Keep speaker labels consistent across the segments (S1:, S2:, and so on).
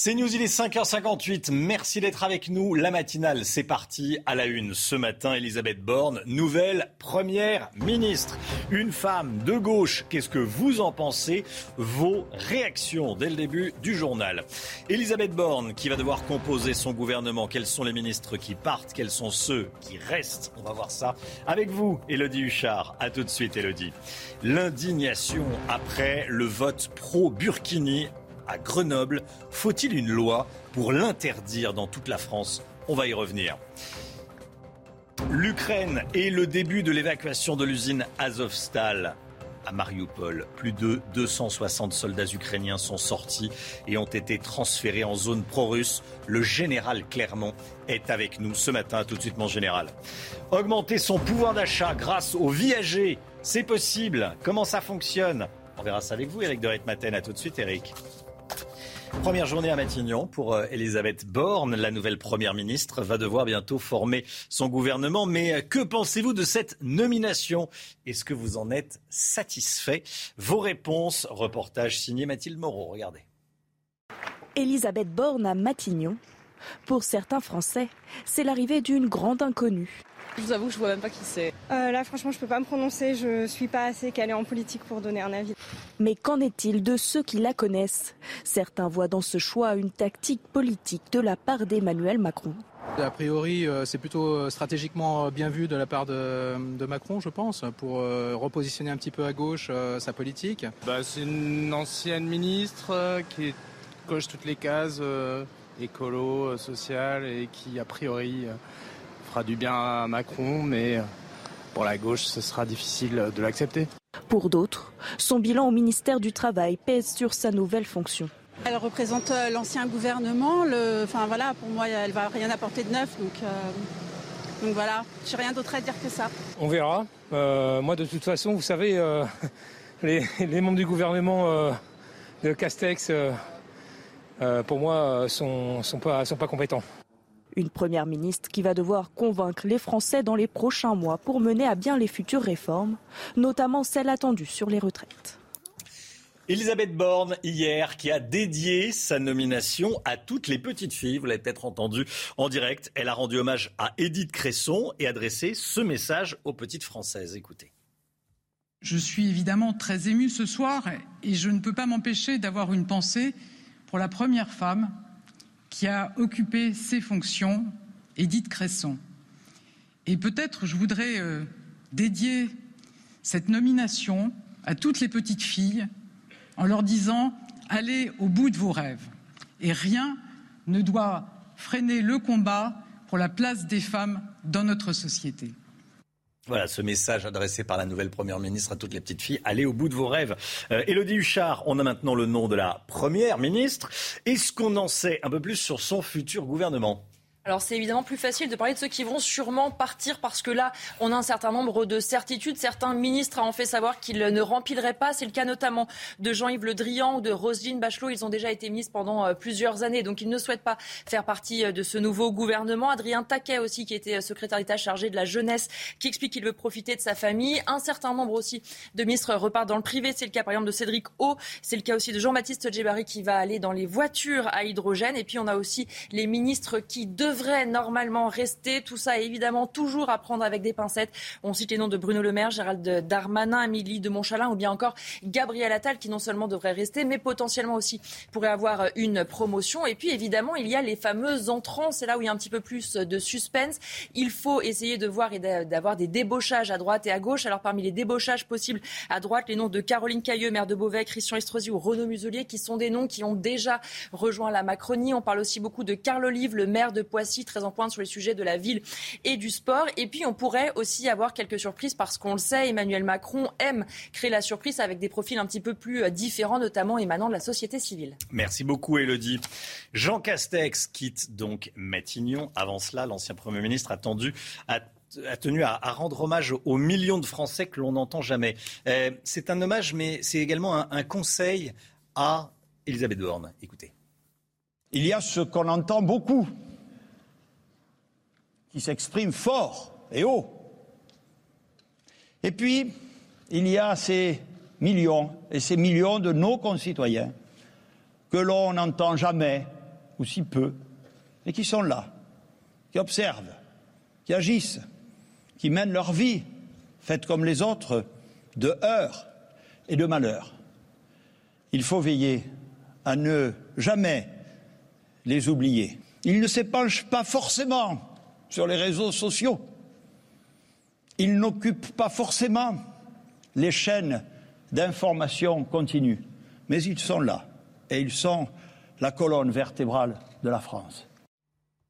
S1: C'est News, il est 5h58. Merci d'être avec nous. La matinale, c'est parti. À la une ce matin, Elisabeth Borne, nouvelle première ministre. Une femme de gauche. Qu'est-ce que vous en pensez? Vos réactions dès le début du journal. Elisabeth Borne qui va devoir composer son gouvernement. Quels sont les ministres qui partent? Quels sont ceux qui restent? On va voir ça avec vous, Elodie Huchard. A tout de suite, Elodie. L'indignation après le vote pro-Burkini à Grenoble. Faut-il une loi pour l'interdire dans toute la France? On va y revenir. L'Ukraine et le début de l'évacuation de l'usine Azovstal à Mariupol. Plus de 260 soldats ukrainiens sont sortis et ont été transférés en zone pro-russe. Le général Clermont est avec nous ce matin. Tout de suite, mon général. Augmenter son pouvoir d'achat grâce au viager, c'est possible. Comment ça fonctionne? On verra ça avec vous, Eric de Maten. À tout de suite, Eric. Première journée à Matignon pour euh, Elisabeth Borne. La nouvelle première ministre va devoir bientôt former son gouvernement. Mais euh, que pensez-vous de cette nomination? Est-ce que vous en êtes satisfait? Vos réponses, reportage signé Mathilde Moreau. Regardez.
S2: Elisabeth Borne à Matignon. Pour certains Français, c'est l'arrivée d'une grande inconnue.
S3: Je vous avoue que je vois même pas qui c'est.
S4: Euh, là, franchement, je peux pas me prononcer. Je suis pas assez calée en politique pour donner un avis.
S2: Mais qu'en est-il de ceux qui la connaissent? Certains voient dans ce choix une tactique politique de la part d'Emmanuel Macron.
S5: A priori, euh, c'est plutôt euh, stratégiquement bien vu de la part de, Macron, je pense, pour repositionner un petit peu à gauche sa politique.
S6: Bah, c'est une ancienne ministre qui coche toutes les cases écolo, sociales et qui, a priori, fera du bien à Macron, mais pour la gauche, ce sera difficile de l'accepter.
S2: Pour d'autres, son bilan au ministère du Travail pèse sur sa nouvelle fonction.
S7: Elle représente euh, l'ancien gouvernement. Le... Enfin voilà, pour moi, elle va rien apporter de neuf. Donc, euh, donc voilà, j'ai rien d'autre à dire que ça.
S8: On verra. Euh, moi, de toute façon, vous savez, les, membres du gouvernement de Castex, pour moi, sont, sont pas, sont pas compétents.
S2: Une première ministre qui va devoir convaincre les Français dans les prochains mois pour mener à bien les futures réformes, notamment celles attendues sur les retraites.
S1: Elisabeth Borne, hier, qui a dédié sa nomination à toutes les petites filles. Vous l'avez peut-être entendu en direct. Elle a rendu hommage à Édith Cresson et adressé ce message aux petites Françaises. Écoutez.
S9: Je suis évidemment très émue ce soir et je ne peux pas m'empêcher d'avoir une pensée pour la première femme qui a occupé ces fonctions, Édith Cresson. Et peut-être je voudrais euh, dédier cette nomination à toutes les petites filles en leur disant allez au bout de vos rêves. Et rien ne doit freiner le combat pour la place des femmes dans notre société.
S1: Voilà ce message adressé par la nouvelle Première ministre à toutes les petites filles. Allez au bout de vos rêves. Euh, Élodie Huchard, on a maintenant le nom de la Première ministre. Est-ce qu'on en sait un peu plus sur son futur gouvernement?
S3: Alors c'est évidemment plus facile de parler de ceux qui vont sûrement partir parce que là, on a un certain nombre de certitudes. Certains ministres ont fait savoir qu'ils ne rempliraient pas. C'est le cas notamment de Jean-Yves Le Drian ou de Roselyne Bachelot. Ils ont déjà été ministres pendant euh, plusieurs années, donc ils ne souhaitent pas faire partie euh, de ce nouveau gouvernement. Adrien Taquet aussi, qui était euh, secrétaire d'État chargé de la jeunesse, qui explique qu'il veut profiter de sa famille. Un certain nombre aussi de ministres repartent dans le privé. C'est le cas par exemple de Cédric O. C'est le cas aussi de Jean-Baptiste Djebari qui va aller dans les voitures à hydrogène. Et puis on a aussi les ministres qui devraient devrait normalement rester. Tout ça, évidemment, toujours à prendre avec des pincettes. On cite les noms de Bruno Le Maire, Gérald Darmanin, Amélie de Montchalin ou bien encore Gabriel Attal qui non seulement devrait rester, mais potentiellement aussi pourrait avoir une promotion. Et puis, évidemment, il y a les fameux entrants. C'est là où il y a un petit peu plus de suspense. Il faut essayer de voir et d'avoir des débauchages à droite et à gauche. Alors, parmi les débauchages possibles à droite, les noms de Caroline Cailleux, maire de Beauvais, Christian Estrosi ou Renaud Muselier, qui sont des noms qui ont déjà rejoint la Macronie. On parle aussi beaucoup de Carl Olive, le maire de Poissy, très en pointe sur les sujets de la ville et du sport. Et puis, on pourrait aussi avoir quelques surprises parce qu'on le sait, Emmanuel Macron aime créer la surprise avec des profils un petit peu plus euh, différents, notamment émanant de la société civile.
S1: Merci beaucoup, Elodie. Jean Castex quitte donc Matignon. Avant cela, l'ancien Premier ministre a, tendu, a tenu à, rendre hommage aux millions de Français que l'on n'entend jamais. Euh, c'est un hommage, mais c'est également un, un conseil à Elisabeth Borne. Écoutez.
S10: Il y a ce qu'on entend beaucoup, qui s'exprime fort et haut. Et puis, il y a ces millions et ces millions de nos concitoyens que l'on n'entend jamais ou si peu, et qui sont là, qui observent, qui agissent, qui mènent leur vie, faite comme les autres, de heurts et de malheurs. Il faut veiller à ne jamais les oublier. Ils ne s'épanchent pas forcément sur les réseaux sociaux. Ils n'occupent pas forcément les chaînes d'information continue, mais ils sont là et ils sont la colonne vertébrale de la France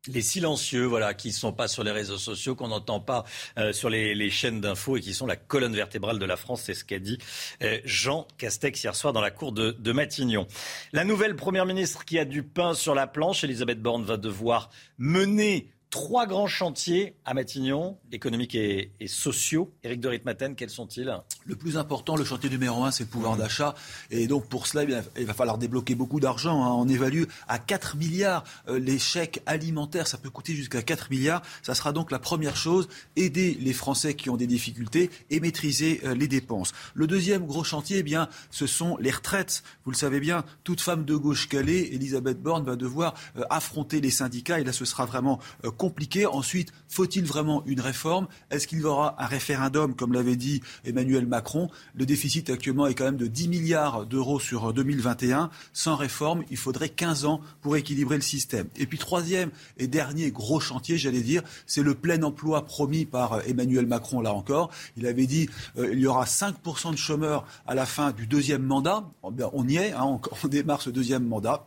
S1: les silencieux, voilà, qui ne sont pas sur les réseaux sociaux, qu'on n'entend pas euh, sur les, chaînes d'infos et qui sont la colonne vertébrale de la France. C'est ce qu'a dit euh, Jean Castex hier soir dans la cour de, de, Matignon. La nouvelle première ministre qui a du pain sur la planche, Elisabeth Borne, va devoir mener Trois grands chantiers à Matignon, économiques et, sociaux. Éric de Ritmaten, quels sont-ils?
S11: Le plus important, le chantier numéro un, c'est le pouvoir d'achat. Et donc pour cela, il va falloir débloquer beaucoup d'argent. Hein. On évalue à 4 milliards euh, les chèques alimentaires. Ça peut coûter jusqu'à 4 milliards. Ça sera donc la première chose, aider les Français qui ont des difficultés et maîtriser euh, les dépenses. Le deuxième gros chantier, eh bien, ce sont les retraites. Vous le savez bien, toute femme de gauche calée, Elisabeth Borne va devoir euh, affronter les syndicats. Et là, ce sera vraiment compliqué. Ensuite, faut-il vraiment une réforme? Est-ce qu'il y aura un référendum, comme l'avait dit Emmanuel Macron? Le déficit actuellement est quand même de 10 milliards d'euros sur 2021. Sans réforme, il faudrait 15 ans pour équilibrer le système. Et puis troisième et dernier gros chantier, j'allais dire, c'est le plein emploi promis par Emmanuel Macron, là encore. Il avait dit euh, il y aura 5% de chômeurs à la fin du deuxième mandat. On y est, hein, on démarre ce deuxième mandat.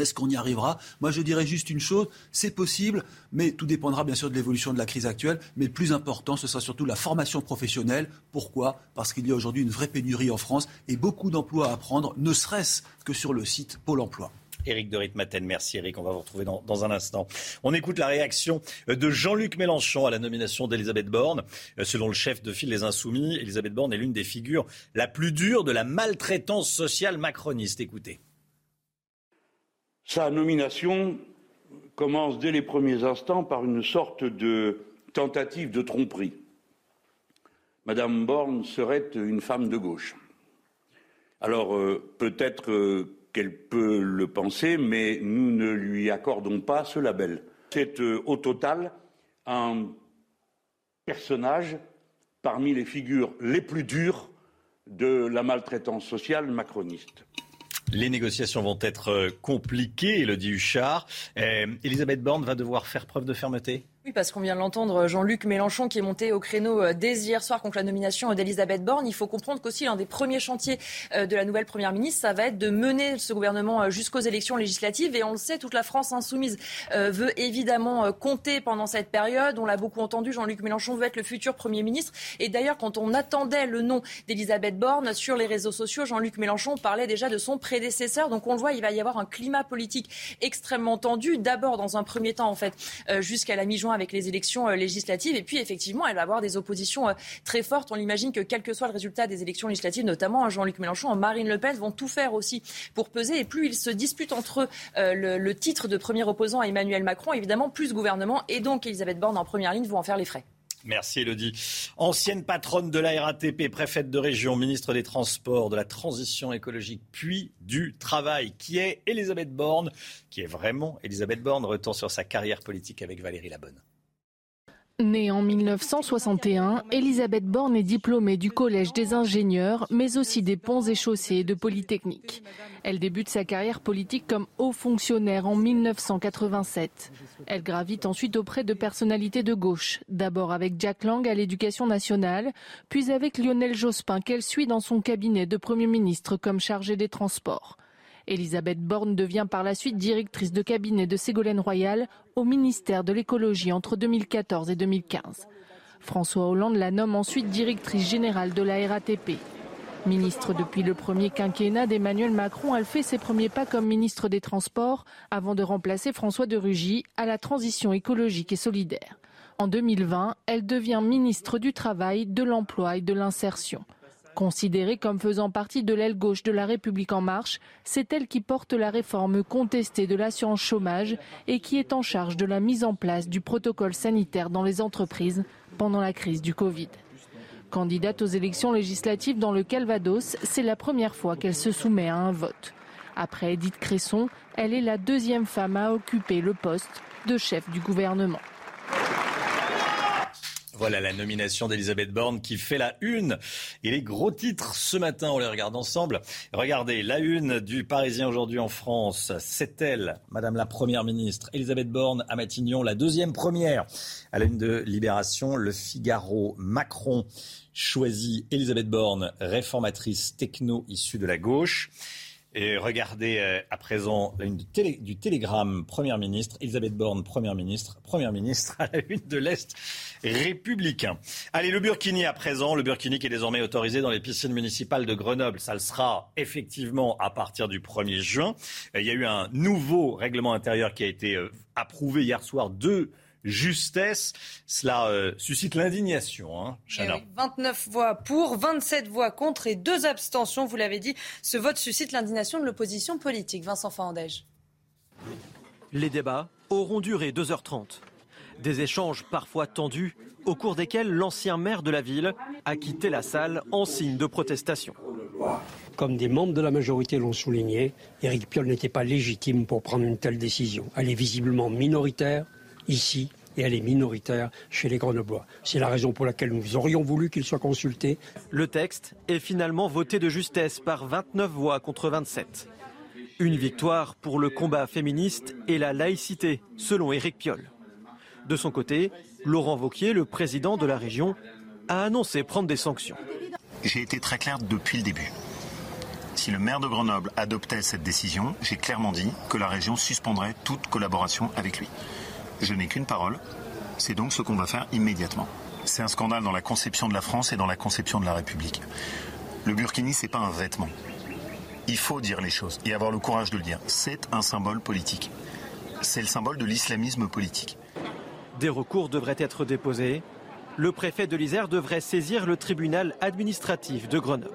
S11: Est-ce qu'on y arrivera? Moi, je dirais juste une chose, c'est possible, mais tout dépendra bien sûr de l'évolution de la crise actuelle. Mais le plus important, ce sera surtout la formation professionnelle. Pourquoi? Parce qu'il y a aujourd'hui une vraie pénurie en France et beaucoup d'emplois à prendre, ne serait-ce que sur le site Pôle emploi.
S1: Éric de Ritmaten, merci Éric, on va vous retrouver dans, dans, un instant. On écoute la réaction de Jean-Luc Mélenchon à la nomination d'Elisabeth Borne. Euh, selon le chef de file des Insoumis, Elisabeth Borne est l'une des figures la plus dure de la maltraitance sociale macroniste. Écoutez.
S12: Sa nomination commence dès les premiers instants par une sorte de tentative de tromperie. Madame Borne serait une femme de gauche. Alors euh, peut-être euh, qu'elle peut le penser, mais nous ne lui accordons pas ce label. C'est euh, au total un personnage parmi les figures les plus dures de la maltraitance sociale macroniste.
S1: Les négociations vont être euh, compliquées, le dit Huchard. Euh, Elisabeth Borne va devoir faire preuve de fermeté?
S3: Parce qu'on vient de l'entendre, Jean-Luc Mélenchon qui est monté au créneau euh, dès hier soir contre la nomination d'Elisabeth Borne. Il faut comprendre qu'aussi l'un des premiers chantiers euh, de la nouvelle Première ministre, ça va être de mener ce gouvernement euh, jusqu'aux élections législatives. Et on le sait, toute la France insoumise veut évidemment compter pendant cette période. On l'a beaucoup entendu, Jean-Luc Mélenchon veut être le futur Premier ministre. Et d'ailleurs, quand on attendait le nom d'Elisabeth Borne sur les réseaux sociaux, Jean-Luc Mélenchon parlait déjà de son prédécesseur. Donc on le voit, il va y avoir un climat politique extrêmement tendu. D'abord, dans un premier temps, en fait, jusqu'à la mi-juin avec les élections euh, législatives. Et puis, effectivement, elle va avoir des oppositions euh, très fortes. On imagine que, quel que soit le résultat des élections législatives, notamment hein, Jean-Luc Mélenchon, Marine Le Pen, vont tout faire aussi pour peser. Et plus ils se disputent entre eux euh, le, titre de premier opposant à Emmanuel Macron, évidemment, plus gouvernement et donc Elisabeth Borne en première ligne vont en faire les frais.
S1: Merci Elodie. Ancienne patronne de la RATP, préfète de région, ministre des Transports, de la Transition écologique, puis du Travail, qui est Elisabeth Borne, qui est vraiment Elisabeth Borne, retour sur sa carrière politique avec Valérie Labonne.
S13: Née en 1961, Elisabeth Borne est diplômée du Collège des ingénieurs, mais aussi des ponts et chaussées de Polytechnique. Elle débute sa carrière politique comme haut fonctionnaire en 1987. Elle gravite ensuite auprès de personnalités de gauche, d'abord avec Jack Lang à l'éducation nationale, puis avec Lionel Jospin qu'elle suit dans son cabinet de Premier ministre comme chargée des transports. Elisabeth Borne devient par la suite directrice de cabinet de Ségolène Royal au ministère de l'écologie entre 2014 et 2015. François Hollande la nomme ensuite directrice générale de la RATP. Ministre depuis le premier quinquennat d'Emmanuel Macron, elle fait ses premiers pas comme ministre des Transports avant de remplacer François de Rugy à la transition écologique et solidaire. En 2020, elle devient ministre du Travail, de l'Emploi et de l'Insertion. Considérée comme faisant partie de l'aile gauche de la République en marche, c'est elle qui porte la réforme contestée de l'assurance chômage et qui est en charge de la mise en place du protocole sanitaire dans les entreprises pendant la crise du Covid. Candidate aux élections législatives dans le Calvados, c'est la première fois qu'elle se soumet à un vote. Après Edith Cresson, elle est la deuxième femme à occuper le poste de chef du gouvernement.
S1: Voilà la nomination d'Elisabeth Borne qui fait la une. Et les gros titres ce matin, on les regarde ensemble. Regardez, la une du Parisien aujourd'hui en France, c'est elle, Madame la Première ministre, Elisabeth Borne à Matignon, la deuxième première. À la une de Libération, le Figaro, Macron choisit Elisabeth Borne, réformatrice techno issue de la gauche. Et regardez euh, à présent une télé, du, Télégramme, Première ministre, Elisabeth Borne, Première ministre, Première ministre à la une de l'Est républicain. Allez, le Burkini à présent, le Burkini qui est désormais autorisé dans les piscines municipales de Grenoble. Ça le sera effectivement à partir du 1er juin. Il y a eu un nouveau règlement intérieur qui a été euh, approuvé hier soir de justesse. Cela euh, suscite l'indignation. Hein,
S14: 29 eh voix pour, 27 voix contre et deux abstentions. Vous l'avez dit, ce vote suscite l'indignation de l'opposition politique. Vincent Fandège.
S15: Les débats auront duré 2h30. Des échanges parfois tendus au cours desquels l'ancien maire de la ville a quitté la salle en signe de protestation.
S16: Comme des membres de la majorité l'ont souligné, Éric Piolle n'était pas légitime pour prendre une telle décision. Elle est visiblement minoritaire ici et elle est minoritaire chez les Grenoblois. C'est la raison pour laquelle nous aurions voulu qu'il soit consulté.
S15: Le texte est finalement voté de justesse par 29 voix contre 27. Une victoire pour le combat féministe et la laïcité, selon Éric Piolle. De son côté, Laurent Vauquier, le président de la région, a annoncé prendre des sanctions.
S17: J'ai été très clair depuis le début. Si le maire de Grenoble adoptait cette décision, j'ai clairement dit que la région suspendrait toute collaboration avec lui. Je n'ai qu'une parole. C'est donc ce qu'on va faire immédiatement. C'est un scandale dans la conception de la France et dans la conception de la République. Le burkini, c'est pas un vêtement. Il faut dire les choses et avoir le courage de le dire. C'est un symbole politique. C'est le symbole de l'islamisme politique.
S15: Des recours devraient être déposés. Le préfet de l'Isère devrait saisir le tribunal administratif de Grenoble.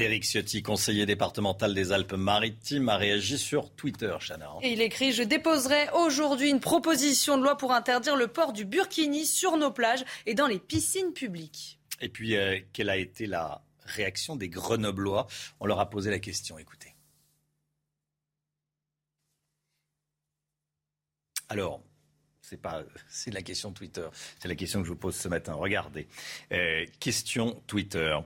S1: Éric Ciotti, conseiller départemental des Alpes-Maritimes, a réagi sur Twitter,
S14: Chana. Et il écrit Je déposerai aujourd'hui une proposition de loi pour interdire le port du burkini sur nos plages et dans les piscines publiques.
S1: Et puis, euh, quelle a été la réaction des Grenoblois? On leur a posé la question. Écoutez. Alors, c'est pas, c'est la question Twitter. C'est la question que je vous pose ce matin. Regardez. Euh, question Twitter.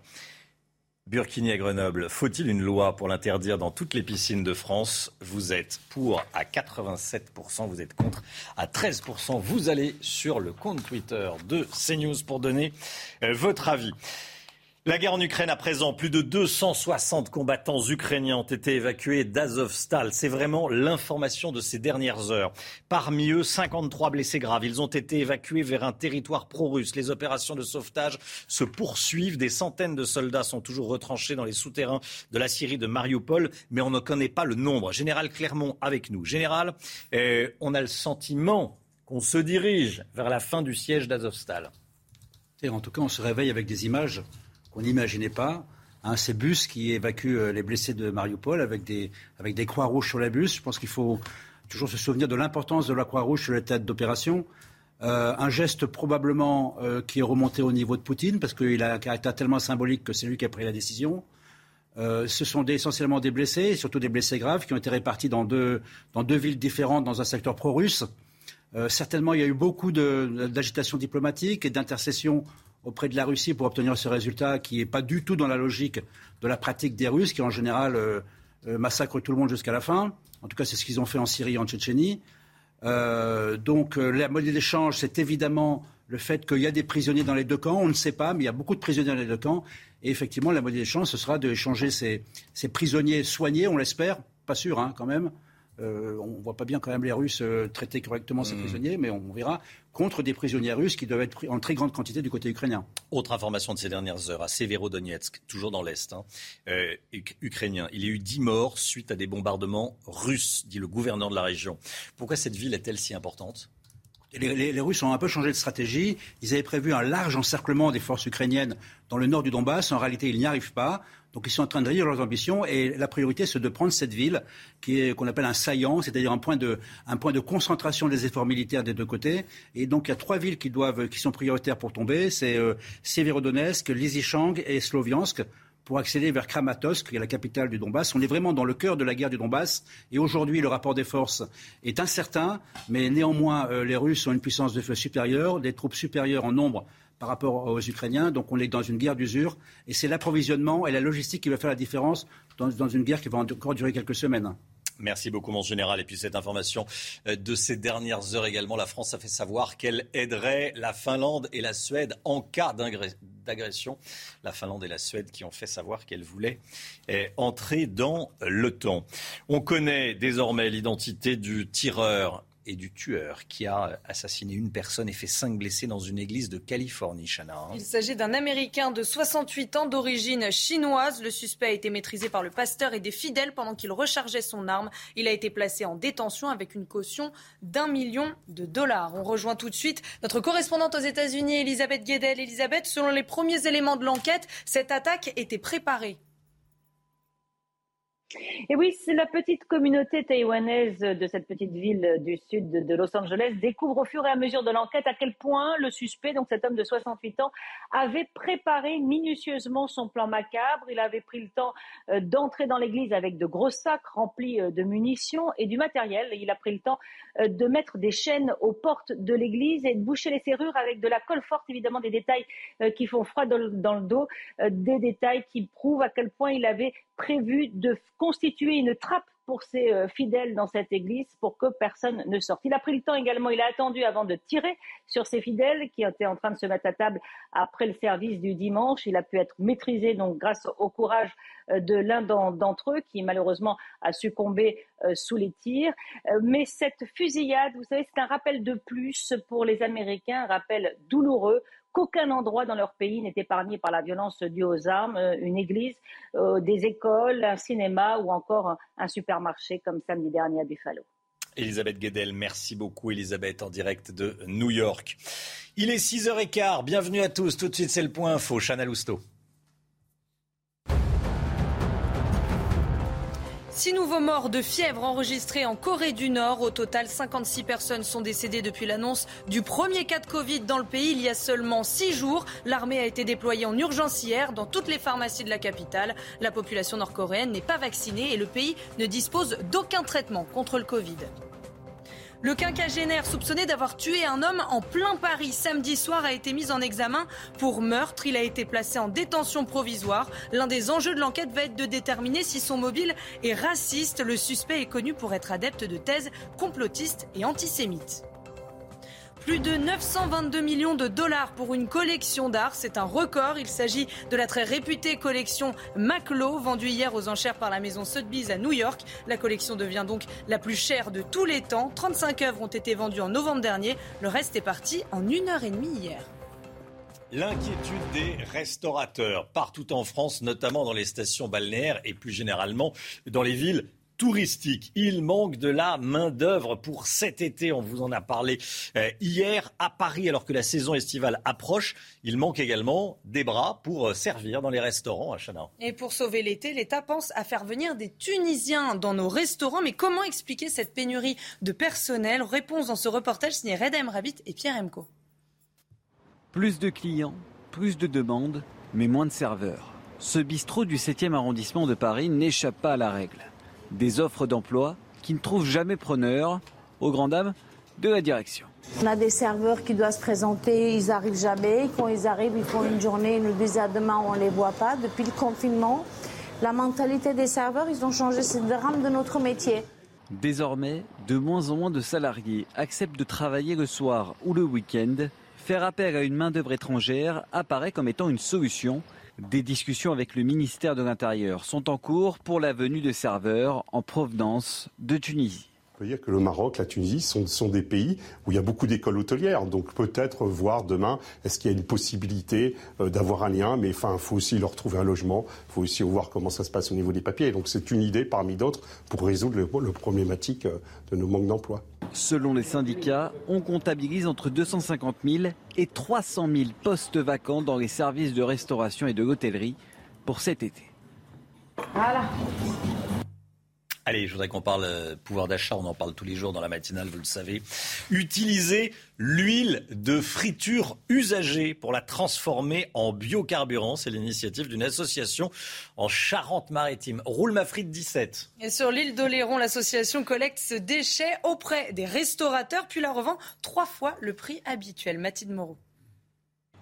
S1: Burkini à Grenoble, faut-il une loi pour l'interdire dans toutes les piscines de France? Vous êtes pour à 87%, vous êtes contre à 13%. Vous allez sur le compte Twitter de CNews pour donner euh, votre avis. La guerre en Ukraine à présent, plus de 260 combattants ukrainiens ont été évacués d'Azovstal. C'est vraiment l'information de ces dernières heures. Parmi eux, 53 blessés graves. Ils ont été évacués vers un territoire pro-russe. Les opérations de sauvetage se poursuivent. Des centaines de soldats sont toujours retranchés dans les souterrains de la Syrie de Mariupol, mais on ne connaît pas le nombre. Général Clermont avec nous. Général, euh, on a le sentiment qu'on se dirige vers la fin du siège d'Azovstal.
S18: En tout cas, on se réveille avec des images qu'on n'imaginait pas. Hein, ces bus qui évacuent euh, les blessés de Mariupol avec des, avec des croix rouges sur les bus. Je pense qu'il faut toujours se souvenir de l'importance de la croix rouge sur les têtes d'opération. Euh, un geste probablement euh, qui est remonté au niveau de Poutine, parce qu'il a un caractère tellement symbolique que c'est lui qui a pris la décision. Ce sont essentiellement des blessés, surtout des blessés graves, qui ont été répartis dans deux, dans deux villes différentes dans un secteur pro-russe. certainement, il y a eu beaucoup d'agitation diplomatique et d'intercession auprès de la Russie pour obtenir ce résultat qui n'est pas du tout dans la logique de la pratique des Russes, qui en général massacrent tout le monde jusqu'à la fin. En tout cas, c'est ce qu'ils ont fait en Syrie et en Tchétchénie. Euh, donc euh, la monnaie d'échange, c'est évidemment le fait qu'il y a des prisonniers dans les deux camps. On ne sait pas, mais il y a beaucoup de prisonniers dans les deux camps. Et effectivement, la monnaie d'échange, ce sera d'échanger ces, ces prisonniers soignés, on l'espère, pas sûr hein, quand même, euh, on ne voit pas bien quand même les Russes euh, traiter correctement ces mmh. prisonniers, mais on, verra, contre des prisonniers russes qui doivent être pris en très grande quantité du côté ukrainien.
S1: Autre information de ces dernières heures, à Severodonetsk, toujours dans l'Est hein, euh, ukrainien, il y a eu 10 morts suite à des bombardements russes, dit le gouverneur de la région. Pourquoi cette ville est-elle si importante?
S18: Les, Russes ont un peu changé de stratégie. Ils avaient prévu un large encerclement des forces ukrainiennes dans le nord du Donbass. En réalité, ils n'y arrivent pas. Donc ils sont en train de réduire leurs ambitions et la priorité c'est de prendre cette ville qui est qu'on appelle un saillant, c'est-à-dire un point de un point de concentration des efforts militaires des deux côtés. Et donc il y a trois villes qui doivent qui sont prioritaires pour tomber, c'est euh, Severodonetsk, Lysychansk et Sloviansk pour accéder vers Kramatorsk, qui est la capitale du Donbass. On est vraiment dans le cœur de la guerre du Donbass. Et aujourd'hui, le rapport des forces est incertain, mais néanmoins, euh, les Russes ont une puissance de feu supérieure, des troupes supérieures en nombre rapport aux Ukrainiens. Donc on est dans une guerre d'usure. Et c'est l'approvisionnement et la logistique qui va faire la différence dans, une guerre qui va encore durer quelques semaines.
S1: Merci beaucoup, mon général. Et puis cette information euh, de ces dernières heures également, la France a fait savoir qu'elle aiderait la Finlande et la Suède en cas d'agression. La Finlande et la Suède qui ont fait savoir qu'elles voulaient euh, entrer dans l'OTAN. On connaît désormais l'identité du tireur et du tueur qui a assassiné une personne et fait cinq blessés dans une église de Californie, Chana.
S14: Il s'agit d'un Américain de 68 ans d'origine chinoise. Le suspect a été maîtrisé par le pasteur et des fidèles pendant qu'il rechargeait son arme. Il a été placé en détention avec une caution d'un million de dollars. On rejoint tout de suite notre correspondante aux États-Unis, Elisabeth Guedel. Elisabeth, selon les premiers éléments de l'enquête, cette attaque était préparée.
S19: Et oui, la petite communauté taïwanaise de cette petite ville du sud de Los Angeles découvre au fur et à mesure de l'enquête à quel point le suspect, donc cet homme de 68 ans, avait préparé minutieusement son plan macabre. Il avait pris le temps euh, d'entrer dans l'église avec de gros sacs remplis euh, de munitions et du matériel. Il a pris le temps euh, de mettre des chaînes aux portes de l'église et de boucher les serrures avec de la colle forte, évidemment des détails qui font froid dans le dos, des détails qui prouvent à quel point il avait prévu de constituer une trappe pour ses euh, fidèles dans cette église pour que personne ne sorte. Il a pris le temps également, il a attendu avant de tirer sur ses fidèles qui étaient en train de se mettre à table après le service du dimanche. Il a pu être maîtrisé donc grâce au courage euh, de l'un d'entre eux qui malheureusement a succombé euh, sous les tirs. Mais cette fusillade, vous savez, c'est un rappel de plus pour les Américains, un rappel douloureux qu'aucun endroit dans leur pays n'est épargné par la violence due aux armes, euh, une église, euh, des écoles, un cinéma ou encore un supermarché comme samedi dernier à Buffalo.
S1: Elisabeth Guedel, merci beaucoup Elisabeth en direct de New York. Il est 6h15, bienvenue à tous. Tout de suite c'est le point info, Chana Lousteau.
S14: Six nouveaux morts de fièvre enregistrés en Corée du Nord. Au total, 56 personnes sont décédées depuis l'annonce du premier cas de Covid dans le pays il y a seulement six jours. L'armée a été déployée en urgence hier dans toutes les pharmacies de la capitale. La population nord-coréenne n'est pas vaccinée et le pays ne dispose d'aucun traitement contre le Covid. Le quinquagénaire soupçonné d'avoir tué un homme en plein Paris samedi soir a été mis en examen pour meurtre. Il a été placé en détention provisoire. L'un des enjeux de l'enquête va être de déterminer si son mobile est raciste. Le suspect est connu pour être adepte de thèses complotistes et antisémites. Plus de 922 millions de dollars pour une collection d'art, c'est un record. Il s'agit de la très réputée collection Maclo, vendue hier aux enchères par la maison Sotheby's à New York. La collection devient donc la plus chère de tous les temps. 35 œuvres ont été vendues en novembre dernier. Le reste est parti en une heure et demie hier.
S1: L'inquiétude des restaurateurs partout en France, notamment dans les stations balnéaires et plus généralement dans les villes touristique. Il manque de la main-d'œuvre pour cet été. On vous en a parlé euh, hier à Paris, alors que la saison estivale approche. Il manque également des bras pour euh, servir dans les restaurants à Chana.
S14: Et pour sauver l'été, l'État pense à faire venir des Tunisiens dans nos restaurants. Mais comment expliquer cette pénurie de personnel? Réponse dans ce reportage signé Redem Rabbit et Pierre Emco.
S20: Plus de clients, plus de demandes, mais moins de serveurs. Ce bistrot du 7e arrondissement de Paris n'échappe pas à la règle des offres d'emploi qui ne trouvent jamais preneur, aux grandes dames de la direction.
S21: On a des serveurs qui doivent se présenter, ils n'arrivent jamais. Quand ils arrivent, ils font une journée, ils nous disent à demain, on ne les voit pas. Depuis le confinement, la mentalité des serveurs, ils ont changé, c'est le drame de notre métier.
S20: Désormais, de moins en moins de salariés acceptent de travailler le soir ou le week-end. Faire appel à une main-d'œuvre étrangère apparaît comme étant une solution des discussions avec le ministère de l'Intérieur sont en cours pour la venue de serveurs en provenance de Tunisie.
S22: On peut dire que le Maroc, la Tunisie sont, des pays où il y a beaucoup d'écoles hôtelières. Donc peut-être voir demain, est-ce qu'il y a une possibilité euh, d'avoir un lien Mais enfin, il faut aussi leur trouver un logement. Il faut aussi voir comment ça se passe au niveau des papiers. Donc c'est une idée parmi d'autres pour résoudre le, le problématique euh, de nos manques d'emploi.
S20: Selon les syndicats, on comptabilise entre 250 000 et 300 000 postes vacants dans les services de restauration et de l'hôtellerie pour cet été.
S1: Voilà. Allez, je voudrais qu'on parle euh, pouvoir d'achat, on en parle tous les jours dans la matinale, vous le savez. Utiliser l'huile de friture usagée pour la transformer en biocarburant, c'est l'initiative d'une association en Charente-Maritime. Roule ma frite 17.
S14: Et sur l'île d'Oléron, l'association collecte ce déchet auprès des restaurateurs puis la revend trois fois le prix habituel. Mathilde Moreau.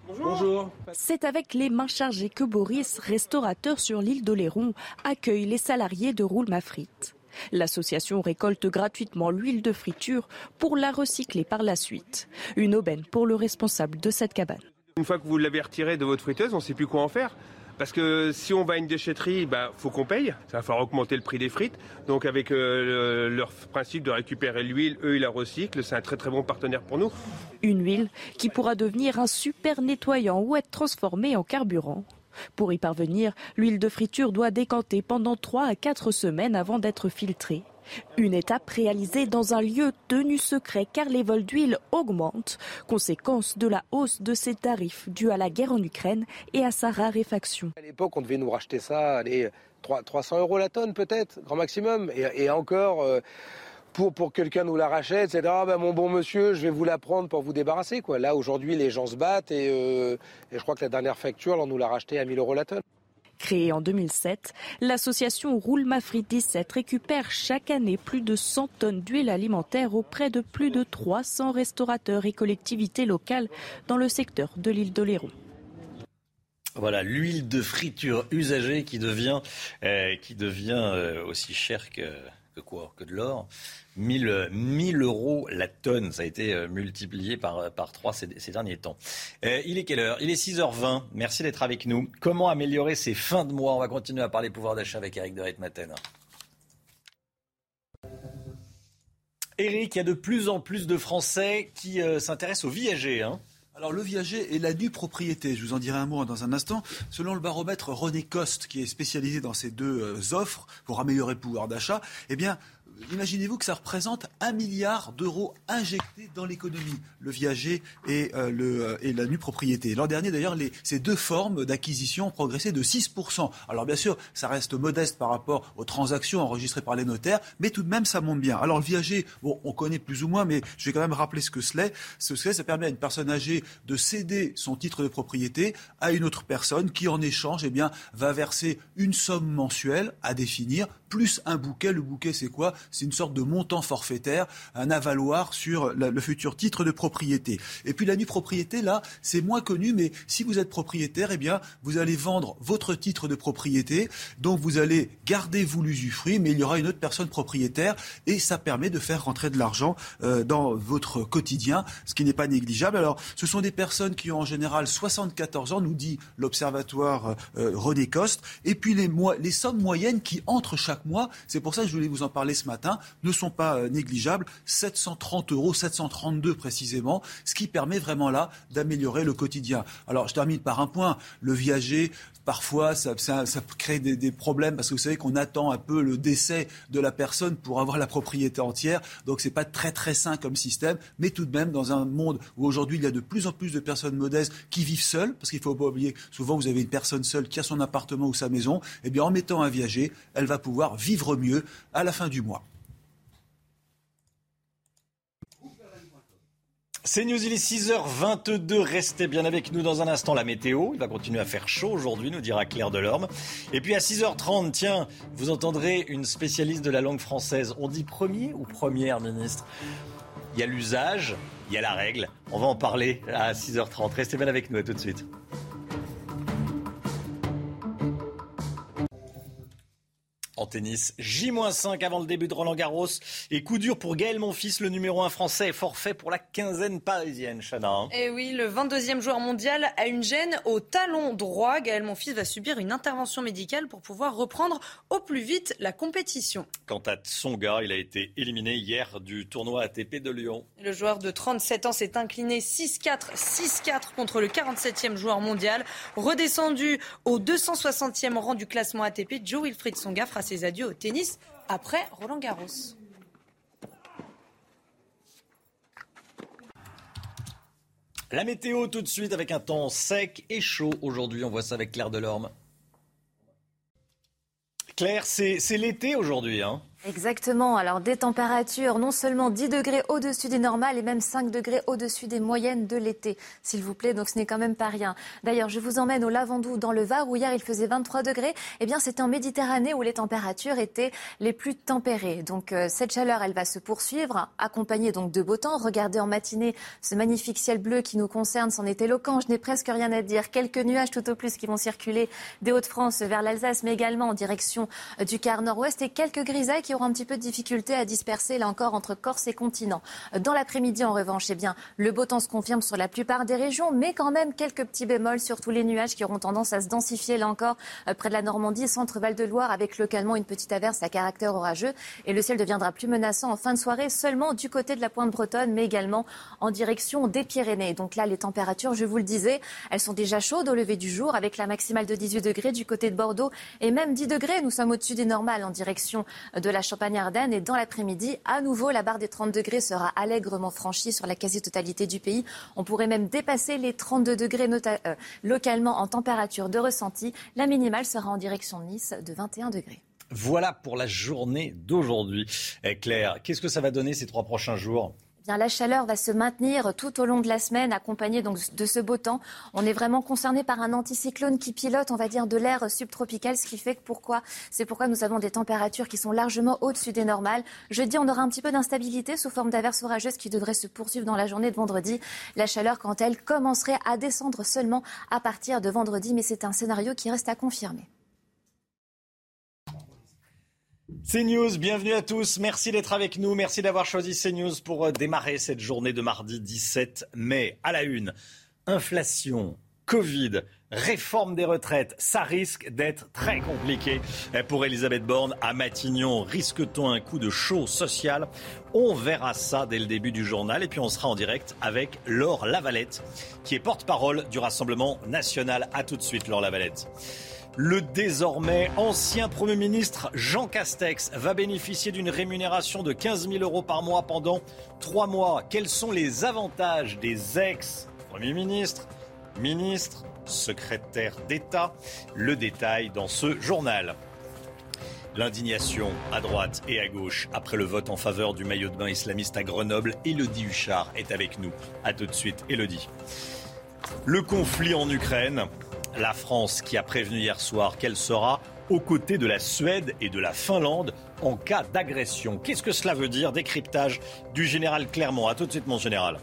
S2: Bonjour. C'est avec les mains chargées que Boris, restaurateur sur l'île d'Oléron, accueille les salariés de Roule ma frite. L'association récolte gratuitement l'huile de friture pour la recycler par la suite. Une aubaine pour le responsable de cette cabane.
S23: Une fois que vous l'avez retirée de votre friteuse, on ne sait plus quoi en faire. Parce que si on va à une déchetterie, il bah, faut qu'on paye. Ça va falloir augmenter le prix des frites. Donc avec euh, leur principe de récupérer l'huile, eux, ils la recyclent. C'est un très très bon partenaire pour nous.
S2: Une huile qui pourra devenir un super nettoyant ou être transformée en carburant. Pour y parvenir, l'huile de friture doit décanter pendant 3 à 4 semaines avant d'être filtrée. Une étape réalisée dans un lieu tenu secret car les vols d'huile augmentent, conséquence de la hausse de ces tarifs due à la guerre en Ukraine et à sa raréfaction.
S24: À l'époque, on devait nous racheter ça, allez, 300 euros la tonne peut-être, grand maximum. Et, encore, euh, pour, pour quelqu'un nous la rachète, c'est ah ben mon bon monsieur, je vais vous la prendre pour vous débarrasser. Quoi. Là, aujourd'hui, les gens se battent et, euh, je crois que la dernière facture, on nous l'a racheté à 1000 euros la tonne.
S2: Créée en 2007, l'association Roule Mafri 17 récupère chaque année plus de 100 tonnes d'huile alimentaire auprès de plus de 300 restaurateurs et collectivités locales dans le secteur de l'île d'Oléron.
S1: Voilà, l'huile de friture usagée qui devient, euh, euh, aussi chère que quoi Que de l'or. 1000, 1000 euros la tonne. Ça a été euh, multiplié par, euh, par 3 ces, derniers temps. Euh, il est quelle heure? Il est 6h20. Merci d'être avec nous. Comment améliorer ces fins de mois? On va continuer à parler pouvoir d'achat avec Eric de Reitmaten. Eric, il y a de plus en plus de Français qui s'intéressent aux viagers. Hein
S11: alors le viager et la nue propriété, je vous en dirai un mot dans un instant. Selon le baromètre René Coste, qui est spécialisé dans ces deux offres pour améliorer le pouvoir d'achat, eh bien imaginez-vous que ça représente un milliard d'euros injectés dans l'économie, le viager et, euh, euh, la nue propriété. L'an dernier, d'ailleurs, ces deux formes d'acquisition ont progressé de 6%. Alors bien sûr, ça reste modeste par rapport aux transactions enregistrées par les notaires, mais tout de même, ça monte bien. Alors le viager, bon, on connaît plus ou moins, mais je vais quand même rappeler ce que cela est. Ce que ça permet à une personne âgée de céder son titre de propriété à une autre personne qui, en échange, eh bien, va verser une somme mensuelle à définir, plus un bouquet. Le bouquet, c'est quoi? C'est une sorte de montant forfaitaire, un avaloir sur le futur titre de propriété. Et puis la nue propriété, là, c'est moins connu, mais si vous êtes propriétaire, eh bien, vous allez vendre votre titre de propriété, donc vous allez garder vous l'usufruit, mais il y aura une autre personne propriétaire, et ça permet de faire rentrer de l'argent euh, dans votre quotidien, ce qui n'est pas négligeable. Alors, ce sont des personnes qui ont en général 74 ans, nous dit l'Observatoire euh, René Coste, et puis les, les sommes moyennes qui entrent chaque
S25: chaque mois, c'est pour ça que je voulais vous en parler ce matin, ne sont pas euh, négligeables. 730 euros, 732 précisément, ce qui permet vraiment là d'améliorer le quotidien. Alors je termine par un point. Le viager, parfois ça, crée des, problèmes parce que vous savez qu'on attend un peu le décès de la personne pour avoir la propriété entière. Donc c'est pas très très sain comme système, mais tout de même dans un monde où aujourd'hui il y a de plus en plus de personnes modestes qui vivent seules, parce qu'il faut pas oublier souvent vous avez une personne seule qui a son appartement ou sa maison, et eh bien en mettant un viager, elle va pouvoir vivre mieux à la fin du mois.
S1: C'est News, il est 6h22. Restez bien avec nous dans un instant. La météo, il va continuer à faire chaud aujourd'hui, nous dira Claire Delorme. Et puis à 6h30, tiens, vous entendrez une spécialiste de la langue française. On dit premier ou première ministre? Il y a l'usage, il y a la règle. On va en parler à 6h30. Restez bien avec nous, à tout de suite. En tennis, J-5 avant le début de Roland Garros. Et coup dur pour Gaël Monfils, le numéro 1 français, est forfait pour la quinzaine parisienne, Chana.
S14: Et hein. eh oui, le 22e joueur mondial a une gêne au talon droit. Gaël Monfils va subir une intervention médicale pour pouvoir reprendre au plus vite la compétition.
S1: Quant à Tsonga, il a été éliminé hier du tournoi ATP de Lyon.
S14: Le joueur de 37 ans s'est incliné 6-4, 6-4 contre le 47e joueur mondial. Redescendu au 260e rang du classement ATP, Joe Wilfried Tsonga fera ses adieux au tennis après Roland Garros.
S1: La météo tout de suite avec un temps sec et chaud. Aujourd'hui, on voit ça avec Claire Delorme. Claire, c'est l'été aujourd'hui. Hein
S26: Exactement. Alors des températures non seulement 10 degrés au-dessus des normales et même 5 degrés au-dessus des moyennes de l'été, s'il vous plaît. Donc ce n'est quand même pas rien. D'ailleurs, je vous emmène au Lavandou dans le Var où hier il faisait 23 degrés. Eh bien, c'était en Méditerranée où les températures étaient les plus tempérées. Donc euh, cette chaleur, elle va se poursuivre, accompagnée donc de beau temps. Regardez en matinée ce magnifique ciel bleu qui nous concerne, c'en est éloquent. Je n'ai presque rien à dire. Quelques nuages tout au plus qui vont circuler des Hauts-de-France vers l'Alsace, mais également en direction euh, du quart nord-ouest et quelques grisailles qui aura un petit peu de difficulté à disperser, là encore, entre Corse et continent. Dans l'après-midi, en revanche, eh bien, le beau temps se confirme sur la plupart des régions, mais quand même quelques petits bémols sur tous les nuages qui auront tendance à se densifier, là encore, euh, près de la Normandie, centre-Val de Loire, avec localement une petite averse à caractère orageux. Et le ciel deviendra plus menaçant en fin de soirée, seulement du côté de la pointe bretonne, mais également en direction des Pyrénées. Donc là, les températures, je vous le disais, elles sont déjà chaudes au lever du jour, avec la maximale de 18 degrés du côté de Bordeaux et même 10 degrés. Nous sommes au-dessus des normales en direction de la Champagne et dans l'après-midi, à nouveau, la barre des 30 degrés sera allègrement franchie sur la quasi-totalité du pays. On pourrait même dépasser les 32 degrés euh, localement en température de ressenti. La minimale sera en direction de Nice de 21 degrés.
S1: Voilà pour la journée d'aujourd'hui. Eh, Claire, qu'est-ce que ça va donner ces trois prochains jours?
S26: La chaleur va se maintenir tout au long de la semaine, accompagnée donc de ce beau temps. On est vraiment concerné par un anticyclone qui pilote, on va dire, de l'air subtropical, ce qui fait que pourquoi C'est pourquoi nous avons des températures qui sont largement au-dessus des normales. Jeudi, on aura un petit peu d'instabilité sous forme d'averses orageuses qui devraient se poursuivre dans la journée de vendredi. La chaleur, quant à elle, commencerait à descendre seulement à partir de vendredi, mais c'est un scénario qui reste à confirmer.
S1: CNews, bienvenue à tous. Merci d'être avec nous. Merci d'avoir choisi CNews pour euh, démarrer cette journée de mardi 17 mai. À la une, inflation, Covid, réforme des retraites, ça risque d'être très compliqué pour Elisabeth Borne à Matignon. Risque-t-on un coup de chaud social? On verra ça dès le début du journal et puis on sera en direct avec Laure Lavalette qui est porte-parole du Rassemblement national. A tout de suite Laure Lavalette. Le désormais ancien Premier ministre Jean Castex va bénéficier d'une rémunération de 15 000 euros par mois pendant trois mois. Quels sont les avantages des ex-Premiers ministres, ministres, secrétaires d'État? Le détail dans ce journal. L'indignation à droite et à gauche après le vote en faveur du maillot de bain islamiste à Grenoble. Elodie Huchard est avec nous. A tout de suite, Elodie. Le conflit en Ukraine, la France qui a prévenu hier soir qu'elle sera aux côtés de la Suède et de la Finlande en cas d'agression. Qu'est-ce que cela veut dire? Décryptage du général Clermont. A tout de suite, mon général.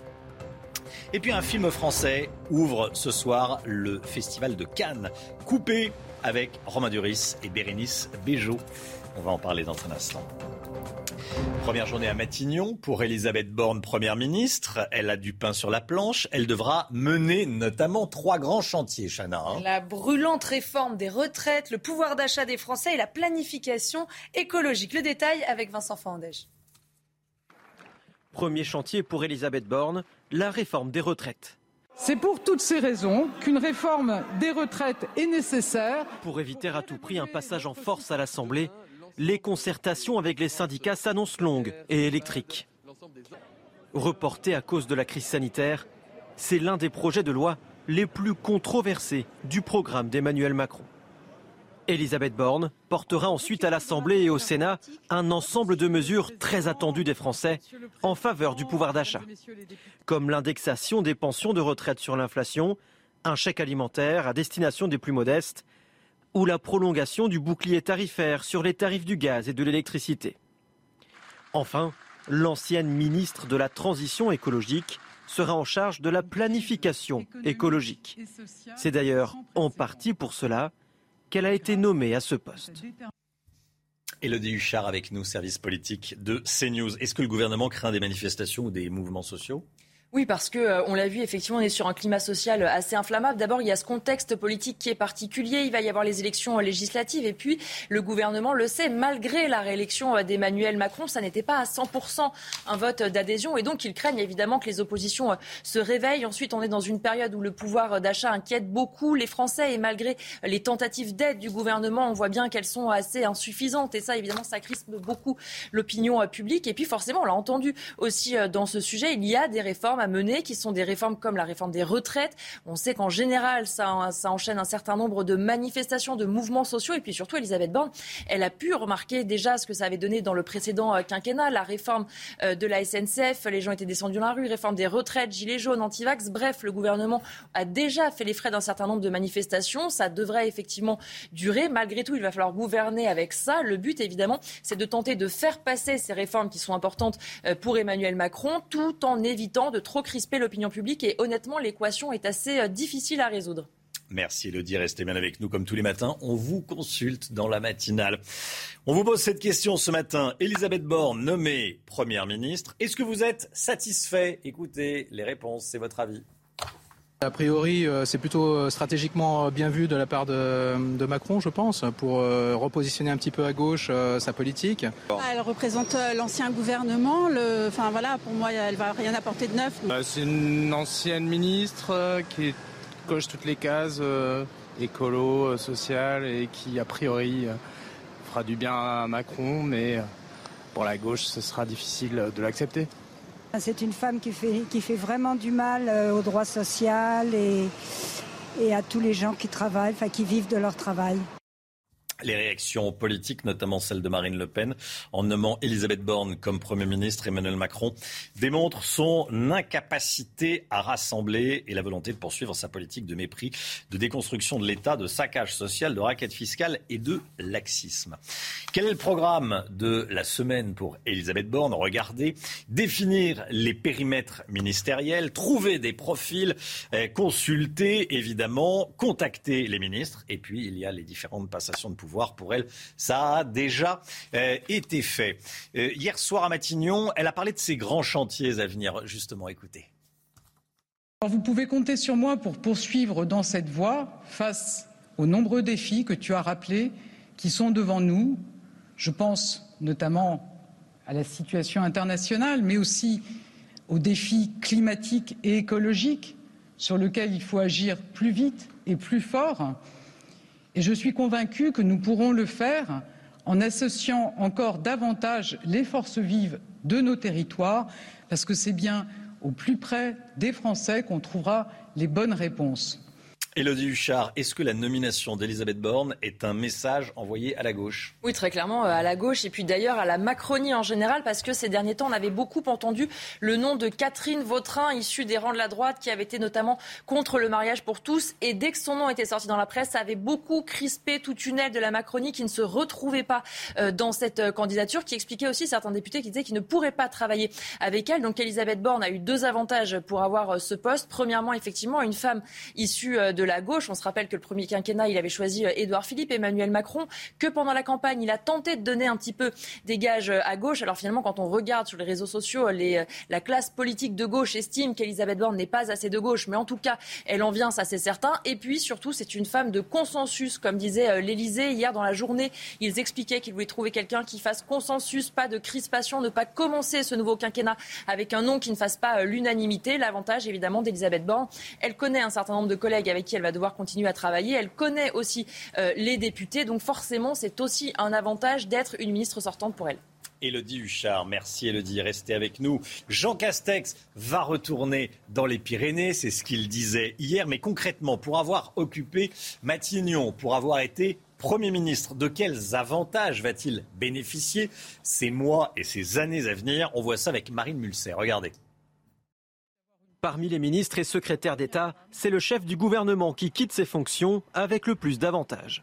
S1: Et puis un film français ouvre ce soir le festival de Cannes, coupé avec Romain Duris et Bérénice Bejo. On va en parler dans un instant. Première journée à Matignon pour Elisabeth Borne, Première ministre. Elle a du pain sur la planche. Elle devra mener notamment trois grands chantiers, Chana.
S14: Hein. La brûlante réforme des retraites, le pouvoir d'achat des Français et la planification écologique. Le détail avec Vincent Fandège.
S15: Premier chantier pour Elisabeth Borne, la réforme des retraites.
S9: C'est pour toutes ces raisons qu'une réforme des retraites est nécessaire.
S15: Pour éviter à tout prix un passage en force à l'Assemblée, les concertations avec les syndicats s'annoncent longues et électriques. Reportées à cause de la crise sanitaire, c'est l'un des projets de loi les plus controversés du programme d'Emmanuel Macron. Elisabeth Borne portera ensuite à l'Assemblée et au Sénat un ensemble de mesures très attendues des Français en faveur du pouvoir d'achat, comme l'indexation des pensions de retraite sur l'inflation, un chèque alimentaire à destination des plus modestes ou la prolongation du bouclier tarifaire sur les tarifs du gaz et de l'électricité. Enfin, l'ancienne ministre de la Transition écologique sera en charge de la planification écologique. C'est d'ailleurs en partie pour cela qu'elle a été nommée à ce poste.
S1: Elodie Huchard avec nous, service politique de CNews. Est-ce que le gouvernement craint des manifestations ou des mouvements sociaux?
S3: Oui, parce que euh, on l'a vu, effectivement, on est sur un climat social assez inflammable. D'abord, il y a ce contexte politique qui est particulier. Il va y avoir les élections législatives. Et puis, le gouvernement le sait, malgré la réélection euh, d'Emmanuel Macron, ça n'était pas à 100% un vote d'adhésion. Et donc, ils craignent évidemment que les oppositions euh, se réveillent. Ensuite, on est dans une période où le pouvoir d'achat inquiète beaucoup les Français. Et malgré les tentatives d'aide du gouvernement, on voit bien qu'elles sont assez insuffisantes. Et ça, évidemment, ça crispe beaucoup l'opinion publique. Et puis, forcément, on l'a entendu aussi dans ce sujet, il y a des réformes à mener, qui sont des réformes comme la réforme des retraites. On sait qu'en général, ça, ça enchaîne un certain nombre de manifestations, de mouvements sociaux. Et puis surtout, Elisabeth Borne, elle a pu remarquer déjà ce que ça avait donné dans le précédent euh, quinquennat, la réforme euh, de la SNCF. Les gens étaient descendus dans la rue, réforme des retraites, gilets jaunes, antivax. Bref, le gouvernement a déjà fait les frais d'un certain nombre de manifestations. Ça devrait effectivement durer. Malgré tout, il va falloir gouverner avec ça. Le but, évidemment, c'est de tenter de faire passer ces réformes qui sont importantes euh, pour Emmanuel Macron, tout en évitant de trop crisper l'opinion publique et honnêtement, l'équation est assez euh, difficile à résoudre.
S1: Merci Elodie, restez bien avec nous comme tous les matins. On vous consulte dans la matinale. On vous pose cette question ce matin. Elisabeth Borne nommée Première ministre. Est-ce que vous êtes satisfait? Écoutez les réponses, c'est votre avis.
S27: A priori, euh, c'est plutôt euh, stratégiquement euh, bien vu de la part de, Macron, je pense, pour repositionner un petit peu à gauche sa politique.
S28: Elle représente l'ancien gouvernement. Le, enfin voilà, pour moi, elle va rien apporter de neuf.
S27: C'est une ancienne ministre qui coche toutes les cases écolo, sociales et qui a priori fera du bien à Macron, mais pour la gauche, ce sera difficile de l'accepter.
S29: C'est une femme qui fait, vraiment du mal euh, au droit social et, et à tous les gens qui travaillent, enfin qui vivent de leur travail.
S1: Les réactions politiques, notamment celle de Marine Le Pen, en nommant Elisabeth Borne comme Premier ministre, Emmanuel Macron, démontrent son incapacité à rassembler et la volonté de poursuivre sa politique de mépris, de déconstruction de l'État, de saccage social, de raquette fiscale et de laxisme. Quel est le programme de la semaine pour Elisabeth Borne? Regardez, définir les périmètres ministériels, trouver des profils, eh, consulter évidemment, contacter les ministres et puis il y a les différentes passations de pouvoir pour elle. Ça a déjà euh, été fait. Euh, hier soir à Matignon, elle a parlé de ses grands chantiers à venir. Justement, écoutez.
S9: vous pouvez compter sur moi pour poursuivre dans cette voie face aux nombreux défis que tu as rappelés qui sont devant nous. Je pense notamment à la situation internationale, mais aussi aux défis climatiques et écologiques sur lesquels il faut agir plus vite et plus fort. Je suis convaincu que nous pourrons le faire en associant encore davantage les forces vives de nos territoires, parce que c'est bien au plus près des Français qu'on trouvera les bonnes réponses.
S1: Élodie Huchard, est-ce que la nomination d'Elisabeth Borne est un message envoyé à la gauche?
S3: Oui, très clairement, euh, à la gauche et puis d'ailleurs à la Macronie en général, parce que ces derniers temps, on avait beaucoup entendu le nom de Catherine Vautrin, issue des rangs de la droite, qui avait été notamment contre le mariage pour tous. Et dès que son nom était sorti dans la presse, ça avait beaucoup crispé toute une aile de la Macronie qui ne se retrouvait pas euh, dans cette euh, candidature, qui expliquait aussi certains députés qui disaient qu'ils ne pourraient pas travailler avec elle. Donc Elisabeth Borne a eu deux avantages pour avoir ce poste. Premièrement, effectivement, une femme issue de de la gauche. On se rappelle que le premier quinquennat, il avait choisi Édouard Philippe, Emmanuel Macron, que pendant la campagne, il a tenté de donner un petit peu des gages à gauche. Alors finalement, quand on regarde sur les réseaux sociaux, les, la classe politique de gauche estime qu'Elisabeth Borne n'est pas assez de gauche, mais en tout cas, elle en vient, ça c'est certain. Et puis surtout, c'est une femme de consensus, comme disait l'Élysée hier dans la journée. Ils expliquaient qu'ils voulaient trouver quelqu'un qui fasse consensus, pas de crispation, ne pas commencer ce nouveau quinquennat avec un nom qui ne fasse pas l'unanimité. L'avantage, évidemment, d'Elisabeth Borne, elle connaît un certain nombre de collègues avec elle va devoir continuer à travailler. Elle connaît aussi euh, les députés. Donc forcément, c'est aussi un avantage d'être une ministre sortante pour elle.
S1: Elodie Huchard, merci Elodie, restez avec nous. Jean Castex va retourner dans les Pyrénées, c'est ce qu'il disait hier, mais concrètement, pour avoir occupé Matignon, pour avoir été Premier ministre, de quels avantages va-t-il bénéficier ces mois et ces années à venir? On voit ça avec Marine Mulser. Regardez.
S15: Parmi les ministres et secrétaires d'État, c'est le chef du gouvernement qui quitte ses fonctions avec le plus d'avantages.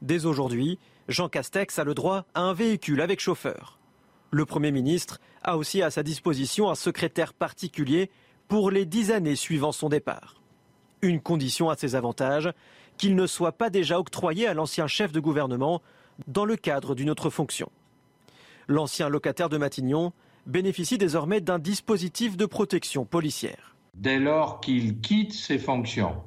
S15: Dès aujourd'hui, Jean Castex a le droit à un véhicule avec chauffeur. Le Premier ministre a aussi à sa disposition un secrétaire particulier pour les dix années suivant son départ. Une condition à ces avantages, qu'il ne soit pas déjà octroyé à l'ancien chef de gouvernement dans le cadre d'une autre fonction. L'ancien locataire de Matignon bénéficie désormais d'un dispositif de protection policière.
S30: Dès lors qu'il quitte ses fonctions,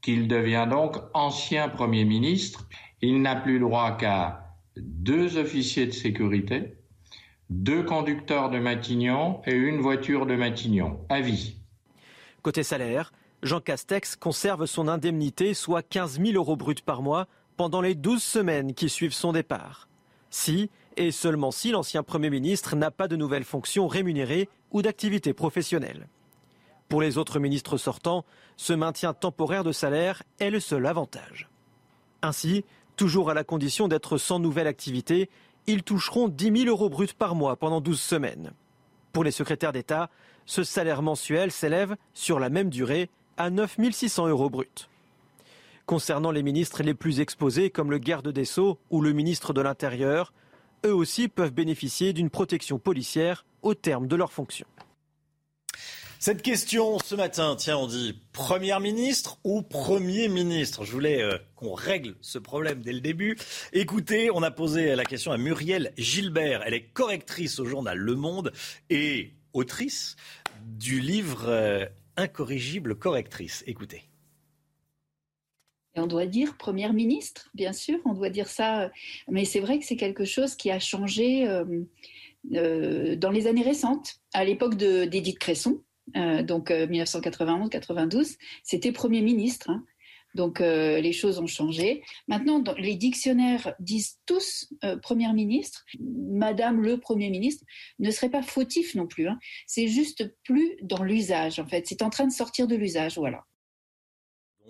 S30: qu'il devient donc ancien Premier ministre, il n'a plus droit qu'à deux officiers de sécurité, deux conducteurs de Matignon et une voiture de Matignon, à vie.
S15: Côté salaire, Jean Castex conserve son indemnité, soit 15 000 euros bruts par mois, pendant les 12 semaines qui suivent son départ. Si, et seulement si l'ancien Premier ministre n'a pas de nouvelles fonctions rémunérées ou d'activité professionnelle. Pour les autres ministres sortants, ce maintien temporaire de salaire est le seul avantage. Ainsi, toujours à la condition d'être sans nouvelle activité, ils toucheront 10 000 euros bruts par mois pendant 12 semaines. Pour les secrétaires d'État, ce salaire mensuel s'élève, sur la même durée, à 9 600 euros bruts. Concernant les ministres les plus exposés, comme le garde des Sceaux ou le ministre de l'Intérieur, eux aussi peuvent bénéficier d'une protection policière au terme de leur fonction.
S1: Cette question ce matin, tiens, on dit Première ministre ou Premier ministre? Je voulais euh, qu'on règle ce problème dès le début. Écoutez, on a posé la question à Muriel Gilbert. Elle est correctrice au journal Le Monde et autrice du livre euh, incorrigible correctrice. Écoutez.
S31: On doit dire première ministre, bien sûr, on doit dire ça, mais c'est vrai que c'est quelque chose qui a changé euh, euh, dans les années récentes. À l'époque d'Édith Cresson, euh, donc 1991-92, c'était premier ministre. Hein. Donc euh, les choses ont changé. Maintenant, les dictionnaires disent tous euh, Première ministre, Madame le Premier ministre, ne serait pas fautif non plus. Hein. C'est juste plus dans l'usage, en fait. C'est en train de sortir de l'usage, voilà.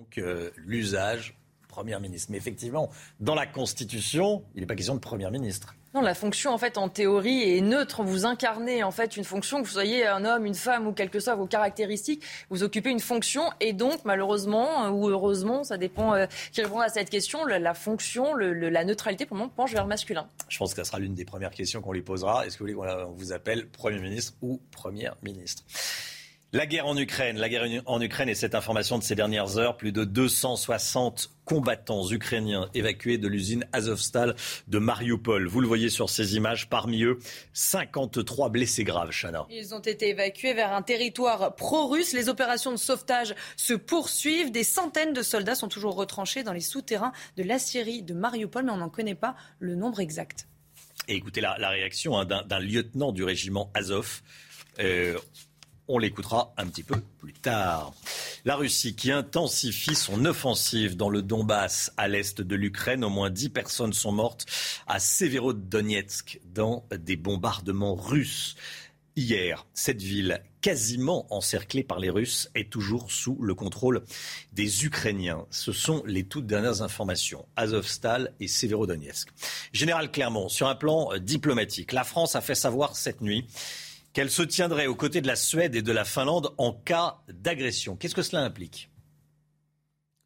S1: Donc euh, l'usage, Première ministre. Mais effectivement, dans la Constitution, il n'est pas question de Première ministre.
S3: Non, la fonction, en fait, en théorie, est neutre. Vous incarnez, en fait, une fonction, que vous soyez un homme, une femme, ou quelles que soient vos caractéristiques, vous occupez une fonction. Et donc, malheureusement, euh, ou heureusement, ça dépend euh, qui répond à cette question, la, fonction, la neutralité, pour le moment, penche vers le masculin.
S1: Je pense que ça sera l'une des premières questions qu'on lui posera. Est-ce que vous voulez qu'on vous appelle Premier ministre ou Première ministre? La guerre en Ukraine, la guerre en Ukraine et cette information de ces dernières heures, plus de 260 combattants ukrainiens évacués de l'usine Azovstal de Mariupol. Vous le voyez sur ces images, parmi eux 53 blessés graves, Chana.
S14: Ils ont été évacués vers un territoire pro-russe. Les opérations de sauvetage se poursuivent. Des centaines de soldats sont toujours retranchés dans les souterrains de la Syrie de Mariupol, mais on n'en connaît pas le nombre exact.
S1: Et écoutez la, réaction hein, d'un lieutenant du régiment Azov. Euh, on l'écoutera un petit peu plus tard. La Russie qui intensifie son offensive dans le Donbass à l'est de l'Ukraine. Au moins 10 personnes sont mortes à Severodonetsk dans des bombardements russes. Hier, cette ville quasiment encerclée par les Russes est toujours sous le contrôle des Ukrainiens. Ce sont les toutes dernières informations. Azovstal et Severodonetsk. Général Clermont, sur un plan diplomatique, la France a fait savoir cette nuit qu'elle se tiendrait aux côtés de la Suède et de la Finlande en cas d'agression. Qu'est-ce que cela implique?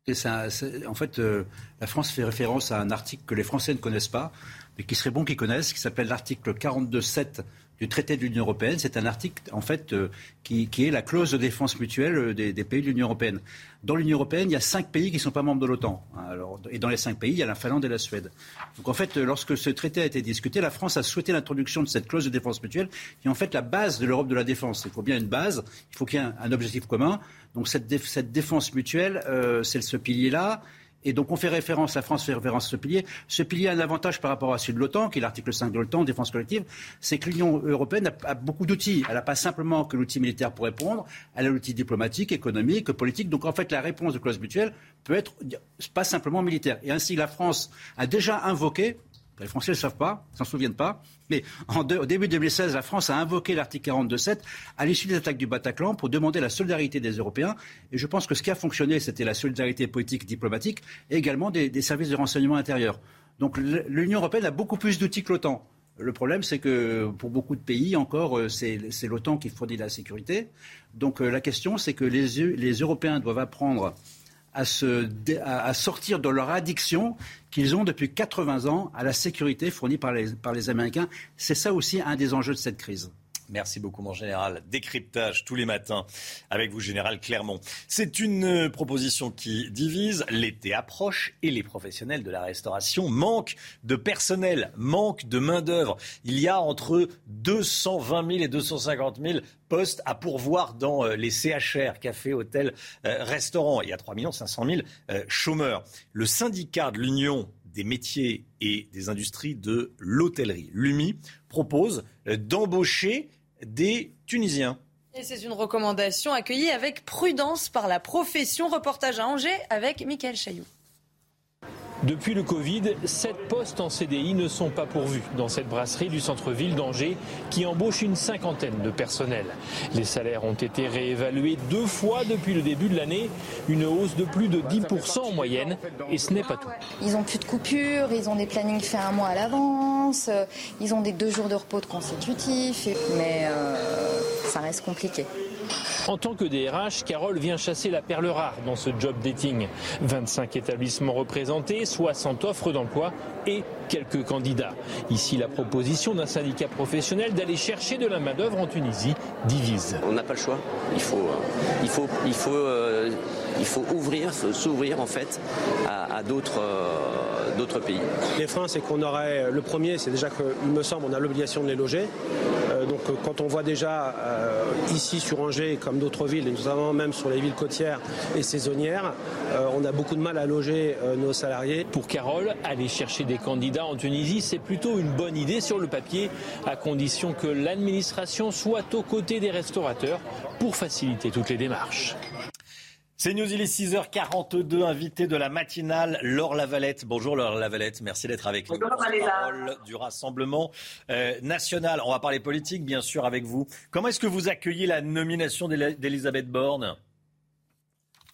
S18: En fait, euh, la France fait référence à un article que les Français ne connaissent pas, mais qui serait bon qu'ils connaissent, qui s'appelle l'article 42.7 du traité de l'Union européenne. C'est un article, en fait, euh, qui, est la clause de défense mutuelle euh, des, pays de l'Union européenne. Dans l'Union européenne, il y a cinq pays qui ne sont pas membres de l'OTAN. et dans les cinq pays, il y a la Finlande et la Suède. Donc, en fait, lorsque ce traité a été discuté, la France a souhaité l'introduction de cette clause de défense mutuelle, qui est en fait la base de l'Europe de la défense. Il faut bien une base, il faut qu'il y ait un, objectif commun. Donc, cette, défense mutuelle, euh, c'est ce pilier-là. Et donc on fait référence, la France fait référence à ce pilier. Ce pilier a un avantage par rapport à celui de l'OTAN, qui est l'article 5 de l'OTAN, défense collective, c'est que l'Union européenne a, beaucoup d'outils. Elle n'a pas simplement que l'outil militaire pour répondre, elle a l'outil diplomatique, économique, politique. Donc en fait la réponse de clause mutuelle peut être pas simplement militaire. Et ainsi la France a déjà invoqué les Français ne le savent pas, ne s'en souviennent pas. Mais au début 2016, la France a invoqué l'article 42.7 à l'issue des attaques du Bataclan pour demander la solidarité des Européens. Et je pense que ce qui a fonctionné, c'était la solidarité politique, diplomatique et également des, services de renseignement intérieur. Donc l'Union européenne a beaucoup plus d'outils que l'OTAN. Le problème, c'est que pour beaucoup de pays, encore, euh, c'est l'OTAN qui fournit la sécurité. Donc euh, la question, c'est que les Européens doivent apprendre à, se, à, sortir de leur addiction qu'ils ont depuis 80 ans à la sécurité fournie par les, par les Américains. C'est ça aussi un des enjeux de cette crise.
S1: Merci beaucoup, mon général. Décryptage tous les matins avec vous, général Clermont. C'est une euh, proposition qui divise. L'été approche et les professionnels de la restauration manquent de personnel, manquent de main-d'œuvre. Il y a entre 220 000 et 250 000 postes à pourvoir dans euh, les CHR, cafés, hôtels, euh, restaurants. Il y a 3 500 000 chômeurs. Le syndicat de l'Union des métiers et des industries de l'hôtellerie, l'UMI, propose d'embaucher des Tunisiens.
S14: Et c'est une recommandation accueillie avec prudence par la profession. Reportage à Angers avec Michael Chailloux.
S32: Depuis le Covid, sept postes en CDI ne sont pas pourvus dans cette brasserie du centre-ville d'Angers qui embauche une cinquantaine de personnels. Les salaires ont été réévalués deux fois depuis le début de l'année, une hausse de plus de 10% en moyenne et ce n'est pas tout.
S33: Ils n'ont plus de coupures, ils ont des plannings faits un mois à l'avance, ils ont des deux jours de repos de consécutifs, mais euh, ça reste compliqué.
S32: En tant que DRH, Carole vient chasser la perle rare dans ce job dating. 25 établissements représentés, 60 offres d'emploi et quelques candidats. Ici, la proposition d'un syndicat professionnel d'aller chercher de la main-d'œuvre en Tunisie divise.
S34: On n'a pas le choix. Il faut, euh, il faut, il faut, euh, il faut ouvrir, s'ouvrir en fait à, d'autres. Euh, d'autres pays.
S35: Les freins, c'est qu'on aurait, le premier, c'est déjà qu'il me semble, on a l'obligation de les loger. Euh, donc quand on voit déjà euh, ici sur Angers, comme d'autres villes, et notamment même sur les villes côtières et saisonnières, euh, on a beaucoup de mal à loger nos salariés.
S32: Pour Carole, aller chercher des candidats en Tunisie, c'est plutôt une bonne idée sur le papier, à condition que l'administration soit aux côtés des restaurateurs pour faciliter toutes les démarches.
S1: C'est News, il est 6h42, invité de la matinale, Laure Lavalette. Bonjour Laure Lavalette, merci d'être avec nous.
S36: Bonjour
S1: parole du Rassemblement euh, national. On va parler politique, bien sûr, avec vous. Comment est-ce que vous accueillez la nomination d'Elisabeth Borne?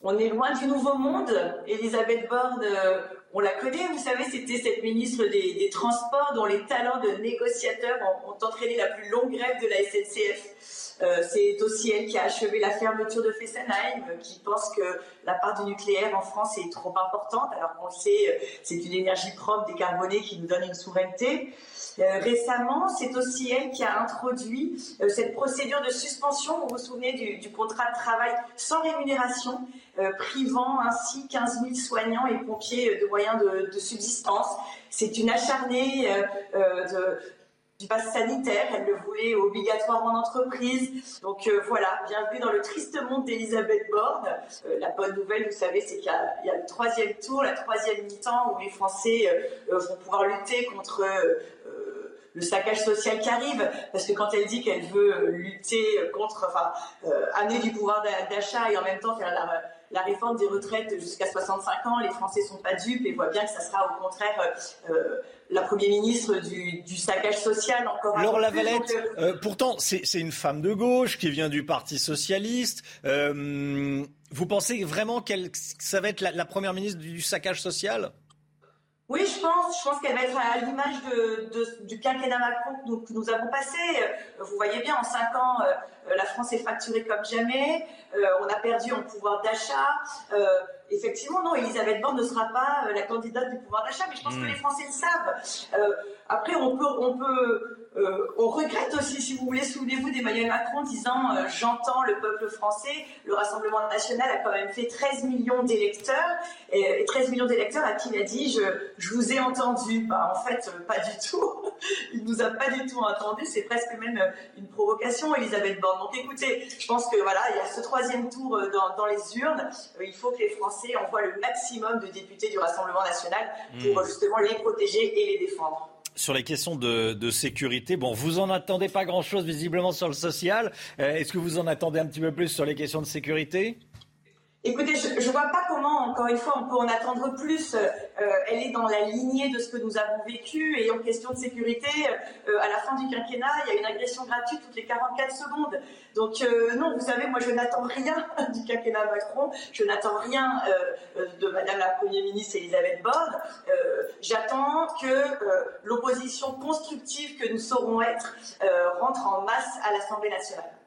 S36: On est loin du nouveau monde. Elisabeth Borne, euh, on la connaît, vous savez, c'était cette ministre des, Transports dont les talents de négociateur ont, ont entraîné la plus longue grève de la SNCF. Euh, c'est aussi elle qui a achevé la fermeture de Fessenheim, qui pense que la part du nucléaire en France est trop importante, alors qu'on sait euh, c'est une énergie propre, décarbonée, qui nous donne une souveraineté. Euh, récemment, c'est aussi elle qui a introduit cette procédure de suspension, vous vous souvenez, du, contrat de travail sans rémunération, privant ainsi 15 000 soignants et pompiers de moyens de, subsistance. C'est une acharnée du pass sanitaire. Elle le voulait obligatoire en entreprise. Donc euh, voilà, bienvenue dans le triste monde d'Elisabeth Borne. Euh, la bonne nouvelle, vous savez, c'est qu'il y, a le troisième tour, la troisième mi-temps, où les Français euh, vont pouvoir lutter contre le saccage social qui arrive, parce que quand elle dit qu'elle veut lutter contre, enfin, amener du pouvoir d'achat et en même temps faire la, la réforme des retraites jusqu'à 65 ans, les Français sont pas dupes et voient bien que ça sera au contraire la Première ministre du, saccage social encore.
S1: Laure Lavalette, euh, pourtant c'est une femme de gauche qui vient du Parti socialiste. Euh, vous pensez vraiment qu'elle ça va être la, Première ministre du saccage social?
S36: Oui, je pense. Je pense qu'elle va être à l'image de, du quinquennat Macron que nous, avons passé. Vous voyez bien, en cinq ans, euh, la France est fracturée comme jamais. on a perdu en pouvoir d'achat. Effectivement, non, Elisabeth Borne ne sera pas la candidate du pouvoir d'achat, mais je pense que hmm. les Français le savent. après, on peut, on peut euh, on regrette aussi, si vous voulez, souvenez-vous d'Emmanuel Macron disant euh, J'entends le peuple français. Le Rassemblement national a quand même fait 13 millions d'électeurs. Et, 13 millions d'électeurs à qui il a dit je, vous ai entendu. Bah, en fait, euh, pas du tout. il nous a pas du tout entendu. C'est presque même une provocation, Elisabeth Borne. Donc écoutez, je pense que voilà, il y a ce troisième tour dans, les urnes. il faut que les Français envoient le maximum de députés du Rassemblement national pour mmh. justement les protéger et les défendre
S1: sur les questions de, sécurité. Bon, vous en attendez pas grand-chose visiblement sur le social. Euh, est-ce que vous en attendez un petit peu plus sur les questions de sécurité?
S36: Écoutez, je ne vois pas comment, encore une fois, on peut en attendre plus. Euh, elle est dans la lignée de ce que nous avons vécu. Et en question de sécurité, euh, à la fin du quinquennat, il y a une agression gratuite toutes les 44 secondes. Donc euh, non, vous savez, moi je n'attends rien du quinquennat Macron. Je n'attends rien de Madame la Première ministre Elisabeth Borne. J'attends que l'opposition constructive que nous saurons être rentre en masse à l'Assemblée nationale.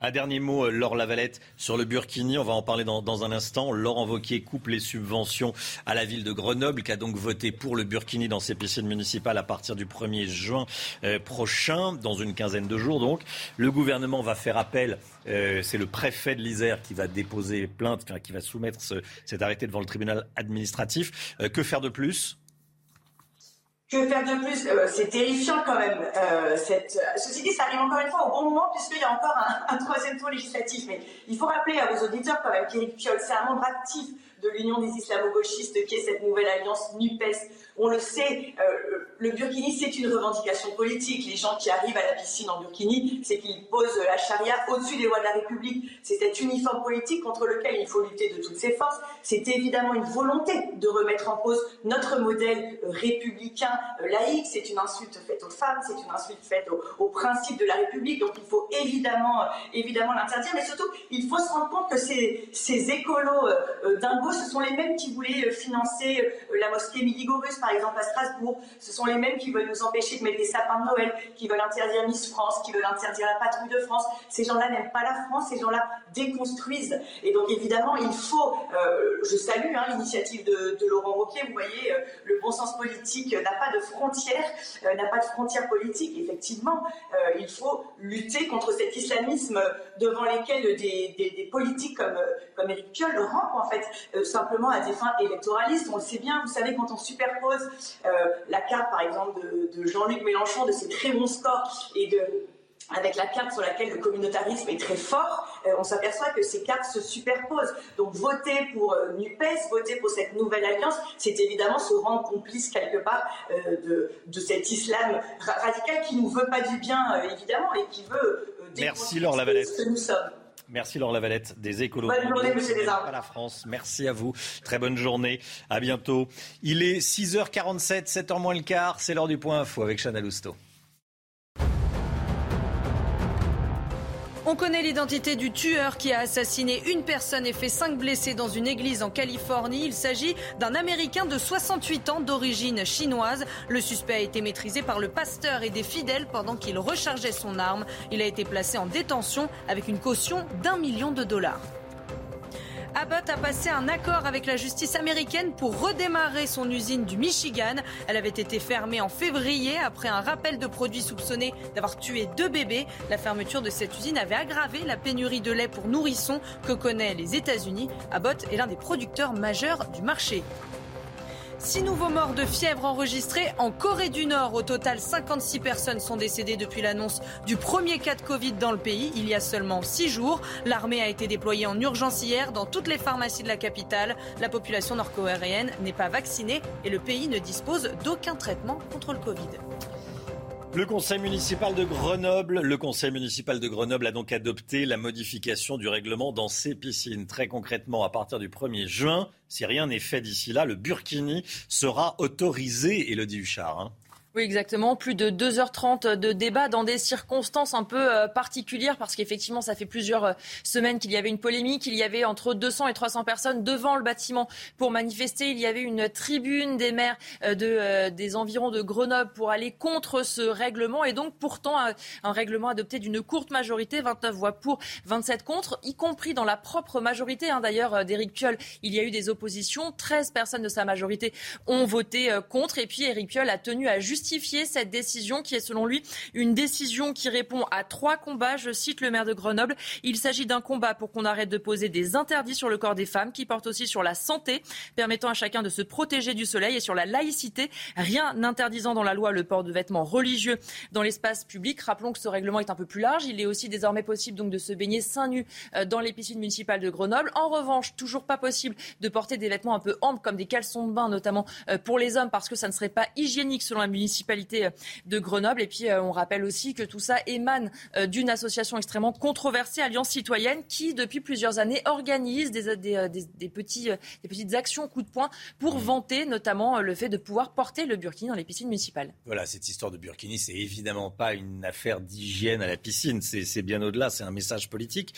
S1: Un dernier mot, euh, Laure Lavalette, sur le Burkini. On va en parler dans, un instant. Laurent Wauquiez coupe les subventions à la ville de Grenoble, qui a donc voté pour le Burkini dans ses piscines municipales à partir du 1er juin euh, prochain, dans une quinzaine de jours donc. Le gouvernement va faire appel. Euh, c'est le préfet de l'Isère qui va déposer plainte, qui va soumettre cet arrêté devant le tribunal administratif. que faire de plus?
S36: Que faire de plus euh, C'est terrifiant quand même. Euh, cette... Ceci dit, ça arrive encore une fois au bon moment puisqu'il y a encore un, troisième tour législatif. Mais il faut rappeler à vos auditeurs quand même qu'Éric Piolle, c'est un membre actif de l'Union des islamo-gauchistes qui est cette nouvelle alliance NUPES. On le sait, euh, le Burkini, c'est une revendication politique. Les gens qui arrivent à la piscine en Burkini, c'est qu'ils posent la charia au-dessus des lois de la République. C'est cet uniforme politique contre lequel il faut lutter de toutes ses forces. C'est évidemment une volonté de remettre en cause notre modèle républicain euh, laïque. C'est une insulte faite aux femmes, c'est une insulte faite aux, principes de la République. Donc il faut évidemment, euh, évidemment l'interdire. Mais surtout, il faut se rendre compte que ces, écolos euh, ce sont les mêmes qui voulaient financer la mosquée Miligorus, exemple, à Strasbourg. Ce sont les mêmes qui veulent nous empêcher de mettre des sapins de Noël, qui veulent interdire Miss France, qui veulent interdire la patrouille de France. Ces gens-là n'aiment pas la France, ces gens-là déconstruisent. Et donc, évidemment, il faut, euh, je salue hein, l'initiative de, Laurent Wauquiez, vous voyez, euh, le bon sens politique n'a pas de frontières, euh, n'a pas de frontières politiques. Effectivement, il faut lutter contre cet islamisme devant lesquels des, des, politiques comme, comme Éric Piolle rampent, en fait, simplement à des fins électoralistes. On le sait bien, vous savez, quand on superpose la carte, par exemple, de, Jean-Luc Mélenchon, de ses très bons scores, et de, avec la carte sur laquelle le communautarisme est très fort, euh, on s'aperçoit que ces cartes se superposent. Donc voter pour euh, NUPES, voter pour cette nouvelle alliance, c'est évidemment se rendre complice quelque part euh, de, de, cet islam radical qui nous veut pas du bien, évidemment, et qui veut
S1: Merci Laure Lavalette.
S36: ce que nous sommes.
S1: Merci Laure Lavalette des écolos.
S36: Bonne journée, monsieur
S1: À la France. Merci à vous. Très bonne journée. À bientôt. Il est 6h47, 7h moins le quart. C'est l'heure du point info avec Chana Lousteau.
S14: On connaît l'identité du tueur qui a assassiné une personne et fait cinq blessés dans une église en Californie. Il s'agit d'un Américain de 68 ans d'origine chinoise. Le suspect a été maîtrisé par le pasteur et des fidèles pendant qu'il rechargeait son arme. Il a été placé en détention avec une caution d'un million de dollars. Abbott a passé un accord avec la justice américaine pour redémarrer son usine du Michigan. Elle avait été fermée en février après un rappel de produits soupçonnés d'avoir tué deux bébés. La fermeture de cette usine avait aggravé la pénurie de lait pour nourrissons que connaissent les États-Unis. Abbott est l'un des producteurs majeurs du marché. Six nouveaux morts de fièvre enregistrés en Corée du Nord. Au total, 56 personnes sont décédées depuis l'annonce du premier cas de Covid dans le pays il y a seulement six jours. L'armée a été déployée en urgence hier dans toutes les pharmacies de la capitale. La population nord-coréenne n'est pas vaccinée et le pays ne dispose d'aucun traitement contre le Covid.
S1: Le conseil municipal de Grenoble, le conseil municipal de Grenoble a donc adopté la modification du règlement dans ses piscines. Très concrètement, à partir du 1er juin, si rien n'est fait d'ici là, le burkini sera autorisé, Elodie Huchard. Hein.
S3: Oui, exactement. Plus de 2h30 de débat dans des circonstances un peu euh, particulières parce qu'effectivement, ça fait plusieurs euh, semaines qu'il y avait une polémique. Il y avait entre 200 et 300 personnes devant le bâtiment pour manifester. Il y avait une tribune des maires euh, de, des environs de Grenoble pour aller contre ce règlement. Et donc, pourtant, un, règlement adopté d'une courte majorité, 29 voix pour, 27 contre, y compris dans la propre majorité. Hein, D'ailleurs, d'Éric Piolle, il y a eu des oppositions. 13 personnes de sa majorité ont voté contre. Et puis, Éric Piolle a tenu à justifier cette décision qui est selon lui une décision qui répond à trois combats. Je cite le maire de Grenoble. Il s'agit d'un combat pour qu'on arrête de poser des interdits sur le corps des femmes qui portent aussi sur la santé, permettant à chacun de se protéger du soleil et sur la laïcité. Rien n'interdisant dans la loi le port de vêtements religieux dans l'espace public. Rappelons que ce règlement est un peu plus large. Il est aussi désormais possible donc de se baigner seins nus euh, dans les piscines municipales de Grenoble. En revanche, toujours pas possible de porter des vêtements un peu amples comme des caleçons de bain, notamment euh, pour les hommes, parce que ça ne serait pas hygiénique selon la municipalité municipalité euh, de Grenoble. Et puis, euh, on rappelle aussi que tout ça émane euh, d'une association extrêmement controversée, Alliance citoyenne, qui, depuis plusieurs années, organise des, des, petits, des petites actions coup de poing pour mmh. vanter notamment le fait de pouvoir porter le burkini dans les piscines municipales.
S1: Voilà, cette histoire de burkini, c'est évidemment pas une affaire d'hygiène à la piscine, c'est bien au-delà, c'est un message politique.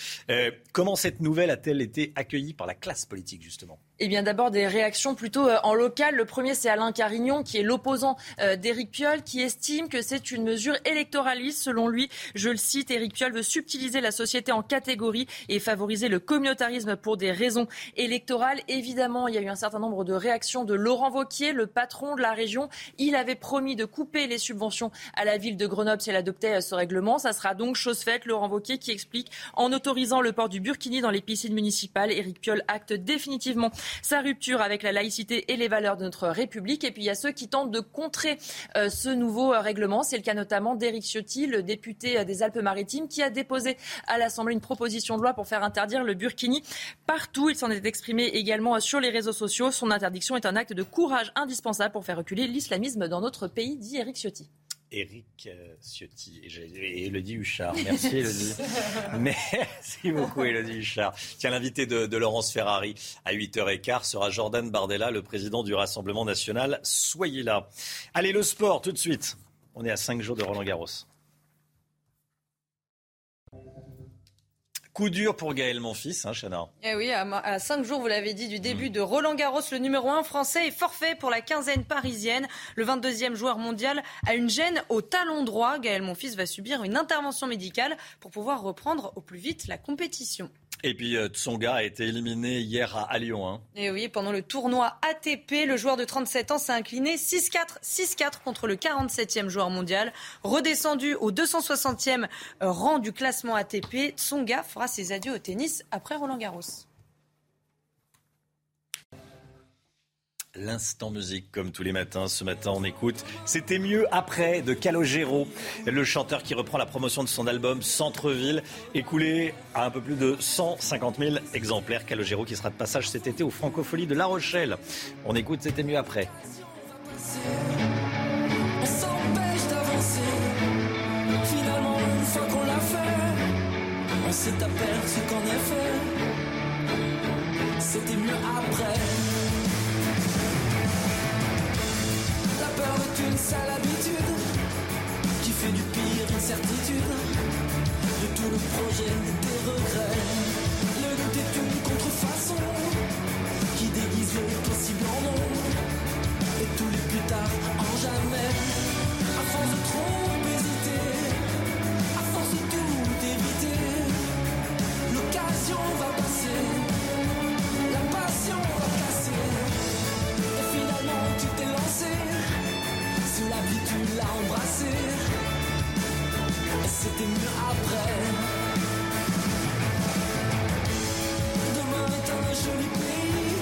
S1: comment cette nouvelle a-t-elle été accueillie par la classe politique, justement?
S3: Eh bien, d'abord des réactions plutôt euh, en local. Le premier, c'est Alain Carignon, qui est l'opposant euh, d'Éric Piolle, qui estime que c'est une mesure électoraliste. Selon lui, je le cite, Éric Piolle veut subtiliser la société en catégories et favoriser le communautarisme pour des raisons électorales. Évidemment, il y a eu un certain nombre de réactions de Laurent Vauquier, le patron de la région. Il avait promis de couper les subventions à la ville de Grenoble si elle adoptait euh, ce règlement. Ça sera donc chose faite. Laurent Vauquier qui explique en autorisant le port du burkini dans les piscines municipales. Éric Piolle acte définitivement sa rupture avec la laïcité et les valeurs de notre République. Et puis il y a ceux qui tentent de contrer euh, ce nouveau euh, règlement. C'est le cas notamment d'Éric Ciotti, le député euh, des Alpes-Maritimes, qui a déposé à l'Assemblée une proposition de loi pour faire interdire le burkini partout. Il s'en est exprimé également sur les réseaux sociaux. Son interdiction est un acte de courage indispensable pour faire reculer l'islamisme dans notre pays, dit Éric Ciotti.
S1: Éric euh, Ciotti et Elodie Huchard. Merci Elodie. Merci beaucoup Elodie Huchard. Tiens, l'invité de, Laurence Ferrari à 8h15 sera Jordan Bardella, le président du Rassemblement national. Soyez là. Allez, le sport tout de suite. On est à 5 jours de Roland Garros. Coup dur pour Gaël Monfils, hein, Chana.
S14: Eh oui, à, cinq jours, vous l'avez dit, du début de Roland Garros, le numéro 1 français est forfait pour la quinzaine parisienne. Le 22e joueur mondial a une gêne au talon droit. Gaël Monfils va subir une intervention médicale pour pouvoir reprendre au plus vite la compétition.
S1: Et puis euh, Tsonga a été éliminé hier à, Lyon. Hein.
S14: Et oui, pendant le tournoi ATP, le joueur de 37 ans s'est incliné 6-4, 6-4 contre le 47e joueur mondial. Redescendu au 260e euh, rang du classement ATP, Tsonga fera ses adieux au tennis après Roland Garros.
S1: L'instant musique, comme tous les matins. Ce matin, on écoute C'était mieux après de Calogero, le chanteur qui reprend la promotion de son album Centre-ville, écoulé à un peu plus de 150 000 exemplaires. Calogero qui sera de passage cet été aux Francopholies de La Rochelle. On écoute C'était mieux après. Des regrets. Le doute est une contrefaçon qui déguise le possible en non et tous les plus tard en jamais. À force de trop hésiter, à force de tout éviter, l'occasion va passer, la passion va casser. Et finalement tu t'es lancé la vie tu l'as embrassé c'était mieux après joli pays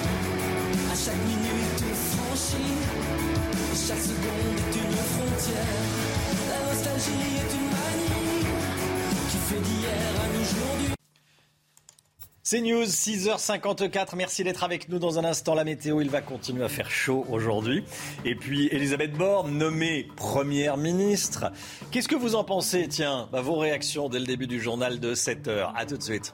S1: À chaque minute franchie c'est News, 6h54. Merci d'être avec nous dans un instant. La météo, il va continuer à faire chaud aujourd'hui. Et puis, Elisabeth Borne, nommée première ministre. Qu'est-ce que vous en pensez? Tiens, bah, vos réactions dès le début du journal de 7h. À tout de suite.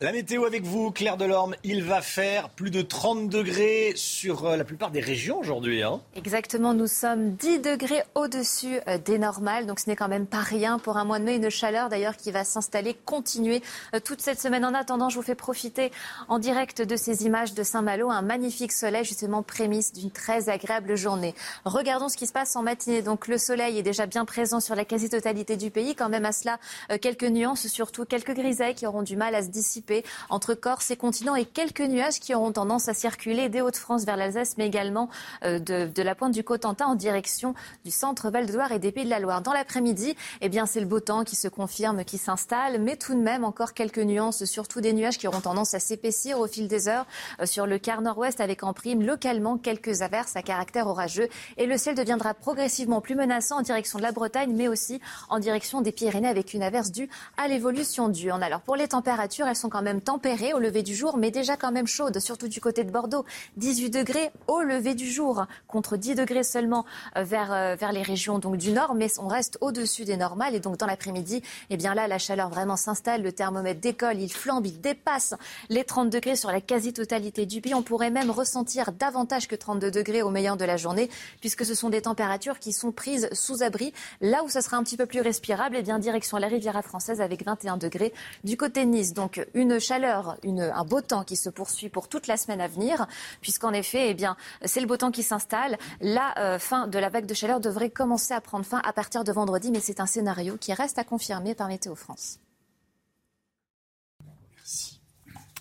S1: La météo avec vous, Claire Delorme. Il va faire plus de 30 degrés sur euh, la plupart des régions aujourd'hui. Hein.
S26: Exactement, nous sommes 10 degrés au-dessus euh, des normales, donc ce n'est quand même pas rien pour un mois de mai. Une chaleur d'ailleurs qui va s'installer, continuer euh, toute cette semaine. En attendant, je vous fais profiter en direct de ces images de Saint-Malo, un magnifique soleil, justement prémisse d'une très agréable journée. Regardons ce qui se passe en matinée. Donc le soleil est déjà bien présent sur la quasi-totalité du pays. Quand même à cela, quelques nuances, surtout quelques grisailles qui auront du mal à se dissiper entre Corse et continent et quelques nuages qui auront tendance à circuler des Hauts-de-France vers l'Alsace, mais également euh, de, la pointe du Cotentin en direction du centre Val-de-Loire et des Pays de la Loire. Dans l'après-midi, eh bien, c'est le beau temps qui se confirme, qui s'installe, mais tout de même encore quelques nuances, surtout des nuages qui auront tendance à s'épaissir au fil des heures euh, sur le quart nord-ouest avec en prime localement quelques averses à caractère orageux et le ciel deviendra progressivement plus menaçant en direction de la Bretagne, mais aussi en direction des Pyrénées avec une averse due à l'évolution du. Alors pour les températures, elles sont quand même tempérée au lever du jour, mais déjà quand même chaude, surtout du côté de Bordeaux. 18 degrés au lever du jour, contre 10 degrés seulement euh, vers, euh, vers les régions donc, du nord, mais on reste au-dessus des normales. Et donc dans l'après-midi, eh bien là, la chaleur vraiment s'installe, le thermomètre décolle, il flambe, il dépasse les 30 degrés sur la quasi-totalité du pays. On pourrait même ressentir davantage que 32 degrés au meilleur de la journée, puisque ce sont des températures qui sont prises sous abri. Là où ça sera un petit peu plus respirable, eh bien direction la Riviera française avec 21 degrés du côté de Nice. Donc une chaleur, un beau temps qui se poursuit pour toute la semaine à venir, puisqu'en effet, eh c'est le beau temps qui s'installe. La euh, fin de la vague de chaleur devrait commencer à prendre fin à partir de vendredi, mais c'est un scénario qui reste à confirmer par Météo France.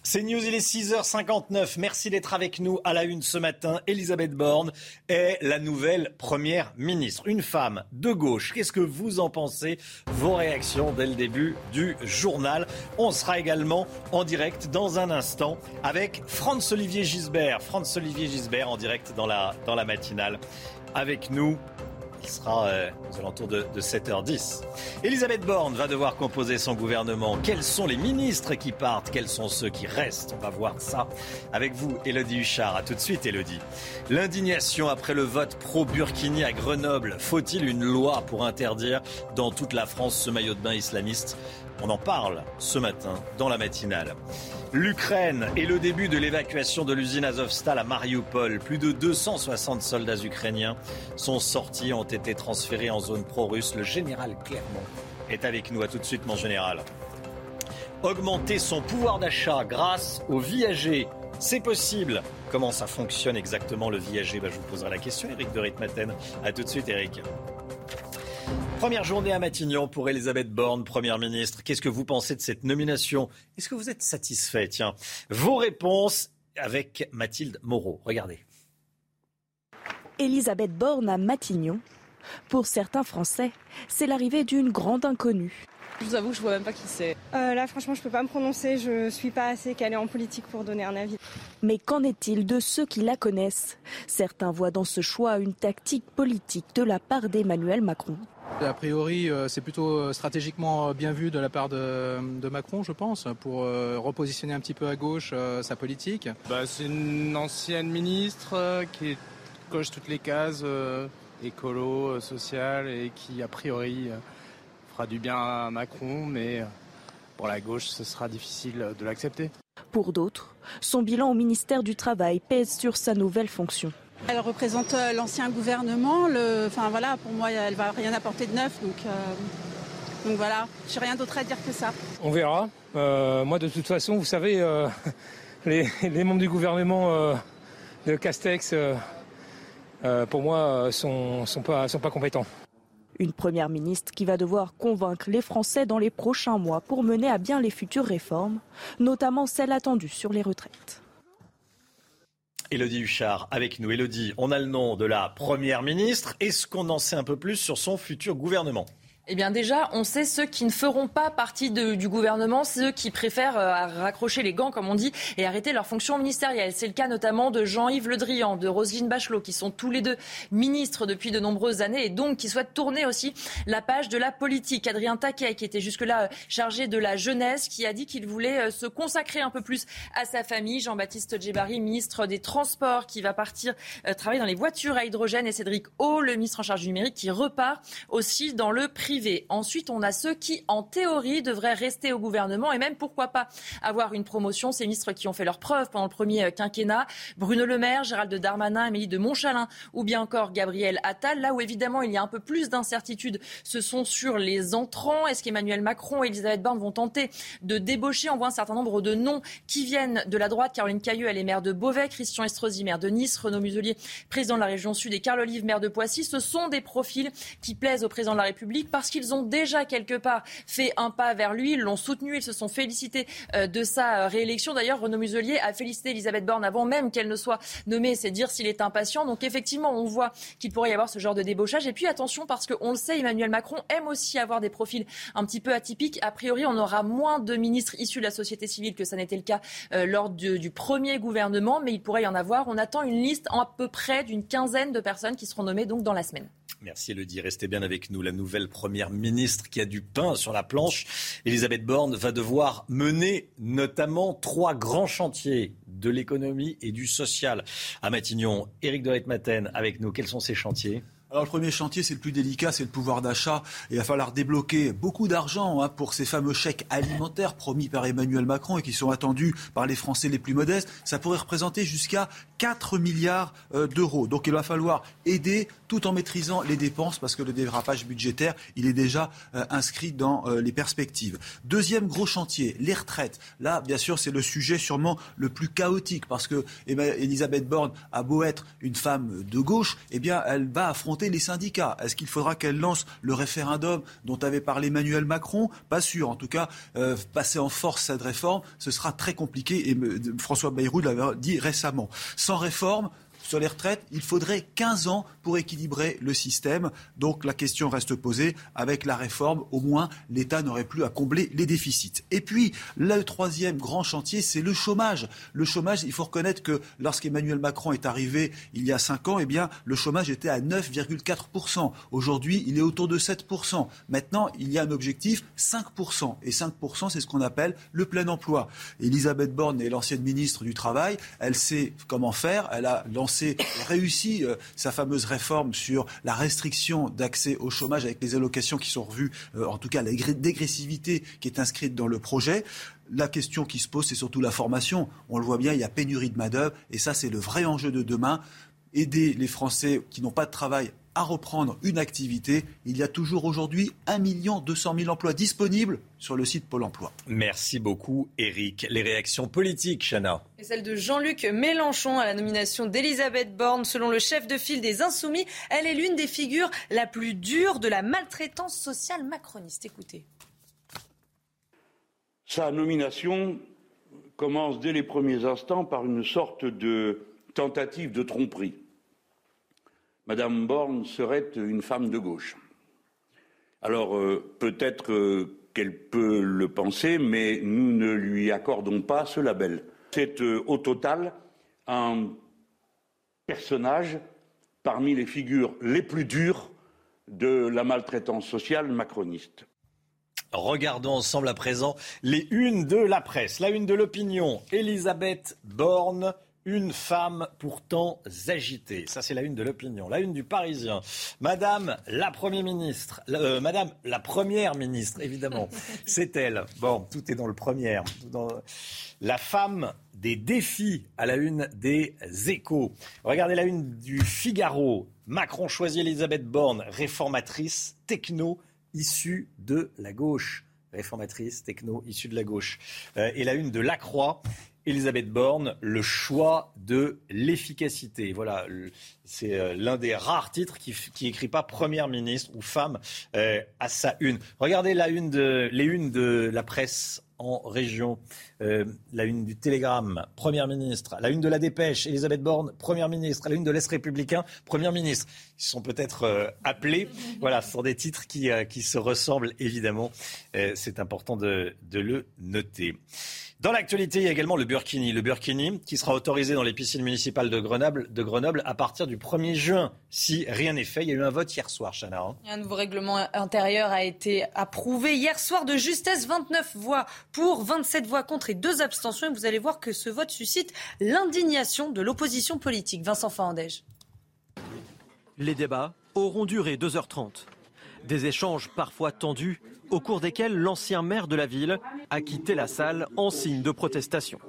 S1: C'est News, il est 6h59. Merci d'être avec nous à la une ce matin. Elisabeth Borne est la nouvelle première ministre. Une femme de gauche. Qu'est-ce que vous en pensez? Vos réactions dès le début du journal. On sera également en direct dans un instant avec Franz-Olivier Gisbert. Franz-Olivier Gisbert en direct dans la, dans la matinale. Avec nous, il sera euh, aux alentours de, 7h10. Elisabeth Borne va devoir composer son gouvernement. Quels sont les ministres qui partent? Quels sont ceux qui restent? On va voir ça avec vous, Elodie Huchard. A tout de suite, Elodie. L'indignation après le vote pro-Burkini à Grenoble. Faut-il une loi pour interdire dans toute la France ce maillot de bain islamiste? On en parle ce matin dans la matinale. L'Ukraine et le début de l'évacuation de l'usine Azovstal à Mariupol. Plus de 260 soldats ukrainiens sont sortis, ont été transférés en zone pro-russe. Le général Clermont est avec nous. À tout de suite, mon général. Augmenter son pouvoir d'achat grâce au viager, c'est possible. Comment ça fonctionne exactement le viager bah, Je vous poserai la question, Eric de Ritmaten. A tout de suite, Eric. Première journée à Matignon pour Elisabeth Borne, Première ministre. Qu'est-ce que vous pensez de cette nomination? Est-ce que vous êtes satisfait? Tiens, vos réponses avec Mathilde Moreau. Regardez.
S2: Elisabeth Borne à Matignon. Pour certains Français, c'est l'arrivée d'une grande inconnue.
S37: Je vous avoue que je vois même pas qui c'est.
S38: Euh, là, franchement, je peux pas me prononcer. Je suis pas assez calée en politique pour donner un avis.
S2: Mais qu'en est-il de ceux qui la connaissent? Certains voient dans ce choix une tactique politique de la part d'Emmanuel Macron.
S39: A priori, euh, c'est plutôt euh, stratégiquement bien vu de la part de, Macron, je pense, pour repositionner un petit peu à gauche sa politique.
S27: Bah, c'est une ancienne ministre qui coche toutes les cases écolo, sociales et qui, a priori, fera du bien à Macron, mais pour la gauche, ce sera difficile de l'accepter.
S2: Pour d'autres, son bilan au ministère du Travail pèse sur sa nouvelle fonction.
S28: Elle représente euh, l'ancien gouvernement. enfin voilà, pour moi, elle va rien apporter de neuf. Donc, euh, donc voilà, j'ai rien d'autre à dire que ça.
S27: On verra. Euh, moi, de toute façon, vous savez, les, membres du gouvernement de Castex, pour moi, sont, sont pas, sont pas compétents.
S2: Une première ministre qui va devoir convaincre les Français dans les prochains mois pour mener à bien les futures réformes, notamment celles attendues sur les retraites.
S1: Elodie Huchard avec nous. Elodie, on a le nom de la Première ministre. Est-ce qu'on en sait un peu plus sur son futur gouvernement?
S3: Eh bien déjà, on sait ceux qui ne feront pas partie du gouvernement, ceux qui préfèrent euh, raccrocher les gants, comme on dit, et arrêter leurs fonctions ministérielles. C'est le cas notamment de Jean-Yves Le Drian, de Roselyne Bachelot, qui sont tous les deux ministres depuis de nombreuses années et donc qui souhaitent tourner aussi la page de la politique. Adrien Taquet, qui était jusque-là euh, chargé de la jeunesse, qui a dit qu'il voulait euh, se consacrer un peu plus à sa famille. Jean-Baptiste Djebari, ministre des Transports, qui va partir travailler dans les voitures à hydrogène, et Cédric O, le ministre en charge du numérique, qui repart aussi dans le Ensuite, on a ceux qui, en théorie, devraient rester au gouvernement et même, pourquoi pas, avoir une promotion. Ces ministres qui ont fait leurs preuves pendant le premier euh, quinquennat. Bruno Le Maire, Gérald Darmanin, Amélie de Montchalin ou bien encore Gabriel Attal. Là où, évidemment, il y a un peu plus d'incertitude, ce sont sur les entrants. Est-ce qu'Emmanuel Macron et Elisabeth Borne vont tenter de débaucher? On voit un certain nombre de noms qui viennent de la droite. Caroline Cailleux, elle est maire de Beauvais. Christian Estrosi, maire de Nice. Renaud Muselier, président de la région Sud. Et Carl Olive, maire de Poissy. Ce sont des profils qui plaisent au président de la République qu'ils ont déjà quelque part fait un pas vers lui. Ils l'ont soutenu, ils se sont félicités euh, de sa euh, réélection. D'ailleurs, Renaud Muselier a félicité Elisabeth Borne avant même qu'elle ne soit nommée. C'est dire s'il est impatient. Donc effectivement, on voit qu'il pourrait y avoir ce genre de débauchage. Et puis attention, parce qu'on le sait, Emmanuel Macron aime aussi avoir des profils un petit peu atypiques. A priori, on aura moins de ministres issus de la société civile que ça n'était le cas euh, lors du premier gouvernement, mais il pourrait y en avoir. On attend une liste à peu près d'une quinzaine de personnes qui seront nommées donc dans la semaine.
S1: Merci Elodie. Restez bien avec nous. La nouvelle première ministre qui a du pain sur la planche, Elisabeth Borne, va devoir mener notamment trois grands chantiers de l'économie et du social à Matignon. Éric de Ritmaten avec nous. Quels sont ces chantiers?
S11: Alors le premier chantier, c'est le plus délicat, c'est le pouvoir d'achat. Il va falloir débloquer beaucoup d'argent hein, pour ces fameux chèques alimentaires promis par Emmanuel Macron et qui sont attendus par les Français les plus modestes. Ça pourrait représenter jusqu'à 4 milliards euh, d'euros. Donc il va falloir aider tout en maîtrisant les dépenses parce que le dérapage budgétaire, il est déjà euh, inscrit dans euh, les perspectives. Deuxième gros chantier, les retraites. Là, bien sûr, c'est le sujet sûrement le plus chaotique parce que Elisabeth Borne a beau être une femme de gauche, eh bien, elle va affronter les syndicats Est-ce qu'il faudra qu'elle lance le référendum dont avait parlé Emmanuel Macron? Pas sûr. En tout cas, passer en force cette réforme, ce sera très compliqué. Et François Bayrou l'avait dit récemment. Réforme, sur les retraites, il faudrait 15 ans pour équilibrer le système. Donc la question reste posée. Avec la réforme, au moins, l'État n'aurait plus à combler les déficits. Et puis, le troisième grand chantier, c'est le chômage. Le chômage, il faut reconnaître que lorsqu'Emmanuel Macron est arrivé il y a 5 ans, eh bien, le chômage était à 9,4%. Aujourd'hui, il est autour de 7%. Maintenant, il y a un objectif 5%. Et 5%, c'est ce qu'on appelle le plein emploi. Elisabeth Borne est l'ancienne ministre du Travail. Elle sait comment faire. Elle a lancé, réussi euh, sa fameuse réforme sur la restriction d'accès au chômage avec les allocations qui sont revues, euh, en tout cas la dégressivité qui est inscrite dans le projet. La question qui se pose, c'est surtout la formation. On le voit bien, il y a pénurie de main-d'œuvre et ça, c'est le vrai enjeu de demain. Aider les Français qui n'ont pas de travail à reprendre une activité. Il y a toujours aujourd'hui 1 200 000 emplois disponibles sur le site Pôle emploi.
S1: Merci beaucoup, Eric. Les réactions politiques, Chana.
S14: Et celle de Jean-Luc Mélenchon à la nomination d'Elisabeth Borne. Selon le chef de file des Insoumis, elle est l'une des figures la plus dure de la maltraitance sociale macroniste. Écoutez.
S40: Sa nomination commence dès les premiers instants par une sorte de tentative de tromperie. Madame Borne serait une femme de gauche. Alors euh, peut-être euh, qu'elle peut le penser, mais nous ne lui accordons pas ce label. C'est euh, au total un personnage parmi les figures les plus dures de la maltraitance sociale macroniste.
S1: Regardons ensemble à présent les unes de la presse. La une de l'opinion, Elisabeth Borne une femme pourtant agitée. Ça, c'est la une de l'opinion. La une du Parisien. Madame la Première ministre. Euh, Madame la Première ministre, évidemment. c'est elle. Bon, tout est dans le premier. Dans la femme des défis à la une des échos. Regardez la une du Figaro. Macron choisit Elisabeth Borne, réformatrice, techno, issue de la gauche réformatrice, techno, issue de la gauche. Euh, et la une de La Croix, Elisabeth Borne, le choix de l'efficacité. Voilà, c'est euh, l'un des rares titres qui, qui écrit pas première ministre ou femme euh, à sa une. Regardez la une de, les unes de la presse en région. Euh, la une du Télégramme, Première ministre. La une de la Dépêche, Elisabeth Borne, Première ministre. La une de l'Est républicain, Première ministre. Ils sont peut-être appelés. Voilà, ce sont des titres qui, qui se ressemblent évidemment. C'est important de, de le noter. Dans l'actualité, il y a également le Burkini. Le Burkini qui sera autorisé dans les piscines municipales de Grenoble, de Grenoble à partir du 1er juin. Si rien n'est fait, il y a eu un vote hier soir, Chana. Hein.
S14: Un nouveau règlement intérieur a été approuvé hier soir de justesse. 29 voix pour, 27 voix contre et deux abstentions. Et vous allez voir que ce vote suscite l'indignation de l'opposition politique. Vincent Fandège.
S41: Les débats auront duré 2h30. Des échanges parfois tendus au cours desquels l'ancien maire de la ville a quitté la salle en signe de protestation.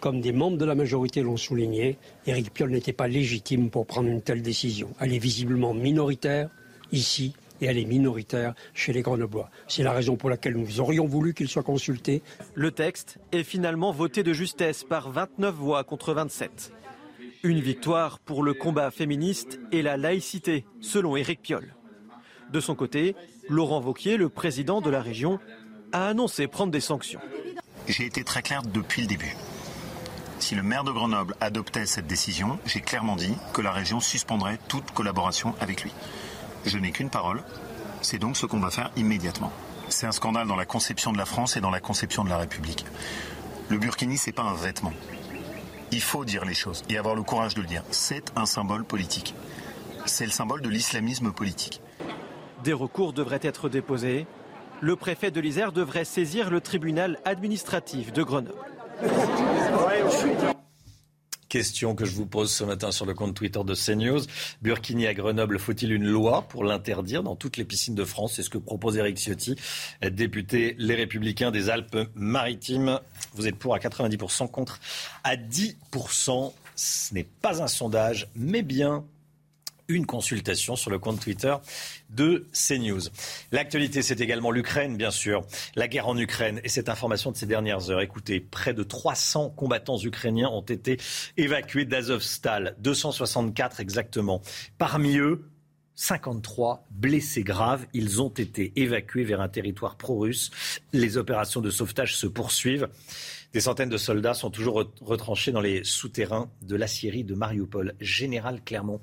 S42: Comme des membres de la majorité l'ont souligné, Éric Piolle n'était pas légitime pour prendre une telle décision. Elle est visiblement minoritaire ici et elle est minoritaire chez les Grenoblois. C'est la raison pour laquelle nous aurions voulu qu'il soit consulté.
S41: Le texte est finalement voté de justesse par 29 voix contre 27. Une victoire pour le combat féministe et la laïcité, selon Éric Piolle. De son côté, Laurent Vauquier, le président de la région, a annoncé prendre des sanctions.
S43: J'ai été très clair depuis le début. Si le maire de Grenoble adoptait cette décision, j'ai clairement dit que la région suspendrait toute collaboration avec lui. Je n'ai qu'une parole, c'est donc ce qu'on va faire immédiatement. C'est un scandale dans la conception de la France et dans la conception de la République. Le burkini, c'est pas un vêtement. Il faut dire les choses et avoir le courage de le dire. C'est un symbole politique. C'est le symbole de l'islamisme politique.
S41: Des recours devraient être déposés. Le préfet de l'Isère devrait saisir le tribunal administratif de Grenoble.
S1: Question que je vous pose ce matin sur le compte Twitter de CNews. Burkini à Grenoble, faut-il une loi pour l'interdire dans toutes les piscines de France? C'est ce que propose Eric Ciotti, député Les Républicains des Alpes-Maritimes. Vous êtes pour à 90%, contre à 10%. Ce n'est pas un sondage, mais bien une consultation sur le compte Twitter de CNews. L'actualité, c'est également l'Ukraine, bien sûr. La guerre en Ukraine et cette information de ces dernières heures. Écoutez, près de 300 combattants ukrainiens ont été évacués d'Azovstal, 264 exactement. Parmi eux, 53 blessés graves. Ils ont été évacués vers un territoire pro-russe. Les opérations de sauvetage se poursuivent. Des centaines de soldats sont toujours retranchés dans les souterrains de la Syrie de Mariupol. Général Clermont,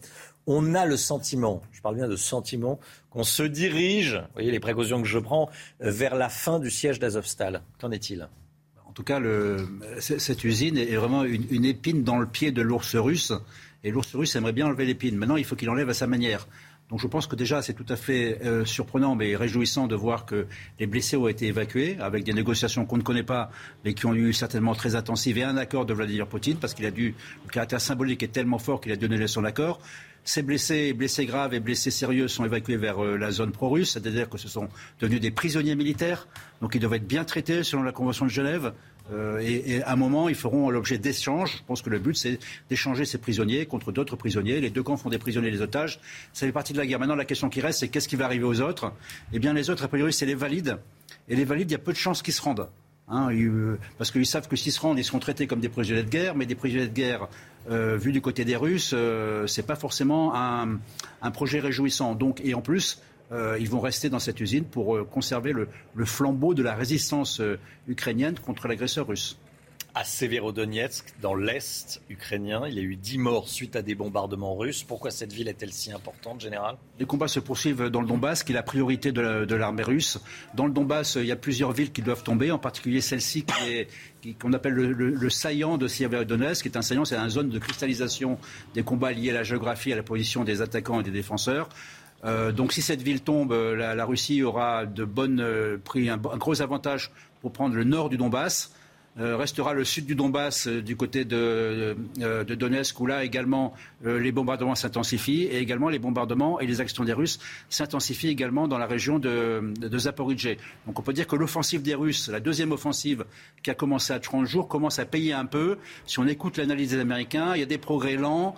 S1: on a le sentiment, je parle bien de sentiment, qu'on se dirige, vous voyez les précautions que je prends, vers la fin du siège d'Azovstal. Qu'en est-il?
S18: En tout cas, cette usine est vraiment une, épine dans le pied de l'ours russe. Et l'ours russe aimerait bien enlever l'épine. Maintenant, il faut qu'il enlève à sa manière. Donc je pense que déjà c'est tout à fait euh, surprenant mais réjouissant de voir que les blessés ont été évacués avec des négociations qu'on ne connaît pas mais qui ont eu certainement très intensives et un accord de Vladimir Poutine parce qu'il a dû le caractère symbolique est tellement fort qu'il a donné son accord. Ces blessés, blessés graves et blessés sérieux sont évacués vers euh, la zone pro-russe, c'est-à-dire que ce sont devenus des prisonniers militaires, donc ils doivent être bien traités selon la Convention de Genève. Euh, et, à un moment, ils feront l'objet d'échanges. Je pense que le but, c'est d'échanger ces prisonniers contre d'autres prisonniers. Les deux camps font des prisonniers des otages. Ça fait partie de la guerre. Maintenant, la question qui reste, c'est qu'est-ce qui va arriver aux autres? Eh bien, les autres, a priori, c'est les valides. Et les valides, il y a peu de chances qu'ils se rendent. Hein, parce qu'ils savent que s'ils se rendent, ils seront traités comme des prisonniers de guerre, mais des prisonniers de guerre euh, vus du côté des Russes, euh, c'est pas forcément un, projet réjouissant. Donc, et en plus, euh, ils vont rester dans cette usine pour euh, conserver le, flambeau de la résistance ukrainienne contre l'agresseur russe
S1: à Severodonetsk, dans l'est ukrainien. Il y a eu 10 morts suite à des bombardements russes. Pourquoi cette ville est-elle si importante, général?
S18: Les combats se poursuivent dans le Donbass, qui est la priorité de l'armée russe. Dans le Donbass, il y a plusieurs villes qui doivent tomber, en particulier celle-ci qu'on appelle le, saillant de Severodonetsk, qui est un saillant, c'est une zone de cristallisation des combats liés à la géographie, à la position des attaquants et des défenseurs. Euh, donc si cette ville tombe, la, Russie aura de bonnes, euh, pris un, gros avantage pour prendre le nord du Donbass. Euh, restera le sud du Donbass euh, du côté de, euh, de, Donetsk où là également les bombardements s'intensifient et également les bombardements et les actions des Russes s'intensifient également dans la région de, de, Zaporizhzhia. Donc on peut dire que l'offensive des Russes, la deuxième offensive qui a commencé à 30 jours, commence à payer un peu. Si on écoute l'analyse des Américains, il y a des progrès lents,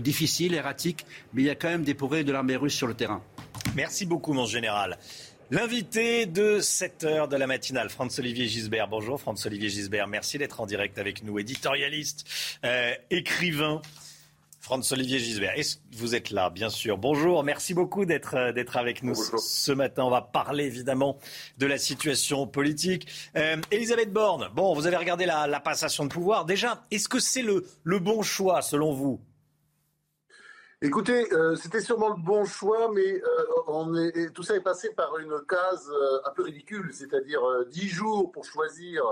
S18: difficiles, erratiques, mais il y a quand même des progrès de l'armée russe sur le terrain.
S1: Merci beaucoup mon général. L'invité de 7 heures de la matinale, Franz-Olivier Gisbert. Bonjour Franz-Olivier Gisbert, merci d'être en direct avec nous, éditorialiste, euh, écrivain. Franz-Olivier Gisbert, vous êtes là, bien sûr. Bonjour, merci beaucoup d'être euh, d'être avec nous ce matin. On va parler évidemment de la situation politique. Euh, Elisabeth Borne, bon, vous avez regardé la, passation de pouvoir. Déjà, est-ce que c'est le, le bon choix selon vous?
S44: Écoutez, euh, c'était sûrement le bon choix, mais euh, tout ça est passé par une case euh, un peu ridicule, c'est-à-dire dix jours pour choisir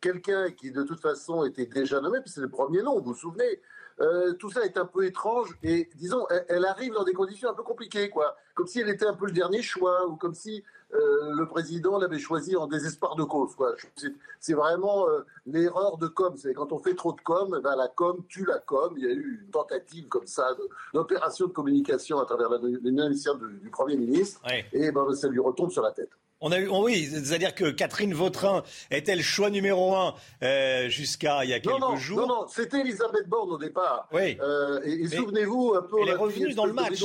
S44: quelqu'un qui de toute façon était déjà nommé, puis c'est le premier nom, vous vous souvenez. Tout ça est un peu étrange et disons, elle, arrive dans des conditions un peu compliquées, quoi. Comme si elle était un peu le dernier choix ou comme si euh, le président l'avait choisi en désespoir de cause. C'est vraiment euh, l'erreur de com. C'est quand on fait trop de com, eh ben, la com tue la com. Il y a eu une tentative comme ça d'opération de, communication à travers l'initiative du, du Premier ministre, et ben, ça lui retombe sur la tête.
S1: On a eu, oui, c'est-à-dire que Catherine Vautrin était le choix numéro un euh, jusqu'à il y a quelques jours.
S44: Non, non, c'était Elisabeth Borne au départ.
S1: Oui.
S44: Euh, et, souvenez-vous un peu.
S1: Elle est revenue dans le match.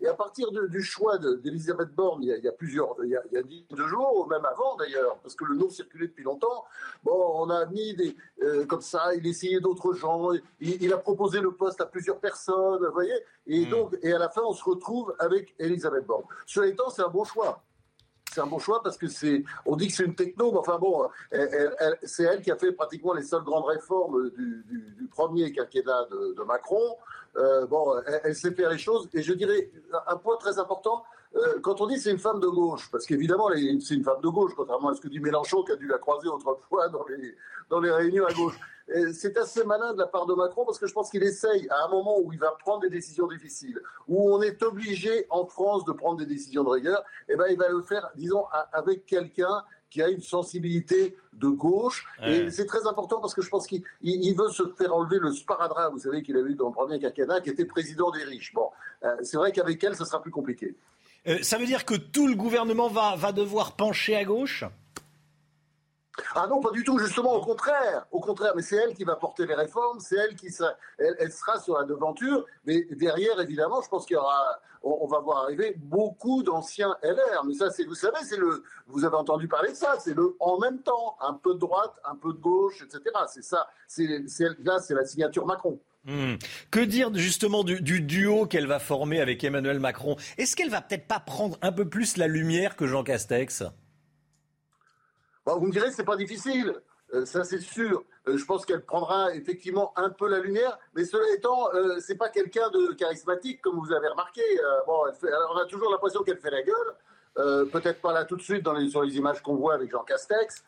S44: Et à partir du choix d'Elisabeth Borne, il y, a, plusieurs, il y a, il y a dix jours, même avant d'ailleurs, parce que le nom circulait depuis longtemps. Bon, on a mis des euh, comme ça, il essayait d'autres gens, il, a proposé le poste à plusieurs personnes, vous voyez. Et hmm. donc, et à la fin, on se retrouve avec Elisabeth Borne. Cela étant, c'est un bon choix c'est un bon choix parce que c'est, on dit que c'est une techno, mais enfin bon, c'est elle qui a fait pratiquement les seules grandes réformes du, premier quinquennat de, Macron. Euh, bon, elle, sait faire les choses. Et je dirais un point très important. Euh, quand on dit c'est une femme de gauche, parce qu'évidemment c'est une femme de gauche, contrairement à ce que dit Mélenchon qui a dû la croiser autrefois dans les, dans les réunions à gauche c'est assez malin de la part de Macron parce que je pense qu'il essaye à un moment où il va prendre des décisions difficiles, où on est obligé en France de prendre des décisions de rigueur, et eh ben il va le faire, disons, avec quelqu'un qui a une sensibilité de gauche. Et c'est très important parce que je pense qu'il veut se faire enlever le sparadrap, vous savez, qu'il a eu dans le premier quinquennat, qui était président des riches. Bon, euh, c'est vrai qu'avec elle, ce sera plus compliqué.
S1: Euh, ça veut dire que tout le gouvernement va, va devoir pencher à gauche?
S44: Ah non, pas du tout, justement, au contraire. Au contraire, mais c'est elle qui va porter les réformes, c'est elle qui sera, elle, sera sur la devanture, mais derrière, évidemment, je pense qu'il y aura, on, va voir arriver beaucoup d'anciens LR. Mais ça, c'est, vous savez, c'est le, vous avez entendu parler de ça, c'est le en même temps, un peu de droite, un peu de gauche, etc. C'est ça, c'est, là, c'est la signature Macron.
S1: Hmm. Que dire justement du, du duo qu'elle va former avec Emmanuel Macron? Est-ce qu'elle va peut-être pas prendre un peu plus la lumière que Jean Castex?
S44: Vous me direz, c'est pas difficile. Euh, ça, c'est sûr. Euh, je pense qu'elle prendra effectivement un peu la lumière, mais cela étant, euh, c'est pas quelqu'un de charismatique, comme vous avez remarqué. bon, on a toujours l'impression qu'elle fait la gueule. Peut-être pas là tout de suite dans les, sur les images qu'on voit avec Jean Castex,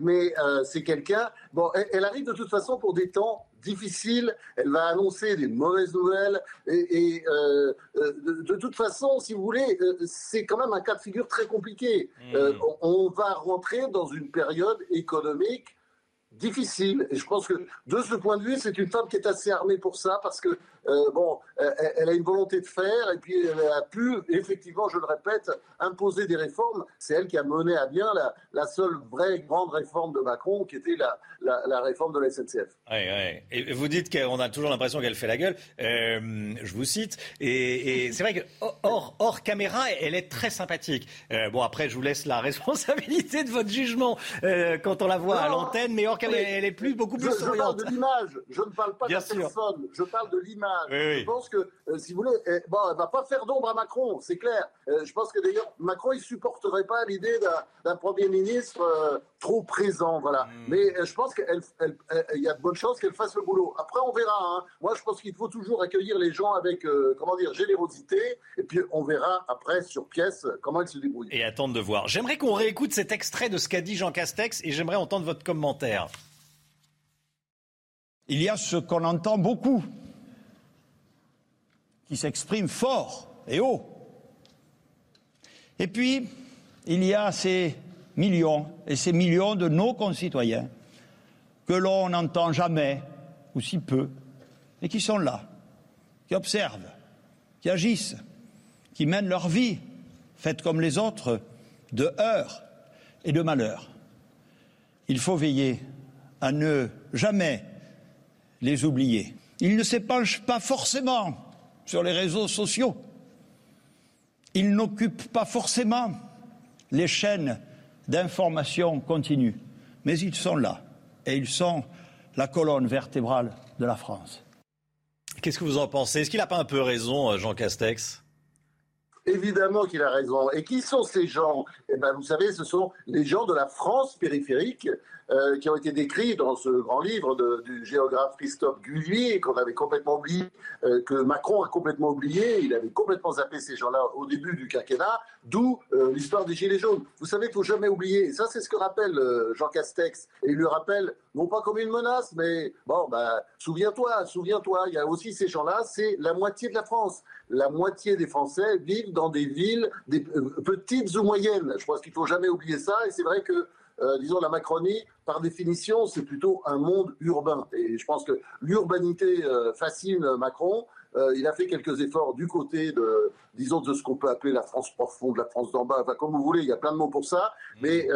S44: mais c'est quelqu'un. Bon, elle, arrive de toute façon pour des temps difficile, elle va annoncer des mauvaises nouvelles. Et, euh, euh, de, toute façon, si vous voulez, euh, c'est quand même un cas de figure très compliqué. Mmh. on, va rentrer dans une période économique difficile. Et je pense que de ce point de vue, c'est une femme qui est assez armée pour ça, parce que euh, bon, elle, a une volonté de faire, et puis elle a pu, effectivement, je le répète, imposer des réformes. C'est elle qui a mené à bien la, la, seule vraie grande réforme de Macron, qui était la, la, réforme de la SNCF.
S1: Ouais, Et vous dites qu'on a toujours l'impression qu'elle fait la gueule. Euh, je vous cite. Et, et c'est vrai que hors, hors, caméra, elle est très sympathique. Euh, bon, après, je vous laisse la responsabilité de votre jugement quand on la voit à l'antenne, mais hors caméra, elle est plus, beaucoup plus
S44: je, je parle de l'image. Je ne parle pas de la personne. Je parle de l'image. Je pense que, euh, si vous voulez, eh, bon, elle va pas faire d'ombre à Macron, c'est clair. Euh, je pense que d'ailleurs, Macron, il supporterait pas l'idée d'un Premier ministre euh, trop présent, voilà. Hmm. Mais je pense qu'il y a de bonnes chances qu'elle fasse le boulot. Après, on verra. Hein. Moi, je pense qu'il faut toujours accueillir les gens avec, comment dire, générosité. Et puis, on verra après, sur pièce, comment elle se débrouille.
S1: Et attendre de voir. J'aimerais qu'on réécoute cet extrait de ce qu'a dit Jean Castex et j'aimerais entendre votre commentaire.
S45: Il y a ce qu'on entend beaucoup qui s'exprime fort et haut. Et puis, il y a ces millions et ces millions de nos concitoyens que l'on n'entend jamais ou si peu, et qui sont là, qui observent, qui agissent, qui mènent leur vie, faite comme les autres, de heurts et de malheurs. Il faut veiller à ne jamais les oublier. Ils ne s'épanchent pas forcément sur les réseaux sociaux. Ils n'occupent pas forcément les chaînes d'information continuent. Mais ils sont là et ils sont la colonne vertébrale de la France.
S1: Qu'est-ce que vous en pensez? Est-ce qu'il n'a pas un peu raison, Jean Castex?
S44: Évidemment qu'il a raison. Et qui sont ces gens? Eh ben, vous savez, ce sont les gens de la France périphérique euh, qui ont été décrits dans ce grand livre du géographe Christophe Gullier, qu'on avait complètement oublié, euh, que Macron a complètement oublié. Il avait complètement zappé ces gens-là au début du quinquennat, d'où euh, l'histoire des Gilets jaunes. Vous savez, il faut jamais oublier. Et ça, c'est ce que rappelle Jean Castex. Et il le rappelle, non pas comme une menace, mais bon, bah, souviens-toi, souviens-toi, il y a aussi ces gens-là, c'est la moitié de la France. La moitié des Français vivent dans des villes, des petites ou moyennes. Je pense qu'il faut jamais oublier ça. Et c'est vrai que euh, disons, la Macronie, par définition, c'est plutôt un monde urbain. Et je pense que l'urbanité euh, fascine Macron. Euh, il a fait quelques efforts du côté de, disons, de ce qu'on peut appeler la France profonde, la France d'en bas, enfin, comme vous voulez, il y a plein de mots pour ça. Mais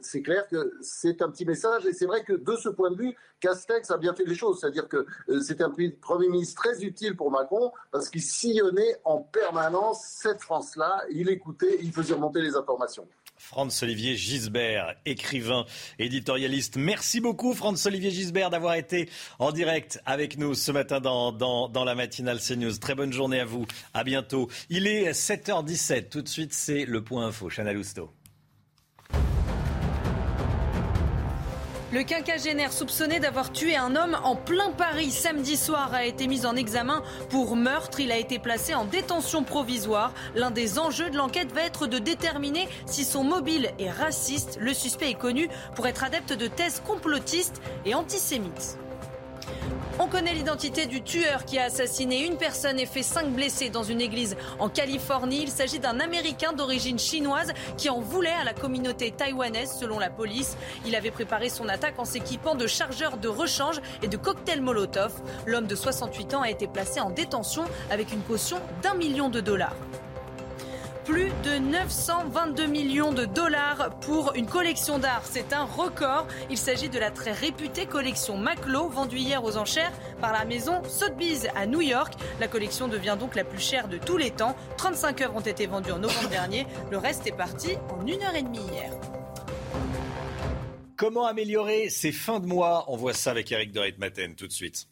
S44: c'est clair que c'est un petit message. Et c'est vrai que de ce point de vue, Castex a bien fait les choses. C'est-à-dire que c'était un Premier ministre très utile pour Macron parce qu'il sillonnait en permanence cette France-là. Il écoutait, il faisait remonter les informations.
S1: Franz-Olivier Gisbert, écrivain, éditorialiste. Merci beaucoup, Franz-Olivier Gisbert, d'avoir été en direct avec nous ce matin dans, dans, la matinale CNews. Très bonne journée à vous. À bientôt. Il est 7h17. Tout de suite, c'est le point info. Chana Lousteau.
S14: Le quinquagénaire soupçonné d'avoir tué un homme en plein Paris samedi soir a été mis en examen pour meurtre. Il a été placé en détention provisoire. L'un des enjeux de l'enquête va être de déterminer si son mobile est raciste. Le suspect est connu pour être adepte de thèses complotistes et antisémites. On connaît l'identité du tueur qui a assassiné une personne et fait cinq blessés dans une église en Californie. Il s'agit d'un Américain d'origine chinoise qui en voulait à la communauté taïwanaise selon la police. Il avait préparé son attaque en s'équipant de chargeurs de rechange et de cocktails Molotov. L'homme de 68 ans a été placé en détention avec une caution d'un million de dollars plus de 922 millions de dollars pour une collection d'art. C'est un record. Il s'agit de la très réputée collection Maclo, vendue hier aux enchères par la maison Sotheby's à New York. La collection devient donc la plus chère de tous les temps. 35 œuvres ont été vendues en novembre dernier. Le reste est parti en une heure et demie hier.
S1: Comment améliorer ces fins de mois? On voit ça avec Eric de Maten tout de suite.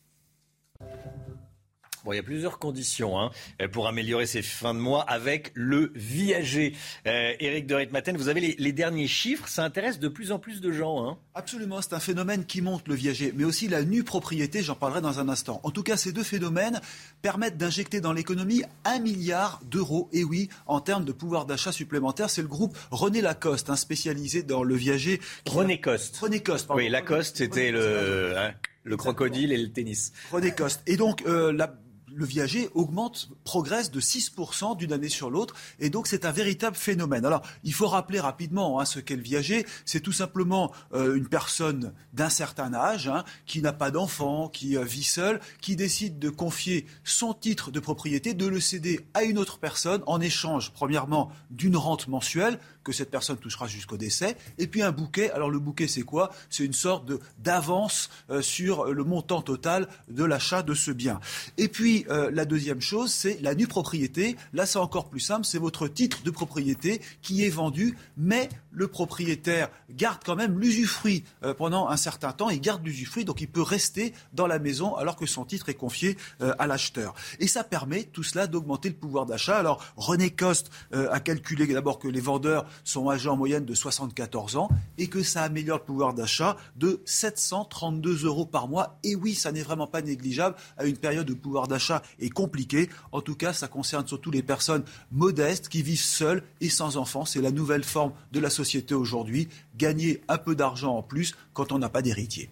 S1: Bon, il y a plusieurs conditions hein, pour améliorer ces fins de mois avec le viager. Euh, Éric de Ritmaten, vous avez les, derniers chiffres, ça intéresse de plus en plus de gens. Hein.
S11: Absolument, c'est un phénomène qui monte le viager, mais aussi la nue propriété, j'en parlerai dans un instant. En tout cas, ces deux phénomènes permettent d'injecter dans l'économie un milliard d'euros, et oui, en termes de pouvoir d'achat supplémentaire. C'est le groupe René Lacoste, un spécialisé dans le viager.
S1: René Coste.
S11: René Coste,
S1: pardon. Oui, Lacoste, c'était le... Hein, le crocodile et le tennis.
S11: René Coste. Et donc, euh, la le viager augmente, progresse de 6% d'une année sur l'autre. Et donc, c'est un véritable phénomène. Alors, il faut rappeler rapidement hein, ce qu'est le viager. C'est tout simplement euh, une personne d'un certain âge hein, qui n'a pas d'enfant, qui euh, vit seule, qui décide de confier son titre de propriété, de le céder à une autre personne en échange, premièrement, d'une rente mensuelle que cette personne touchera jusqu'au décès, et puis un bouquet. Alors, le bouquet, c'est quoi? C'est une sorte d'avance euh, sur le montant total de l'achat de ce bien. Et puis, euh, la deuxième chose, c'est la nue propriété. Là, c'est encore plus simple, c'est votre titre de propriété qui est vendu, mais le propriétaire garde quand même l'usufruit euh, pendant un certain temps. Il garde l'usufruit, donc il peut rester dans la maison alors que son titre est confié euh, à l'acheteur. Et ça permet tout cela d'augmenter le pouvoir d'achat. Alors, René Coste a calculé d'abord que les vendeurs sont âgés en moyenne de 74 ans et que ça améliore le pouvoir d'achat de 732 euros par mois. Et oui, ça n'est vraiment pas négligeable à une période de pouvoir d'achat est compliqué. En tout cas, ça concerne surtout les personnes modestes qui vivent seules et sans enfants. C'est la nouvelle forme de la société aujourd'hui. Gagner un peu d'argent en plus quand on n'a pas d'héritier.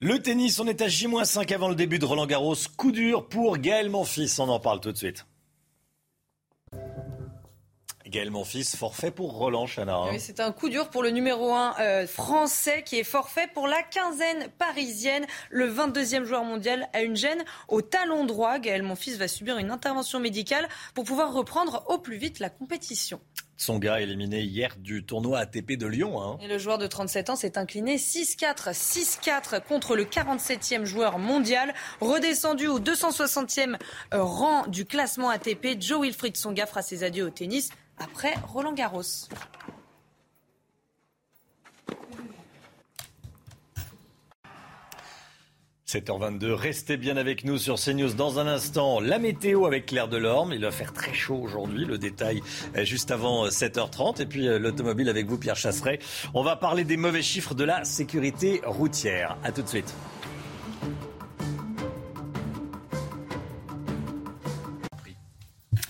S1: Le tennis, on est à J-5 avant le début de Roland Garros. Coup dur pour Gaël Monfils. On en parle tout de suite. Gaël Monfils, forfait pour Roland Chana. Hein.
S14: Oui, c'est un coup dur pour le numéro 1 euh, français qui est forfait pour la quinzaine parisienne. Le 22e joueur mondial a une gêne au talon droit. Gaël Monfils va subir une intervention médicale pour pouvoir reprendre au plus vite la compétition.
S1: Tsonga éliminé hier du tournoi ATP de Lyon. Hein.
S14: Et le joueur de 37 ans s'est incliné 6-4, 6-4 contre le 47e joueur mondial. Redescendu au 260e rang du classement ATP, Joe Wilfried Tsonga fera ses adieux au tennis après Roland Garros.
S1: 7h22, restez bien avec nous sur CNews. Dans un instant, la météo avec Claire Delorme. Il va faire très chaud aujourd'hui. Le détail juste avant 7h30. Et puis euh, l'automobile avec vous, Pierre Chasseret. On va parler des mauvais chiffres de la sécurité routière. A tout de suite.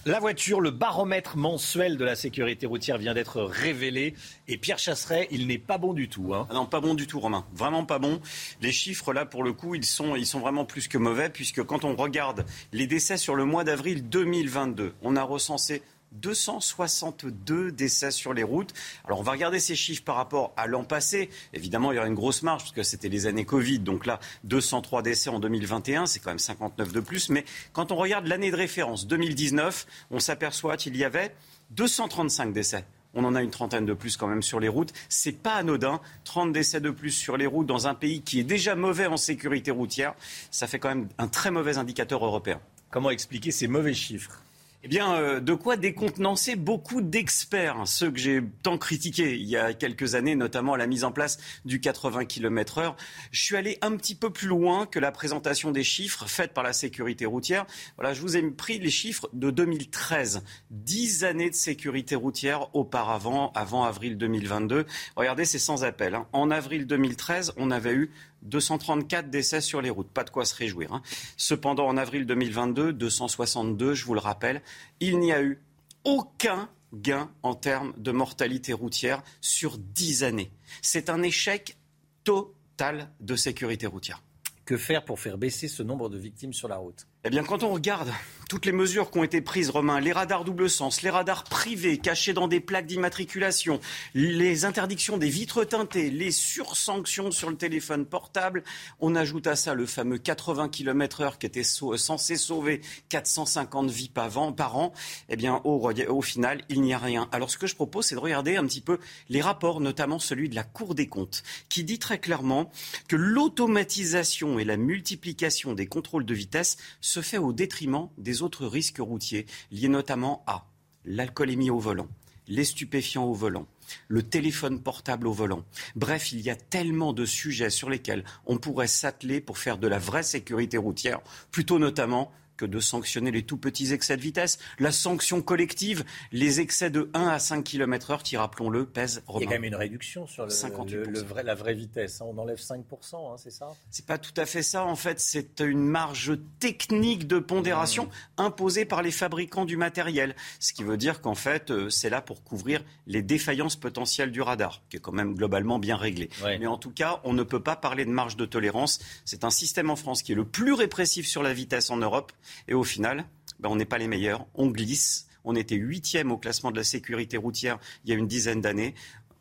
S1: La voiture, le baromètre mensuel de la sécurité routière vient d'être révélé. Et Pierre Chasseret, il n'est pas bon du tout. Hein.
S46: Ah non, pas bon du tout, Romain. Vraiment pas bon. Les chiffres, là, pour le coup, ils sont, ils sont vraiment plus que mauvais, puisque quand on regarde les décès sur le mois d'avril 2022, on a recensé 262 décès sur les routes. Alors on va regarder ces chiffres par rapport à l'an passé. Évidemment, il y aura une grosse marge parce que c'était les années Covid. Donc là, 203 décès en 2021, c'est quand même 59 de plus. Mais quand on regarde l'année de référence 2019, on s'aperçoit qu'il y avait 235 décès. On en a une trentaine de plus quand même sur les routes. C'est pas anodin. 30 décès de plus sur les routes dans un pays qui est déjà mauvais en sécurité routière. Ça fait quand même un très mauvais indicateur européen.
S1: Comment expliquer ces mauvais chiffres?
S46: Eh bien, euh, de quoi décontenancer beaucoup d'experts, hein, ceux que j'ai tant critiqués il y a quelques années, notamment la mise en place du 80 km heure. Je suis allé un petit peu plus loin que la présentation des chiffres faite par la sécurité routière. Voilà, je vous ai pris les chiffres de 2013. Dix années de sécurité routière auparavant, avant avril 2022. Regardez, c'est sans appel. Hein. En avril 2013, on avait eu 234 décès sur les routes. Pas de quoi se réjouir. Hein. Cependant, en avril 2022, 262, je vous le rappelle, il n'y a eu aucun gain en termes de mortalité routière sur 10 années. C'est un échec total de sécurité routière.
S1: Que faire pour faire baisser ce nombre de victimes sur la route?
S46: Eh bien, quand on regarde toutes les mesures qui ont été prises, Romain, les radars double sens, les radars privés cachés dans des plaques d'immatriculation, les interdictions des vitres teintées, les sursanctions sur le téléphone portable, on ajoute à ça le fameux 80 km heure qui était censé sauver 450 vies par an, eh bien, au, au final, il n'y a rien. Alors, ce que je propose, c'est de regarder un petit peu les rapports, notamment celui de la Cour des comptes, qui dit très clairement que l'automatisation et la multiplication des contrôles de vitesse se fait au détriment des autres risques routiers, liés notamment à l'alcoolémie au volant, les stupéfiants au volant, le téléphone portable au volant. Bref, il y a tellement de sujets sur lesquels on pourrait s'atteler pour faire de la vraie sécurité routière, plutôt notamment que de sanctionner les tout petits excès de vitesse. La sanction collective, les excès de 1 à 5 km heure qui, rappelons-le, pèsent
S1: Il y a quand même une réduction sur le, vrai, la vraie vitesse. Hein. On enlève 5%, hein, c'est ça?
S46: C'est pas tout à fait ça. En fait, c'est une marge technique de pondération imposée par les fabricants du matériel. Ce qui veut dire qu'en fait, euh, c'est là pour couvrir les défaillances potentielles du radar, qui est quand même globalement bien réglé. Mais en tout cas, on ne peut pas parler de marge de tolérance. C'est un système en France qui est le plus répressif sur la vitesse en Europe et au final, ben, on n'est pas les meilleurs. On glisse. On était huitième au classement de la sécurité routière il y a une dizaine d'années.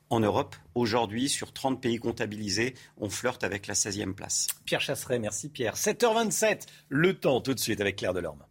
S46: En Europe, aujourd'hui, sur 30 pays comptabilisés, on flirte avec la 16e place.
S1: Pierre Chasseret, merci Pierre. 7h27, le temps tout de suite avec Claire Delorme.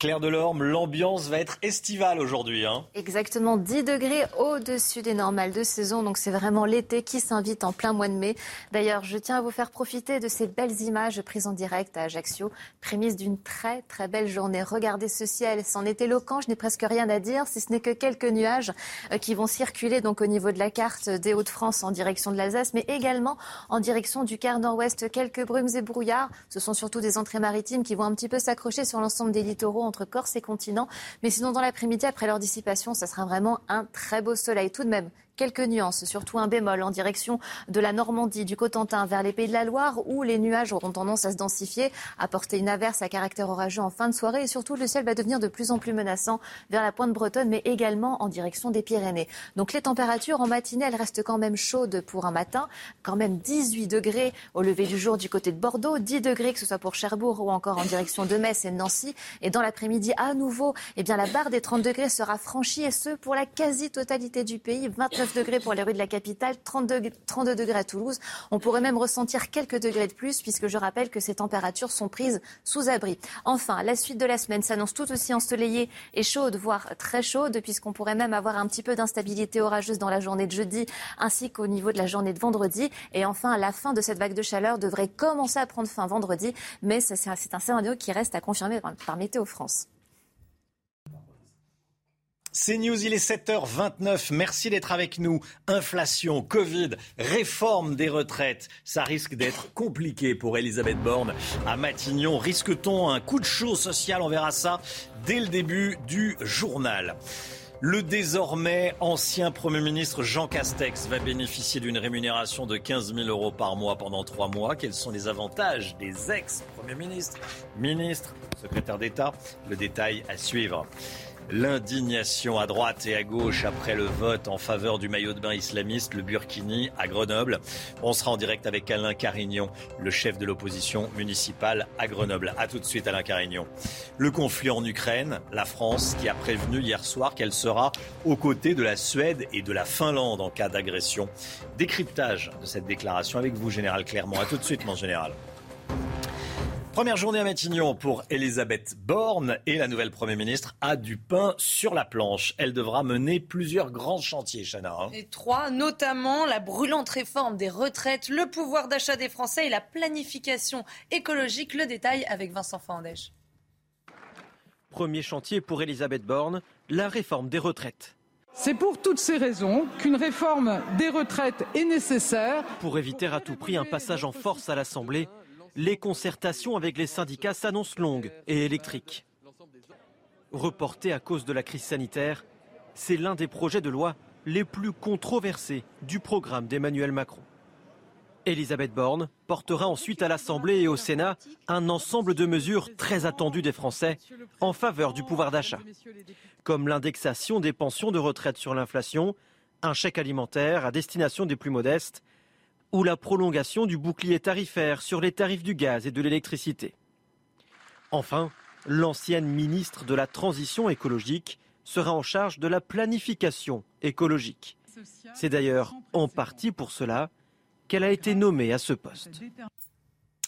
S1: Claire Delorme, l'ambiance va être estivale aujourd'hui. Hein.
S26: Exactement, 10 degrés au-dessus des normales de saison. Donc c'est vraiment l'été qui s'invite en plein mois de mai. D'ailleurs, je tiens à vous faire profiter de ces belles images prises en direct à Ajaccio, prémisse d'une très très belle journée. Regardez ce ciel, c'en est éloquent, je n'ai presque rien à dire, si ce n'est que quelques nuages euh, qui vont circuler donc au niveau de la carte des Hauts-de-France en direction de l'Alsace, mais également en direction du quart nord-ouest. Quelques brumes et brouillards. Ce sont surtout des entrées maritimes qui vont un petit peu s'accrocher sur l'ensemble des littoraux entre Corse et continent. Mais sinon, dans l'après-midi, après leur dissipation, ça sera vraiment un très beau soleil. Tout de même, Quelques nuances, surtout un bémol en direction de la Normandie, du Cotentin vers les Pays de la Loire, où les nuages auront tendance à se densifier, à porter une averse à caractère orageux en fin de soirée. Et surtout, le ciel va devenir de plus en plus menaçant vers la pointe bretonne, mais également en direction des Pyrénées. Donc les températures en matinée, elles restent quand même chaudes pour un matin. Quand même 18 degrés au lever du jour du côté de Bordeaux, 10 degrés que ce soit pour Cherbourg ou encore en direction de Metz et de Nancy. Et dans l'après-midi, à nouveau, eh bien, la barre des 30 degrés sera franchie, et ce, pour la quasi-totalité du pays. 29 degrés pour les rues de la capitale, 32, 32 degrés à Toulouse. On pourrait même ressentir quelques degrés de plus puisque je rappelle que ces températures sont prises sous abri. Enfin, la suite de la semaine s'annonce tout aussi ensoleillée et chaude, voire très chaude, puisqu'on pourrait même avoir un petit peu d'instabilité orageuse dans la journée de jeudi ainsi qu'au niveau de la journée de vendredi. Et enfin, la fin de cette vague de chaleur devrait commencer à prendre fin vendredi, mais c'est un scénario qui reste à confirmer par Météo France.
S1: C'est News, il est 7h29. Merci d'être avec nous. Inflation, Covid, réforme des retraites. Ça risque d'être compliqué pour Elisabeth Borne à Matignon. Risque-t-on un coup de chaud social? On verra ça dès le début du journal. Le désormais ancien Premier ministre Jean Castex va bénéficier d'une rémunération de 15 000 euros par mois pendant trois mois. Quels sont les avantages des ex-Premiers ministres, ministres, secrétaires d'État Le détail à suivre. L'indignation à droite et à gauche après le vote en faveur du maillot de bain islamiste, le Burkini, à Grenoble. On sera en direct avec Alain Carignon, le chef de l'opposition municipale à Grenoble. A tout de suite, Alain Carignon. Le conflit en Ukraine, la France qui a prévenu hier soir qu'elle sera aux côtés de la Suède et de la Finlande en cas d'agression. Décryptage de cette déclaration avec vous, Général Clermont. A tout de suite, mon général. Première journée à Matignon pour Elisabeth Borne et la nouvelle Premier ministre a du pain sur la planche. Elle devra mener plusieurs grands chantiers, Chana. Hein.
S14: Et trois, notamment la brûlante réforme des retraites, le pouvoir d'achat des Français et la planification écologique. Le détail avec Vincent Fandèche.
S15: Premier chantier pour Elisabeth Borne, la réforme des retraites.
S9: C'est pour toutes ces raisons qu'une réforme des retraites est nécessaire.
S15: Pour éviter à tout prix un passage en force à l'Assemblée, les concertations avec les syndicats s'annoncent longues et électriques. Reporté à cause de la crise sanitaire, c'est l'un des projets de loi les plus controversés du programme d'Emmanuel Macron. Elisabeth Borne portera ensuite à l'Assemblée et au Sénat un ensemble de mesures très attendues des Français en faveur du pouvoir d'achat, comme l'indexation des pensions de retraite sur l'inflation, un chèque alimentaire à destination des plus modestes ou la prolongation du bouclier tarifaire sur les tarifs du gaz et de l'électricité. Enfin, l'ancienne ministre de la Transition écologique sera en charge de la planification écologique. C'est d'ailleurs en partie pour cela qu'elle a été nommée à ce poste.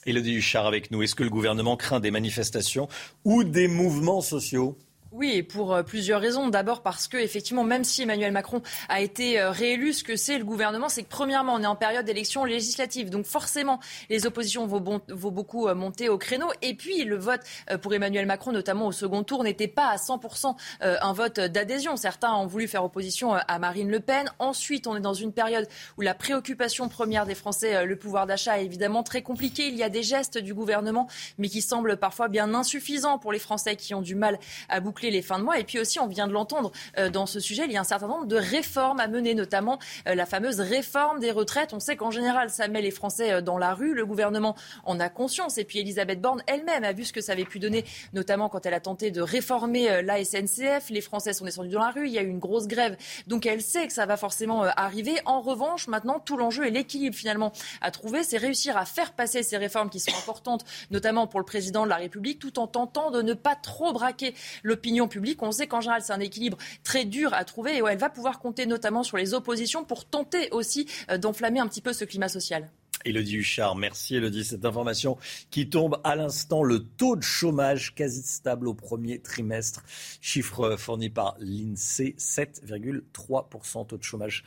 S1: Élodie Huchard avec nous. Est-ce que le gouvernement craint des manifestations ou des mouvements sociaux?
S3: Oui, et pour euh, plusieurs raisons. D'abord parce que, effectivement, même si Emmanuel Macron a été euh, réélu, ce que c'est le gouvernement, c'est que premièrement, on est en période d'élection législative. Donc forcément, les oppositions vont, beaucoup euh, monter au créneau. Et puis, le vote pour Emmanuel Macron, notamment au second tour, n'était pas à 100% un vote d'adhésion. Certains ont voulu faire opposition à Marine Le Pen. Ensuite, on est dans une période où la préoccupation première des Français, le pouvoir d'achat, est évidemment très compliqué. Il y a des gestes du gouvernement, mais qui semblent parfois bien insuffisants pour les Français qui ont du mal à boucler les fins de mois. Et puis aussi, on vient de l'entendre euh, dans ce sujet, il y a un certain nombre de réformes à mener, notamment euh, la fameuse réforme des retraites. On sait qu'en général, ça met les Français euh, dans la rue. Le gouvernement en a conscience. Et puis Elisabeth Borne elle-même a vu ce que ça avait pu donner, notamment quand elle a tenté de réformer la SNCF. Les Français sont descendus dans la rue. Il y a eu une grosse grève. Donc elle sait que ça va forcément arriver. En revanche, maintenant, tout l'enjeu et l'équilibre finalement à trouver, c'est réussir à faire passer ces réformes qui sont importantes, notamment pour le président de la République, tout en tentant de ne pas trop braquer l'opinion publique. On sait qu'en général, c'est un équilibre très dur à trouver et où elle va pouvoir compter notamment sur les oppositions pour tenter aussi euh, d'enflammer un petit peu ce climat social.
S1: Elodie Huchard, merci Elodie. Cette information qui tombe à l'instant, le taux de chômage quasi stable au premier trimestre. Chiffre fourni par l'INSEE, 7,3% taux de chômage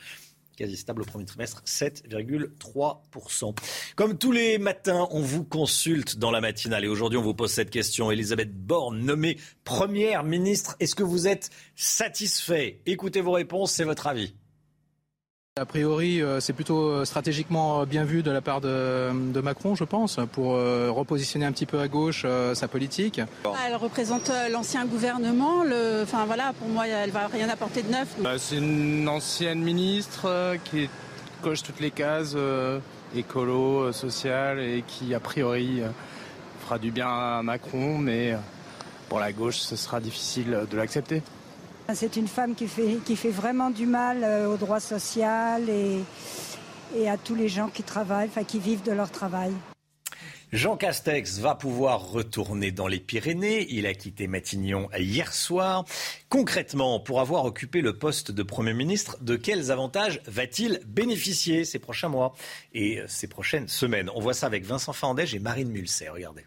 S1: quasi stable au premier trimestre, 7,3%. Comme tous les matins, on vous consulte dans la matinale et aujourd'hui on vous pose cette question. Elisabeth Borne, nommée première ministre, est-ce que vous êtes satisfait? Écoutez vos réponses, c'est votre avis.
S47: A priori, euh, c'est plutôt euh, stratégiquement bien vu de la part de, Macron, je pense, pour euh, repositionner un petit peu à gauche sa politique.
S28: Elle représente l'ancien gouvernement. Le... Enfin voilà, pour moi, elle va rien apporter de neuf.
S27: C'est une ancienne ministre qui coche toutes les cases écolo, sociales et qui a priori fera du bien à Macron, mais pour la gauche, ce sera difficile de l'accepter.
S48: C'est une femme qui fait, vraiment du mal euh, au droit social et, à tous les gens qui travaillent, qui vivent de leur travail.
S1: Jean Castex va pouvoir retourner dans les Pyrénées. Il a quitté Matignon hier soir. Concrètement, pour avoir occupé le poste de Premier ministre, de quels avantages va-t-il bénéficier ces prochains mois et ces prochaines semaines? On voit ça avec Vincent Fandège et Marine Mulset. Regardez.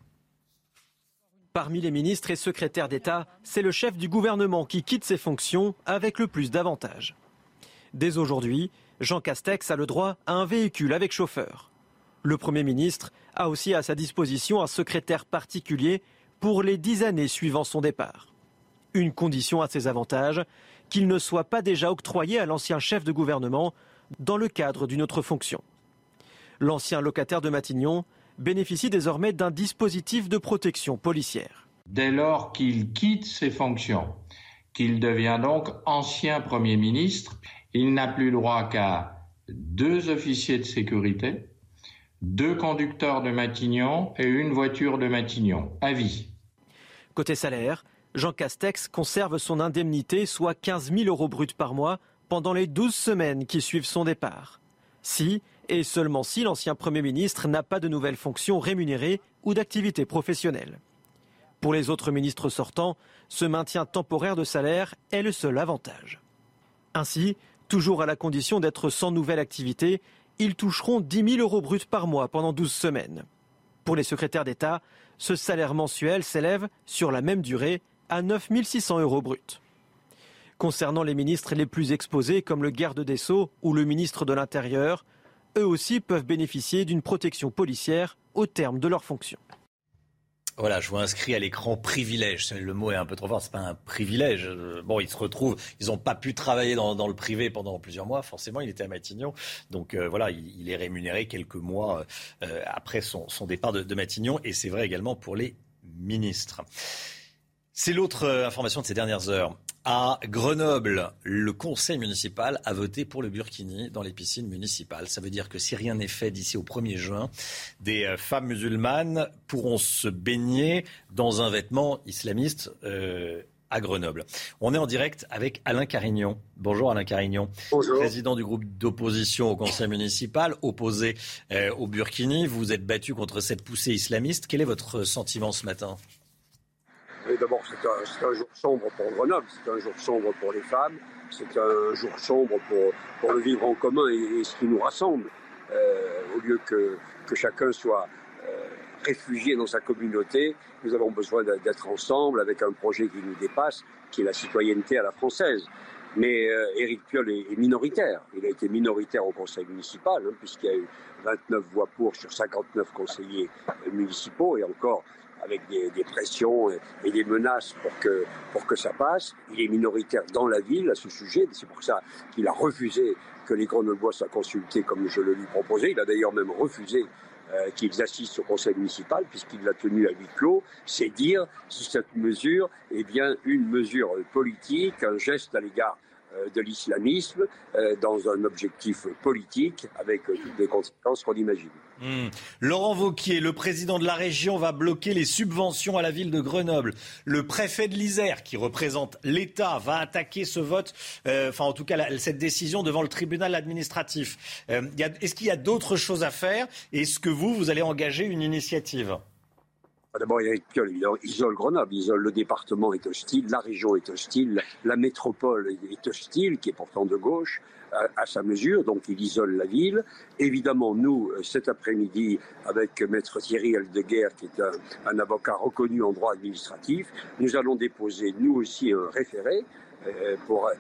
S15: Parmi les ministres et secrétaires d'État, c'est le chef du gouvernement qui quitte ses fonctions avec le plus d'avantages. Dès aujourd'hui, Jean Castex a le droit à un véhicule avec chauffeur. Le Premier ministre a aussi à sa disposition un secrétaire particulier pour les dix années suivant son départ. Une condition à ces avantages, qu'il ne soit pas déjà octroyé à l'ancien chef de gouvernement dans le cadre d'une autre fonction. L'ancien locataire de Matignon bénéficie désormais d'un dispositif de protection policière.
S49: Dès lors qu'il quitte ses fonctions, qu'il devient donc ancien Premier ministre, il n'a plus droit qu'à deux officiers de sécurité, deux conducteurs de Matignon et une voiture de Matignon, à vie.
S15: Côté salaire, Jean Castex conserve son indemnité, soit 15 000 euros bruts par mois, pendant les 12 semaines qui suivent son départ. Si et seulement si l'ancien Premier ministre n'a pas de nouvelles fonctions rémunérées ou d'activité professionnelle. Pour les autres ministres sortants, ce maintien temporaire de salaire est le seul avantage. Ainsi, toujours à la condition d'être sans nouvelle activité, ils toucheront 10 000 euros bruts par mois pendant 12 semaines. Pour les secrétaires d'État, ce salaire mensuel s'élève, sur la même durée, à 9 600 euros bruts. Concernant les ministres les plus exposés, comme le garde des Sceaux ou le ministre de l'Intérieur, eux aussi peuvent bénéficier d'une protection policière au terme de leur fonction.
S1: Voilà, je vois inscrit à l'écran privilège. Le mot est un peu trop fort, c'est pas un privilège. Euh, bon, ils se retrouvent, ils n'ont pas pu travailler dans, le privé pendant plusieurs mois. Forcément, il était à Matignon, donc euh, voilà, il, est rémunéré quelques mois euh, après son, départ de Matignon. Et c'est vrai également pour les ministres. C'est l'autre information de ces dernières heures. À Grenoble, le conseil municipal a voté pour le burkini dans les piscines municipales. Ça veut dire que si rien n'est fait d'ici au 1er juin, des euh, femmes musulmanes pourront se baigner dans un vêtement islamiste. Euh, à Grenoble. On est en direct avec Alain Carignon. Bonjour Alain Carignon, président du groupe d'opposition au conseil municipal, opposé euh, au Burkini. Vous êtes battu contre cette poussée islamiste. Quel est votre sentiment ce matin?
S50: D'abord, c'est un, jour sombre pour Grenoble, c'est un jour sombre pour les femmes, c'est un jour sombre pour, pour le vivre en commun et, ce qui nous rassemble, euh, au lieu que, que chacun soit euh, réfugié dans sa communauté. Nous avons besoin d'être ensemble avec un projet qui nous dépasse, qui est la citoyenneté à la française. Mais euh, Éric Piolle est, minoritaire. Il a été minoritaire au conseil municipal, hein, puisqu'il y a eu 29 voix pour sur 59 conseillers municipaux, et encore avec des, pressions et, des menaces pour que, pour que ça passe. Il est minoritaire dans la ville à ce sujet. C'est pour ça qu'il a refusé que les Grenoblois soient consultés comme je le lui proposais. Il a d'ailleurs même refusé euh, qu'ils assistent au conseil municipal puisqu'il l'a tenu à huis clos. C'est dire si cette mesure est bien une mesure politique, un geste à l'égard de l'islamisme euh, dans un objectif politique avec toutes les conséquences qu'on imagine.
S1: Hmm. Laurent Vauquier, le président de la région, va bloquer les subventions à la ville de Grenoble. Le préfet de l'Isère, qui représente l'État, va attaquer ce vote, euh, enfin en tout cas cette décision devant le tribunal administratif. Euh, est-ce qu'il y a d'autres choses à faire? Est-ce que vous, vous allez engager une initiative?
S50: D'abord, il isole Grenoble, isole le département est hostile, la région est hostile, la métropole est hostile, qui est pourtant de gauche à, sa mesure, donc il isole la ville. Évidemment, nous, euh, cet après-midi, avec Maître Thierry Aldeguer, qui est un, avocat reconnu en droit administratif, nous allons déposer, nous aussi, un référé euh, pour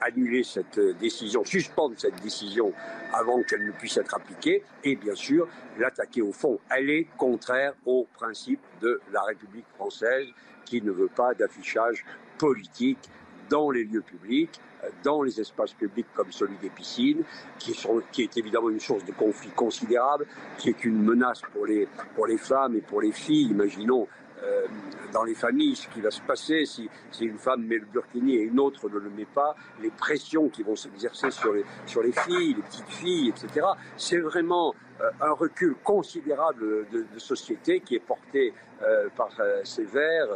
S50: annuler cette décision, suspendre cette décision avant qu'elle ne puisse être appliquée, et bien sûr l'attaquer au fond. Elle est contraire aux principes de la République française qui ne veut pas d'affichage politique dans les lieux publics, dans les espaces publics comme celui des piscines, qui, sont, qui est évidemment une source de conflit considérable, qui est une menace pour les, pour les femmes et pour les filles. Imaginons euh, dans les familles ce qui va se passer si, si, une femme met le burkini et une autre ne le met pas, les pressions qui vont s'exercer sur les, sur les filles, les petites filles, etc. C'est vraiment euh, un recul considérable de, de, société qui est porté euh, par euh, ces verts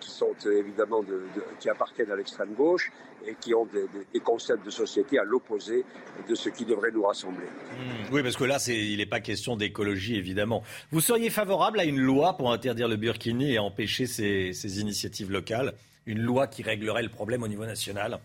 S50: qui sont évidemment de, de, qui appartiennent à l'extrême gauche et qui ont des, concepts de société à l'opposé de ce qui devrait nous rassembler.
S1: Mmh, oui, parce que là, il n'est pas question d'écologie, évidemment. Vous seriez favorable à une loi pour interdire le burkini et empêcher ces initiatives locales? Une loi qui réglerait le problème au niveau national?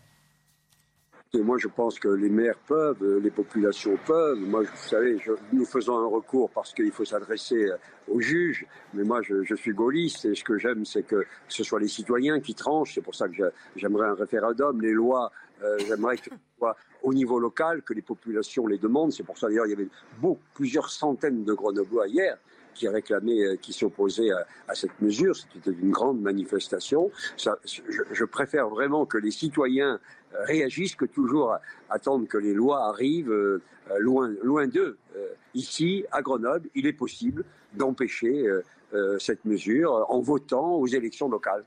S50: Et moi, je pense que les maires peuvent, euh, les populations peuvent. Moi, vous savez, je, nous faisons un recours parce qu'il faut s'adresser euh, aux juges. Mais moi, je, je, suis gaulliste et ce que j'aime, c'est que ce soit les citoyens qui tranchent. C'est pour ça que j'aimerais un référendum. Les lois, euh, j'aimerais que ce soit au niveau local, que les populations les demandent. C'est pour ça, d'ailleurs, il y avait beaucoup, plusieurs centaines de Grenoblois hier qui réclamaient, qui s'opposaient à, à, cette mesure. C'était une grande manifestation. Ça, je, je, préfère vraiment que les citoyens réagissent que toujours attendre que les lois arrivent euh, loin, loin d'eux. Euh, ici, à Grenoble, il est possible d'empêcher euh, cette mesure en votant aux élections locales.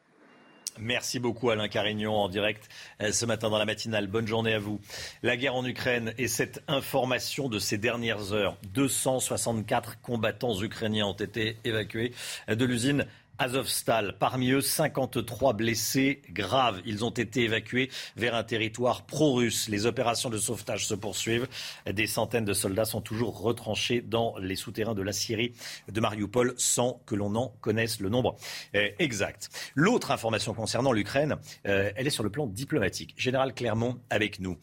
S1: Merci beaucoup Alain Carignon en direct ce matin dans la matinale. Bonne journée à vous. La guerre en Ukraine et cette information de ces dernières heures. 264 combattants ukrainiens ont été évacués de l'usine Azovstal. Parmi eux, 53 blessés graves. Ils ont été évacués vers un territoire pro-russe. Les opérations de sauvetage se poursuivent. Des centaines de soldats sont toujours retranchés dans les souterrains de la Syrie de Mariupol sans que l'on en connaisse le nombre euh, exact. L'autre information concernant l'Ukraine, euh, elle est sur le plan diplomatique. Général Clermont avec nous.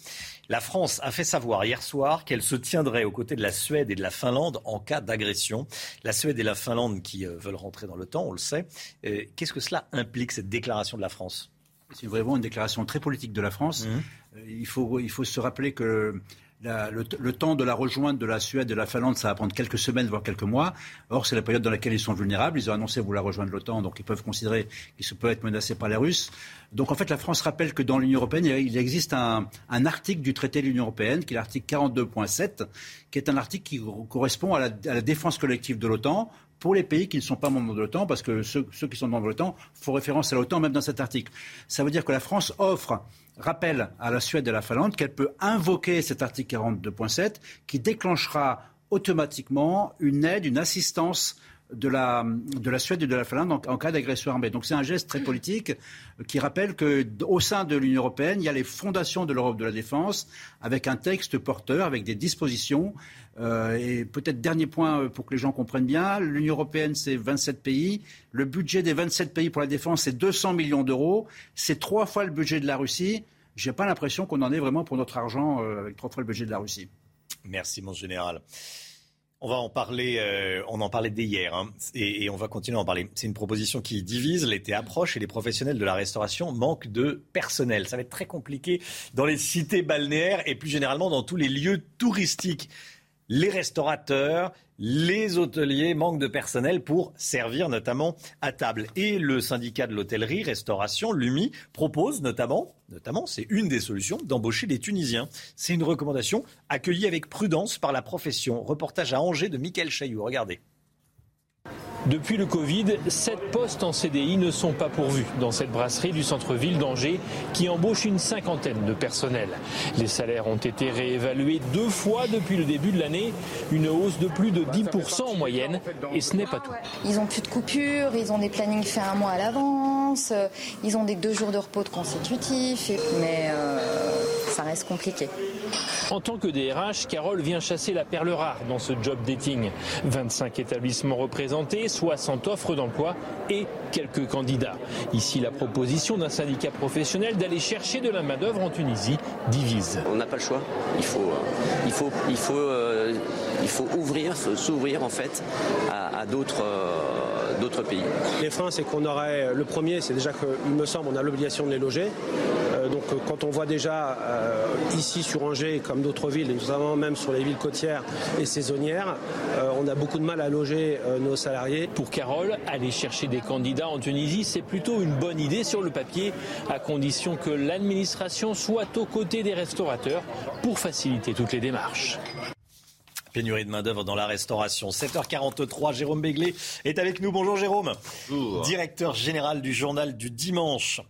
S1: La France a fait savoir hier soir qu'elle se tiendrait aux côtés de la Suède et de la Finlande en cas d'agression. La Suède et la Finlande qui euh, veulent rentrer dans l'OTAN, on le sait. Euh, qu'est-ce que cela implique, cette déclaration de la France?
S18: C'est vraiment une déclaration très politique de la France. Mmh. Euh, il, faut, il faut se rappeler que la, le, le, temps de la rejointe de la Suède et de la Finlande, ça va prendre quelques semaines, voire quelques mois. Or, c'est la période dans laquelle ils sont vulnérables. Ils ont annoncé vouloir rejoindre l'OTAN, donc ils peuvent considérer qu'ils peuvent être menacés par les Russes. Donc, en fait, la France rappelle que dans l'Union européenne, il existe un, un, article du traité de l'Union européenne, qui est l'article 42.7, qui est un article qui correspond à la, à la défense collective de l'OTAN pour les pays qui ne sont pas membres de l'OTAN, parce que ceux, qui sont membres de l'OTAN font référence à l'OTAN même dans cet article. Ça veut dire que la France offre, rappelle à la Suède et à la Finlande qu'elle peut invoquer cet article 42.7 qui déclenchera automatiquement une aide, une assistance de la, de la Suède et de la Finlande en, cas d'agression armée. Donc c'est un geste très politique qui rappelle qu'au sein de l'Union européenne, il y a les fondations de l'Europe de la défense avec un texte porteur, avec des dispositions. Euh, et peut-être dernier point pour que les gens comprennent bien, l'Union européenne c'est 27 pays. Le budget des 27 pays pour la défense c'est 200 millions d'euros. C'est trois fois le budget de la Russie. J'ai pas l'impression qu'on en est vraiment pour notre argent euh, avec trois fois le budget de la Russie.
S1: Merci mon général. On va en parler, euh, on en parlait dès hier, hein, et, et, on va continuer à en parler. C'est une proposition qui divise, l'été approche et les professionnels de la restauration manquent de personnel. Ça va être très compliqué dans les cités balnéaires et plus généralement dans tous les lieux touristiques. Les restaurateurs, les hôteliers manquent de personnel pour servir notamment à table. Et le syndicat de l'hôtellerie, restauration, l'UMI, propose notamment, notamment c'est une des solutions, d'embaucher des Tunisiens. C'est une recommandation accueillie avec prudence par la profession. Reportage à Angers de Michael Chailloux. Regardez.
S49: Depuis le Covid, sept postes en CDI ne sont pas pourvus dans cette brasserie du centre-ville d'Angers qui embauche une cinquantaine de personnels. Les salaires ont été réévalués deux fois depuis le début de l'année, une hausse de plus de 10% en moyenne et ce n'est pas tout.
S51: Ils ont plus de coupures, ils ont des plannings faits un mois à l'avance, ils ont des deux jours de repos de consécutifs, mais euh, ça reste compliqué.
S49: En tant que DRH, Carole vient chasser la perle rare dans ce job dating. 25 établissements représentés, 60 offres d'emploi et quelques candidats. Ici, la proposition d'un syndicat professionnel d'aller chercher de la main-d'œuvre en Tunisie divise.
S52: On n'a pas le choix. Il faut, euh, ouvrir, s'ouvrir en fait à, à d'autres. Euh, d'autres pays.
S53: Les freins, c'est qu'on aurait le premier, c'est déjà qu'il me semble, on a l'obligation de les loger. Euh,
S54: donc quand on voit déjà ici sur Angers, comme d'autres villes, et notamment même sur les villes côtières et saisonnières, on a beaucoup de mal à loger nos salariés.
S49: Pour Carole, aller chercher des candidats en Tunisie, c'est plutôt une bonne idée sur le papier, à condition que l'administration soit aux côtés des restaurateurs pour faciliter toutes les démarches.
S1: Pénurie de main-d'œuvre dans la restauration. 7h43, Jérôme Béglé est avec nous. Bonjour Jérôme.
S55: Bonjour.
S1: Directeur général du journal du dimanche.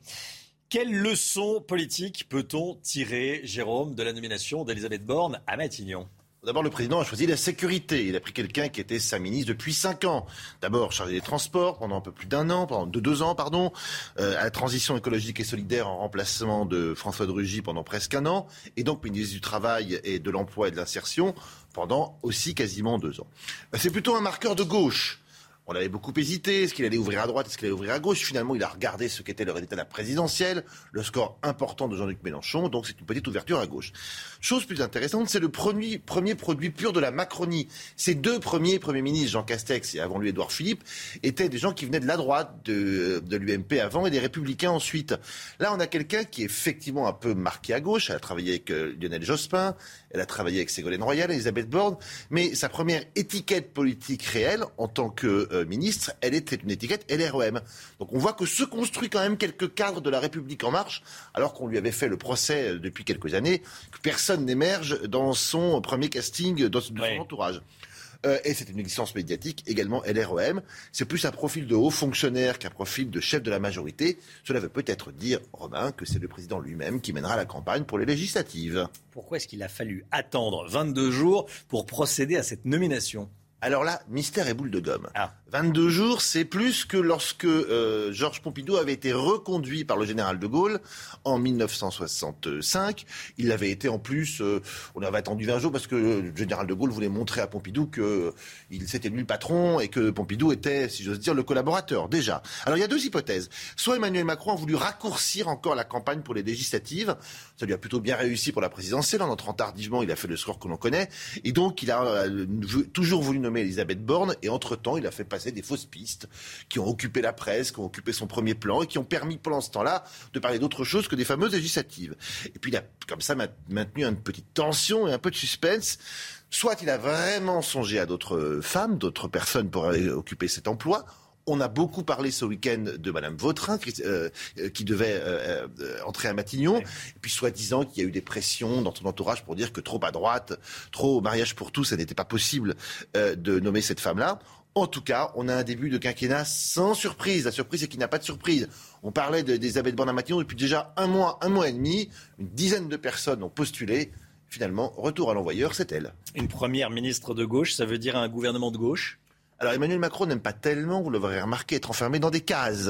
S1: Quelle leçon politique peut-on tirer, Jérôme, de la nomination d'Elisabeth Borne à Matignon?
S55: D'abord, le président a choisi la sécurité. Il a pris quelqu'un qui était sa ministre depuis cinq ans. D'abord chargé des transports pendant un peu plus d'un an, pendant deux, ans, pardon, euh, à la transition écologique et solidaire en remplacement de François de Rugy pendant presque un an, et donc ministre du Travail et de l'Emploi et de l'Insertion pendant aussi quasiment deux ans. C'est plutôt un marqueur de gauche. On avait beaucoup hésité. Est-ce qu'il allait ouvrir à droite? Est-ce qu'il allait ouvrir à gauche? Finalement, il a regardé ce qu'était le résultat de la présidentielle, le score important de Jean-Luc Mélenchon. Donc, c'est une petite ouverture à gauche. Chose plus intéressante, c'est le premier, produit pur de la Macronie. Ces deux premiers premiers ministres, Jean Castex et avant lui Édouard Philippe, étaient des gens qui venaient de la droite, de, de l'UMP avant et des Républicains ensuite. Là, on a quelqu'un qui est effectivement un peu marqué à gauche. Elle a travaillé avec euh, Lionel Jospin, elle a travaillé avec Ségolène Royal, Elisabeth Borne, mais sa première étiquette politique réelle en tant que euh, ministre, elle était une étiquette LREM. Donc on voit que se construit quand même quelques cadres de la République en marche, alors qu'on lui avait fait le procès euh, depuis quelques années, que personne n'émerge dans son premier casting, dans son entourage. Euh, et c'est une existence médiatique également LREM. C'est plus un profil de haut fonctionnaire qu'un profil de chef de la majorité. Cela veut peut-être dire, Romain, que c'est le président lui-même qui mènera la campagne pour les législatives.
S1: Pourquoi est-ce qu'il a fallu attendre 22 jours pour procéder à cette nomination?
S55: Alors là, mystère et boule de gomme. 22 ah. jours, c'est plus que lorsque euh, Georges Pompidou avait été reconduit par le général de Gaulle en 1965. Il avait été en plus, euh, on avait attendu 20 jours parce que le général de Gaulle voulait montrer à Pompidou que il s'était lui le patron et que Pompidou était, si j'ose dire, le collaborateur déjà. Alors il y a deux hypothèses. Soit Emmanuel Macron a voulu raccourcir encore la campagne pour les législatives. Ça lui a plutôt bien réussi pour la présidentielle. En entrant tardivement, il a fait le score que l'on connaît. Et donc il a euh, toujours voulu nommer Elisabeth Borne. Et entre-temps, il a fait passer des fausses pistes qui ont occupé la presse, qui ont occupé son premier plan et qui ont permis pendant ce temps-là de parler d'autre chose que des fameuses législatives. Et puis il a comme ça maintenu une petite tension et un peu de suspense. Soit il a vraiment songé à d'autres femmes, d'autres personnes pour occuper cet emploi, on a beaucoup parlé ce week-end de Madame Vautrin, qui, euh, qui devait euh, euh, entrer à Matignon. Et puis, soi-disant qu'il y a eu des pressions dans son entourage pour dire que trop à droite, trop mariage pour tous, ça n'était pas possible de nommer cette femme-là. En tout cas, on a un début de quinquennat sans surprise. La surprise, c'est qu'il n'y a pas de surprise. On parlait d'Elisabeth Borne à Matignon depuis déjà un mois, un mois et demi. Une dizaine de personnes ont postulé. Finalement, retour à l'envoyeur, c'est elle.
S1: Une première ministre de gauche, ça veut dire un gouvernement de gauche?
S55: Alors Emmanuel Macron n'aime pas tellement, vous l'aurez remarqué, être enfermé dans des cases.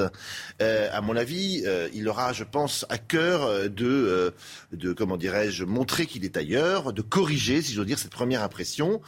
S55: Euh, à mon avis, euh, il aura, je pense, à cœur euh, de, de comment dirais-je, montrer qu'il est ailleurs, de corriger, si j'ose dire, cette première impression.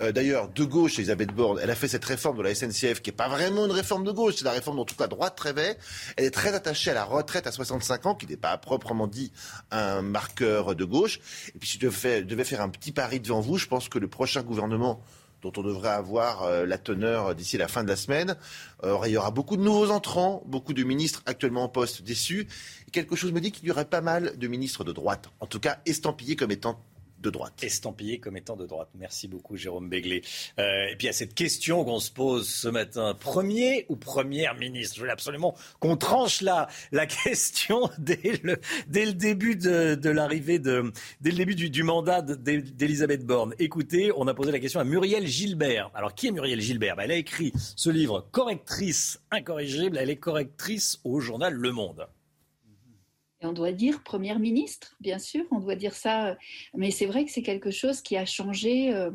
S55: D'ailleurs, de gauche, Elisabeth Borne, elle a fait cette réforme de la SNCF qui n'est pas vraiment une réforme de gauche, c'est la réforme dont toute la droite rêvait. Elle est très attachée à la retraite à 65 ans, qui n'est pas proprement dit un marqueur de gauche. Et puis, si je devais faire un petit pari devant vous, je pense que le prochain gouvernement dont on devrait avoir euh, la teneur d'ici la fin de la semaine. Euh, il y aura beaucoup de nouveaux entrants, beaucoup de ministres actuellement en poste déçus. Quelque chose me dit qu'il y aurait pas mal de ministres de droite, en tout cas estampillés comme étant de droite.
S1: Estampillé comme étant de droite. Merci beaucoup, Jérôme Béglé. Euh, et puis, à cette question qu'on se pose ce matin, premier ou première ministre? Je veux absolument qu'on tranche la, la question dès le, dès le début de, de l'arrivée de, dès le début du, du mandat d'Elisabeth Borne. Écoutez, on a posé la question à Muriel Gilbert. Alors, qui est Muriel Gilbert? Ben, Elle a écrit ce livre, Correctrice incorrigible. Elle est correctrice au journal Le Monde
S56: on doit dire première ministre, bien sûr, on doit dire ça, mais c'est vrai que c'est quelque chose qui a changé euh,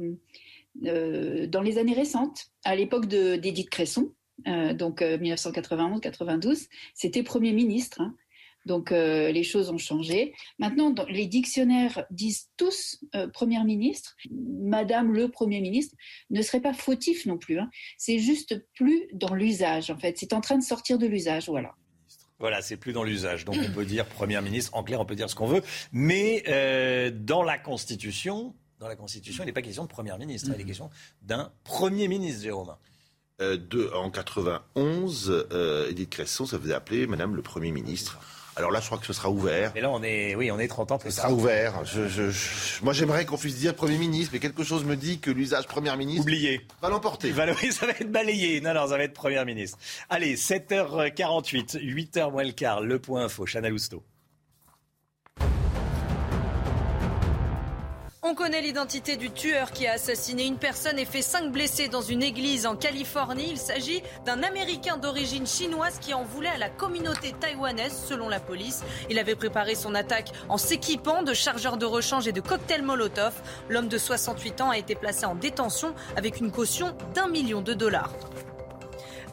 S56: euh, dans les années récentes. À l'époque d'Édith Cresson, euh, donc 1991-92, c'était Premier ministre. Hein. donc les choses ont changé. Maintenant, les dictionnaires disent tous Première ministre. Madame le Premier ministre ne serait pas fautif non plus. Hein. C'est juste plus dans l'usage, en fait. C'est en train de sortir de l'usage, voilà.
S1: Voilà, c'est plus dans l'usage. Donc on peut dire Premier ministre, en clair, on peut dire ce qu'on veut. Mais euh, dans la Constitution, dans la Constitution, il n'est pas question de Premier ministre, il est mhm. question d'un Premier ministre, Jérôme.
S55: Euh, de, en 91, euh, Edith Cresson, ça faisait appeler Madame le Premier ministre. Alors là, je crois que ce sera ouvert.
S1: Et là, on est, oui, on est 30 ans plus
S55: Ce sera ouvert. moi, j'aimerais qu'on puisse dire Premier ministre, mais quelque chose me dit que l'usage Premier ministre
S1: Oublié.
S55: va l'emporter.
S1: Oui, ça va être balayé. Non, non, ça va être Premier ministre. Allez, 7h48, 8h moins le quart, le point info, Chana Lousteau.
S14: On connaît l'identité du tueur qui a assassiné une personne et fait cinq blessés dans une église en Californie. Il s'agit d'un Américain d'origine chinoise qui en voulait à la communauté taïwanaise, selon la police. Il avait préparé son attaque en s'équipant de chargeurs de rechange et de cocktails Molotov. L'homme de 68 ans a été placé en détention avec une caution d'un million de dollars.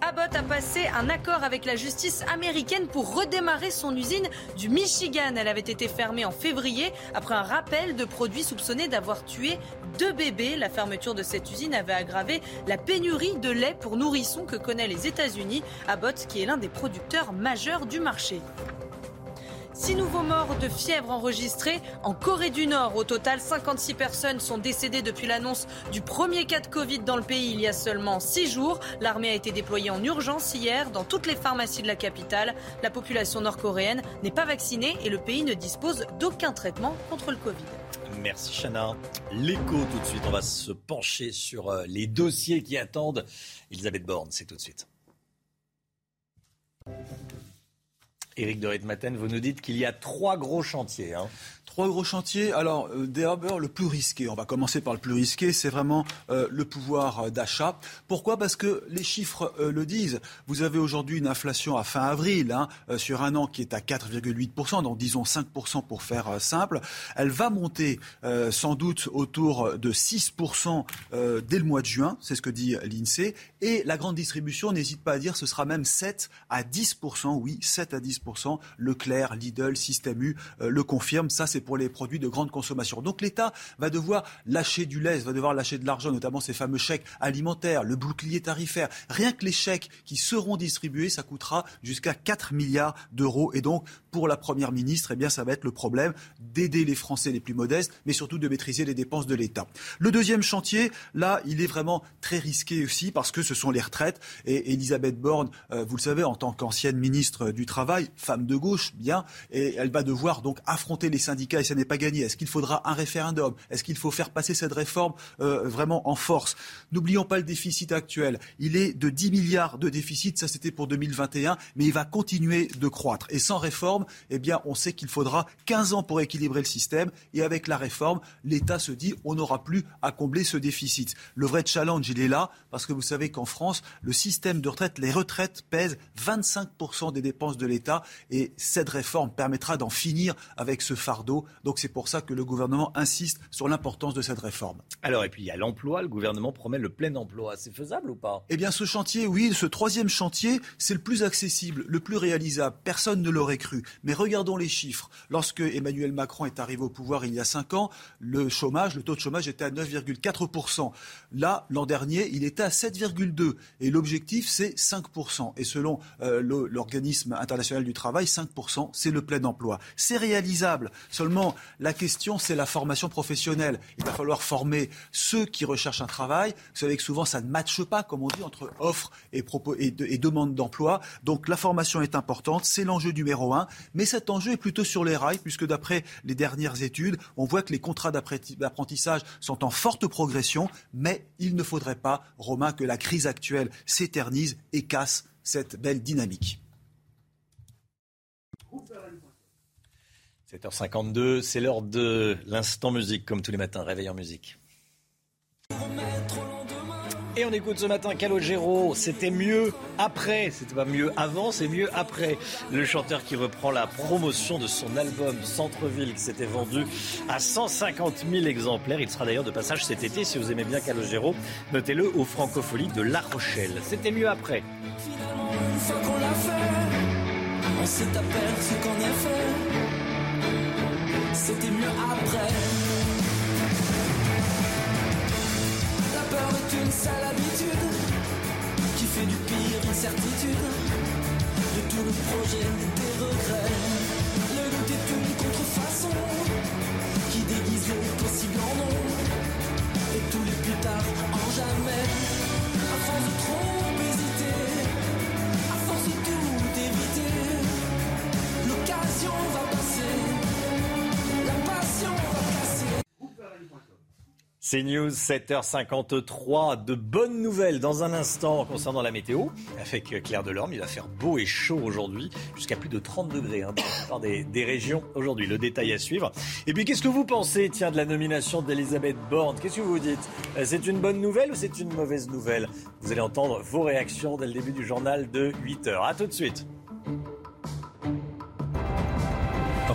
S14: Abbott a passé un accord avec la justice américaine pour redémarrer son usine du Michigan. Elle avait été fermée en février après un rappel de produits soupçonnés d'avoir tué deux bébés. La fermeture de cette usine avait aggravé la pénurie de lait pour nourrissons que connaissent les États-Unis. Abbott, qui est l'un des producteurs majeurs du marché. Six nouveaux morts de fièvre enregistrés en Corée du Nord. Au total, 56 personnes sont décédées depuis l'annonce du premier cas de Covid dans le pays il y a seulement six jours. L'armée a été déployée en urgence hier dans toutes les pharmacies de la capitale. La population nord-coréenne n'est pas vaccinée et le pays ne dispose d'aucun traitement contre le Covid.
S1: Merci Chana. L'écho tout de suite. On va se pencher sur euh, les dossiers qui attendent. Elisabeth Borne, c'est tout de suite. Éric de Ritmaten, vous nous dites qu'il y a trois gros chantiers. Hein.
S11: Trois gros chantiers. Alors, euh, d'abord, le plus risqué. On va commencer par le plus risqué. C'est vraiment euh, le pouvoir euh, d'achat. Pourquoi? Parce que les chiffres le disent. Vous avez aujourd'hui une inflation à fin avril hein, sur un an qui est à 4,8%, donc disons 5% pour faire simple. Elle va monter sans doute autour de 6% dès le mois de juin. C'est ce que dit l'INSEE. Et la grande distribution, n'hésite pas à dire, ce sera même 7 à 10%. Oui, 7 à 10%. Leclerc, Lidl, Système U le confirment. Ça, c'est pour les produits de grande consommation. Donc l'État va devoir lâcher du lait, va devoir lâcher de l'argent, notamment ces fameux chèques alimentaires, le bouclier tarifaire. Rien que les chèques qui seront distribués, ça coûtera jusqu'à 4 milliards d'euros. Et donc, pour la Première ministre, eh bien, ça va être le problème d'aider les Français les plus modestes, mais surtout de maîtriser les dépenses de l'État. Le deuxième chantier, là, il est vraiment très risqué aussi parce que ce sont les retraites. Et Elisabeth Borne, euh, vous le savez, en tant qu'ancienne ministre du Travail, femme de gauche, bien, et elle va devoir donc affronter les syndicats et ça n'est pas gagné. Est-ce qu'il faudra un référendum? Est-ce qu'il faut faire passer cette réforme euh, vraiment en force? N'oublions pas le déficit actuel. Il est de 10 milliards de déficit, ça c'était pour 2021, mais il va continuer de croître. Et sans réforme, eh bien, on sait qu'il faudra 15 ans pour équilibrer le système. Et avec la réforme, l'État se dit on n'aura plus à combler ce déficit. Le vrai challenge, il est là, parce que vous savez qu'en France, le système de retraite, les retraites pèsent 25% des dépenses de l'État. Et cette réforme permettra d'en finir avec ce fardeau donc c'est pour ça que le gouvernement insiste sur l'importance de cette réforme.
S1: Alors, et puis il y a l'emploi. Le gouvernement promet le plein emploi. C'est faisable ou pas?
S11: Eh bien, ce chantier, oui, ce troisième chantier, c'est le plus accessible, le plus réalisable. Personne ne l'aurait cru. Mais regardons les chiffres. Lorsque Emmanuel Macron est arrivé au pouvoir il y a cinq ans, le chômage, le taux de chômage était à 9,4%. Là, l'an dernier, il était à 7,2%. Et l'objectif, c'est 5%. Et selon euh, l'organisme international du travail, 5%, c'est le plein emploi. C'est réalisable. Seulement, la question, c'est la formation professionnelle. Il va falloir former ceux qui recherchent un travail. Vous savez que souvent, ça ne matche pas, comme on dit, entre offre et, et, demande d'emploi. Donc, la formation est importante. C'est l'enjeu numéro un. Mais cet enjeu est plutôt sur les rails, puisque d'après les dernières études, on voit que les contrats d'apprentissage sont en forte progression. Mais il ne faudrait pas, Romain, que la crise actuelle s'éternise et casse cette belle dynamique.
S1: 7h52, c'est l'heure de l'instant musique, comme tous les matins, réveil en musique. Et on écoute ce matin Calogero, c'était mieux après, c'était pas mieux avant, c'est mieux après. Le chanteur qui reprend la promotion de son album Centre-ville qui s'était vendu à 150 000 exemplaires. Il sera d'ailleurs de passage cet été, si vous aimez bien Calogero, notez-le au Francofolie de La Rochelle. C'était mieux après. Finalement, une fois qu'on on s'est aperçu qu'en effet, c'était mieux après. La peur est une sale habitude qui fait du pire une certitude. De tout le projet des regrets. Le doute est une contrefaçon qui déguise le possible en non. Et tous les plus tard en jamais. À de trop C'est News 7h53. De bonnes nouvelles dans un instant concernant la météo. Avec Claire Delorme, il va faire beau et chaud aujourd'hui, jusqu'à plus de 30 degrés hein, dans des, des régions aujourd'hui. Le détail à suivre. Et puis, qu'est-ce que vous pensez, tiens, de la nomination d'Elisabeth Borne? Qu'est-ce que vous dites? Euh, C'est une bonne nouvelle ou c'est une mauvaise nouvelle? Vous allez entendre vos réactions dès le début du journal de 8h. A tout de suite.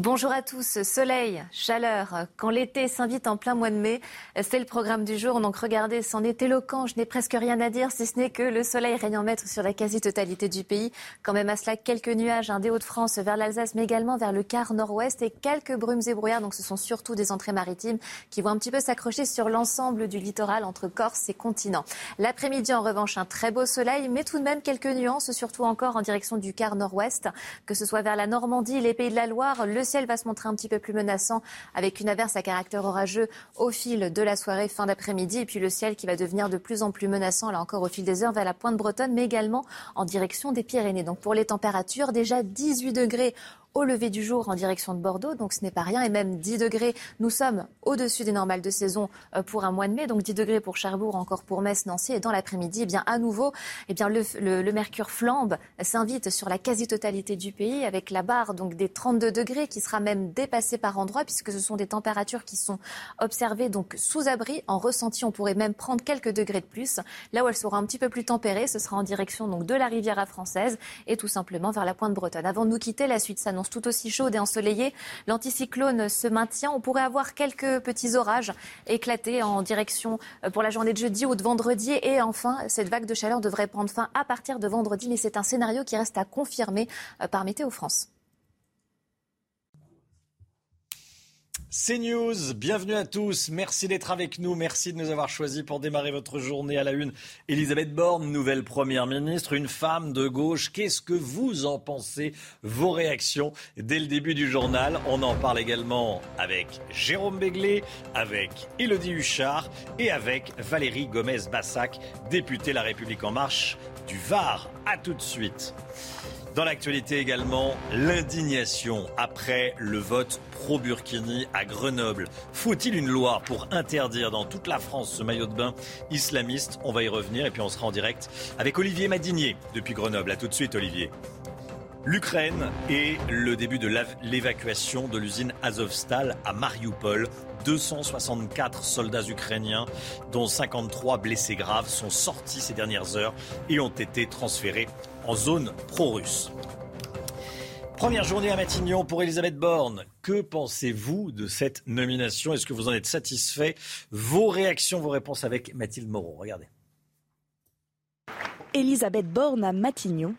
S26: Bonjour à tous. Soleil, chaleur, quand l'été s'invite en plein mois de mai, c'est le programme du jour. Donc regardez, c'en est éloquent. Je n'ai presque rien à dire, si ce n'est que le soleil règne en maître sur la quasi-totalité du pays. Quand même à cela, quelques nuages des Hauts-de-France vers l'Alsace, mais également vers le quart nord-ouest et quelques brumes et brouillards. Donc ce sont surtout des entrées maritimes qui vont un petit peu s'accrocher sur l'ensemble du littoral entre Corse et continent. L'après-midi, en revanche, un très beau soleil, mais tout de même quelques nuances, surtout encore en direction du quart nord-ouest, que ce soit vers la Normandie, les pays de la Loire, le ciel va se montrer un petit peu plus menaçant avec une averse à caractère orageux au fil de la soirée, fin d'après-midi. Et puis le ciel qui va devenir de plus en plus menaçant, là encore au fil des heures, vers la pointe bretonne, mais également en direction des Pyrénées. Donc pour les températures, déjà 18 degrés au lever du jour en direction de Bordeaux, donc ce n'est pas rien, et même 10 degrés. Nous sommes au-dessus des normales de saison euh, pour un mois de mai, donc 10 degrés pour Cherbourg, encore pour Metz, Nancy, et dans l'après-midi, eh bien à nouveau, eh bien le, le, mercure flambe, s'invite sur la quasi-totalité du pays avec la barre donc des 32 degrés qui sera même dépassée par endroits puisque ce sont des températures qui sont observées donc sous abri, en ressenti, on pourrait même prendre quelques degrés de plus. Là où elle sera un petit peu plus tempérée, ce sera en direction donc de la Riviera française et tout simplement vers la pointe bretonne. Avant de nous quitter, la suite s'annonce tout aussi chaude et ensoleillée. L'anticyclone se maintient. On pourrait avoir quelques petits orages éclatés en direction euh, pour la journée de jeudi ou de vendredi. Et enfin, cette vague de chaleur devrait prendre fin à partir de vendredi. Mais c'est un scénario qui reste à confirmer euh, par Météo France.
S1: C'est News, bienvenue à tous. Merci d'être avec nous. Merci de nous avoir choisis pour démarrer votre journée à la une. Elisabeth Borne, nouvelle première ministre, une femme de gauche. Qu'est-ce que vous en pensez? Vos réactions dès le début du journal. On en parle également avec Jérôme Béglé, avec Élodie Huchard et avec Valérie Gomez-Bassac, députée La République En Marche du Var. À tout de suite. Dans l'actualité également, l'indignation après le vote pro-Burkini à Grenoble. Faut-il une loi pour interdire dans toute la France ce maillot de bain islamiste? On va y revenir et puis on sera en direct avec Olivier Madinier depuis Grenoble. A tout de suite Olivier. L'Ukraine et le début de l'évacuation de l'usine Azovstal à Mariupol. 264 soldats ukrainiens, dont 53 blessés graves, sont sortis ces dernières heures et ont été transférés en zone pro-russe. Première journée à Matignon pour Elisabeth Borne. Que pensez-vous de cette nomination? Est-ce que vous en êtes satisfait? Vos réactions, vos réponses avec Mathilde Moreau. Regardez.
S2: Elisabeth Borne à Matignon.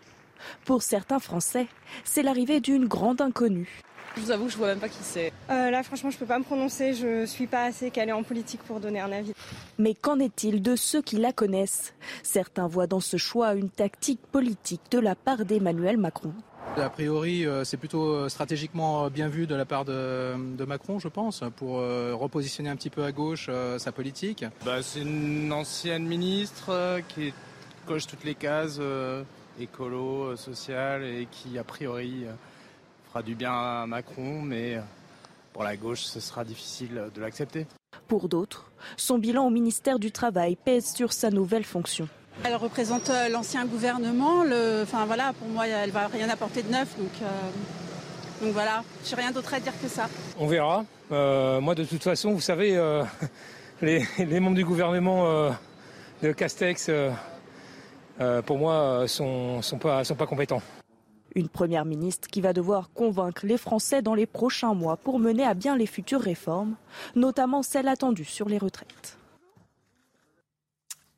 S2: Pour certains Français, c'est l'arrivée d'une grande inconnue.
S57: Je vous avoue que je vois même pas qui c'est.
S58: Euh, là, franchement, je peux pas me prononcer. Je suis pas assez calée en politique pour donner un avis.
S2: Mais qu'en est-il de ceux qui la connaissent? Certains voient dans ce choix une tactique politique de la part d'Emmanuel Macron.
S59: A priori, euh, c'est plutôt euh, stratégiquement bien vu de la part de, Macron, je pense, pour repositionner un petit peu à gauche sa politique.
S27: Bah, c'est une ancienne ministre qui coche toutes les cases écolo, social et qui, a priori, fera du bien à Macron, mais pour la gauche, ce sera difficile de l'accepter.
S2: Pour d'autres, son bilan au ministère du Travail pèse sur sa nouvelle fonction.
S28: Elle représente euh, l'ancien gouvernement. Le... Enfin voilà, pour moi, elle va rien apporter de neuf. Donc, euh... donc voilà, j'ai rien d'autre à dire que ça.
S8: On verra. Euh, moi, de toute façon, vous savez, euh, les, les, membres du gouvernement de Castex, pour moi, sont, sont pas, sont pas compétents.
S2: Une première ministre qui va devoir convaincre les Français dans les prochains mois pour mener à bien les futures réformes, notamment celles attendues sur les retraites.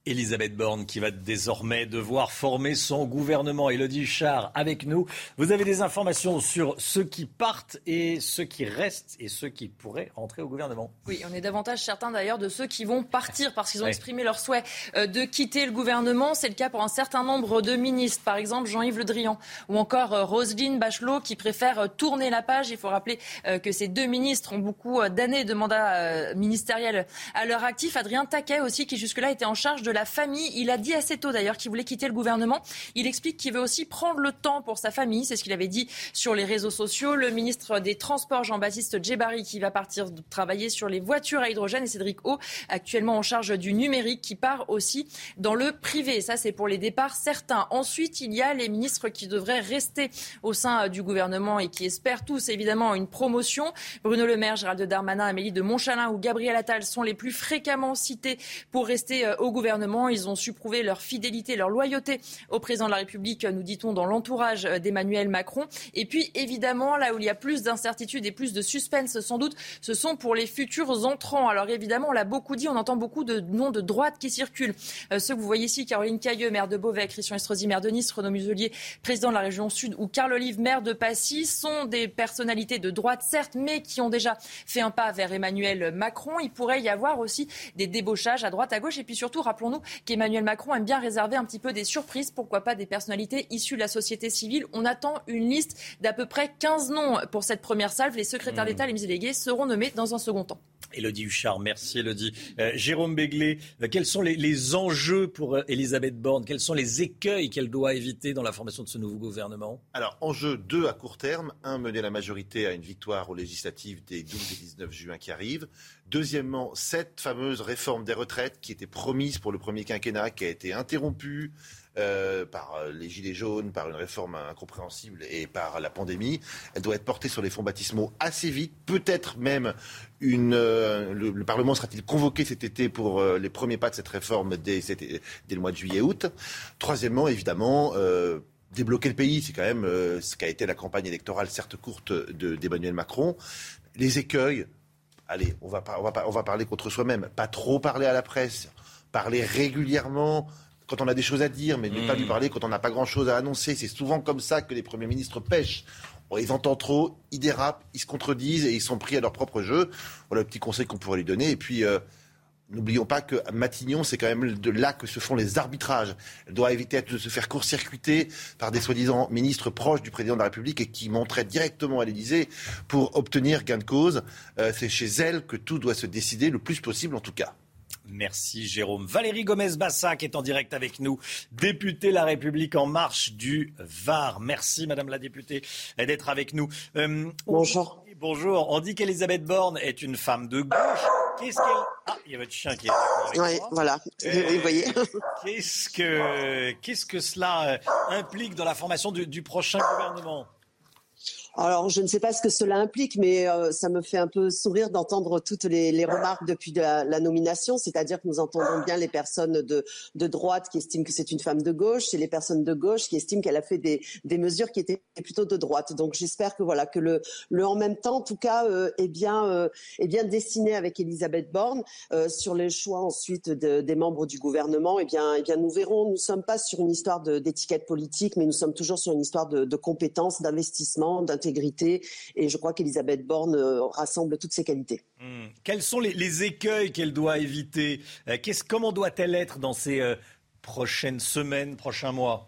S1: Elisabeth Borne qui va désormais devoir former son gouvernement. Elodie Char avec nous. Vous avez des informations sur ceux qui partent et ceux qui restent et ceux qui pourraient rentrer au gouvernement.
S3: Oui, on est davantage certains d'ailleurs de ceux qui vont partir parce qu'ils ont exprimé leur souhait euh, de quitter le gouvernement. C'est le cas pour un certain nombre de ministres, par exemple Jean-Yves Le Drian ou encore euh, Roselyne Bachelot qui préfèrent euh, tourner la page. Il faut rappeler que ces deux ministres ont beaucoup d'années de mandat ministériel à leur actif. Adrien Taquet aussi qui jusque-là était en charge de la famille. Il a dit assez tôt d'ailleurs qu'il voulait quitter le gouvernement. Il explique qu'il veut aussi prendre le temps pour sa famille. C'est ce qu'il avait dit sur les réseaux sociaux. Le ministre des Transports, Jean-Baptiste Djebari, qui va partir travailler sur les voitures à hydrogène, et Cédric O, actuellement en charge du numérique, qui part aussi dans le privé. Ça, c'est pour les départs certains. Ensuite, il y a les ministres qui devraient rester au sein du gouvernement et qui espèrent tous évidemment une promotion. Bruno Le Maire, Gérald Darmanin, Amélie de Montchalin ou Gabriel Attal sont les plus fréquemment cités pour rester euh, au gouvernement. Ils ont su prouver leur fidélité, leur loyauté au président de la République, nous dit-on, dans l'entourage d'Emmanuel Macron. Et puis, évidemment, là où il y a plus d'incertitudes et plus de suspense, sans doute, ce sont pour les futurs entrants. Alors, évidemment, on l'a beaucoup dit, on entend beaucoup de noms de droite qui circulent. Euh, ceux que vous voyez ici, Caroline Cailleux, maire de Beauvais, Christian Estrosi, maire de Nice, Renaud Muselier, président de la région Sud, ou Carl Olive, maire de Passy, sont des personnalités de droite, certes, mais qui ont déjà fait un pas vers Emmanuel Macron. Il pourrait y avoir aussi des débauchages à droite, à gauche. Et puis surtout, rappelons-nous qu'Emmanuel Macron aime bien réserver un petit peu des surprises, pourquoi pas des personnalités issues de la société civile. On attend une liste d'à peu près 15 noms pour cette première salve. Les secrétaires mmh. d'État, les ministres délégués seront nommés dans un second temps.
S1: Elodie Huchard, merci Elodie. Euh, Jérôme Béglé, euh, quels sont les, enjeux pour euh, Elisabeth Borne? Quels sont les écueils qu'elle doit éviter dans la formation de ce nouveau gouvernement?
S55: Alors, enjeu deux à court terme. Un, mener la majorité à une victoire aux législatives des 12 et 19 juin qui arrivent. Deuxièmement, cette fameuse réforme des retraites qui était promise pour le premier quinquennat, qui a été interrompue. Euh, par euh, les gilets jaunes, par une réforme incompréhensible et par la pandémie. Elle doit être portée sur les fonds baptismaux assez vite. Peut-être même euh, le, Parlement sera-t-il convoqué cet été pour les premiers pas de cette réforme dès, dès le mois de juillet-août. Troisièmement, évidemment, débloquer le pays, c'est quand même ce qu'a été la campagne électorale, certes courte, d'Emmanuel Macron. Les écueils, allez, on va, on va, on va parler contre soi-même. Pas trop parler à la presse, parler régulièrement, quand on a des choses à dire, mais ne pas lui hmm. parler quand on n'a pas grand-chose à annoncer. C'est souvent comme ça que les premiers ministres pêchent. On les entend trop, ils dérapent, ils se contredisent et ils sont pris à leur propre jeu. Voilà le petit conseil qu'on pourrait lui donner. Et puis, euh, n'oublions pas que Matignon, c'est quand même de là que se font les arbitrages. Elle doit éviter de se faire court-circuiter par des soi-disant ministres proches du président de la République et qui montraient directement à l'Élysée pour obtenir gain de cause. Euh, c'est chez elle que tout doit se décider, le plus possible en tout cas.
S1: Merci Jérôme. Valérie Gomez-Bassa qui est en direct avec nous, députée La République en marche du Var. Merci Madame la députée d'être avec nous.
S60: Euh, bonjour.
S1: bonjour. On dit qu'Elisabeth Borne est une femme de gauche. Qu'est-ce qu'elle... Ah, il y a votre chien qui est avec
S60: Oui, voilà. Euh, vous voyez.
S1: Qu'est-ce que, qu'est-ce que cela euh, implique dans la formation du prochain gouvernement?
S60: Alors, je ne sais pas ce que cela implique, mais euh, ça me fait un peu sourire d'entendre toutes les, les, remarques depuis la, la nomination, c'est-à-dire que nous entendons bien les personnes de, de droite qui estiment que c'est une femme de gauche et les personnes de gauche qui estiment qu'elle a fait des, des, mesures qui étaient plutôt de droite. Donc, j'espère que voilà que le, le en même temps, en tout cas, euh, est bien euh, est bien dessiné avec Elisabeth Borne euh, sur les choix ensuite de, des membres du gouvernement. Eh bien, eh bien, nous verrons. Nous sommes pas sur une histoire d'étiquette politique, mais nous sommes toujours sur une histoire de, de compétences, d'investissement, Et je crois qu'Elisabeth Borne euh, rassemble toutes ces qualités.
S1: Hmm. Quels sont les, écueils qu'elle doit éviter? Euh, Comment doit-elle être dans ces euh, prochaines semaines, prochains mois?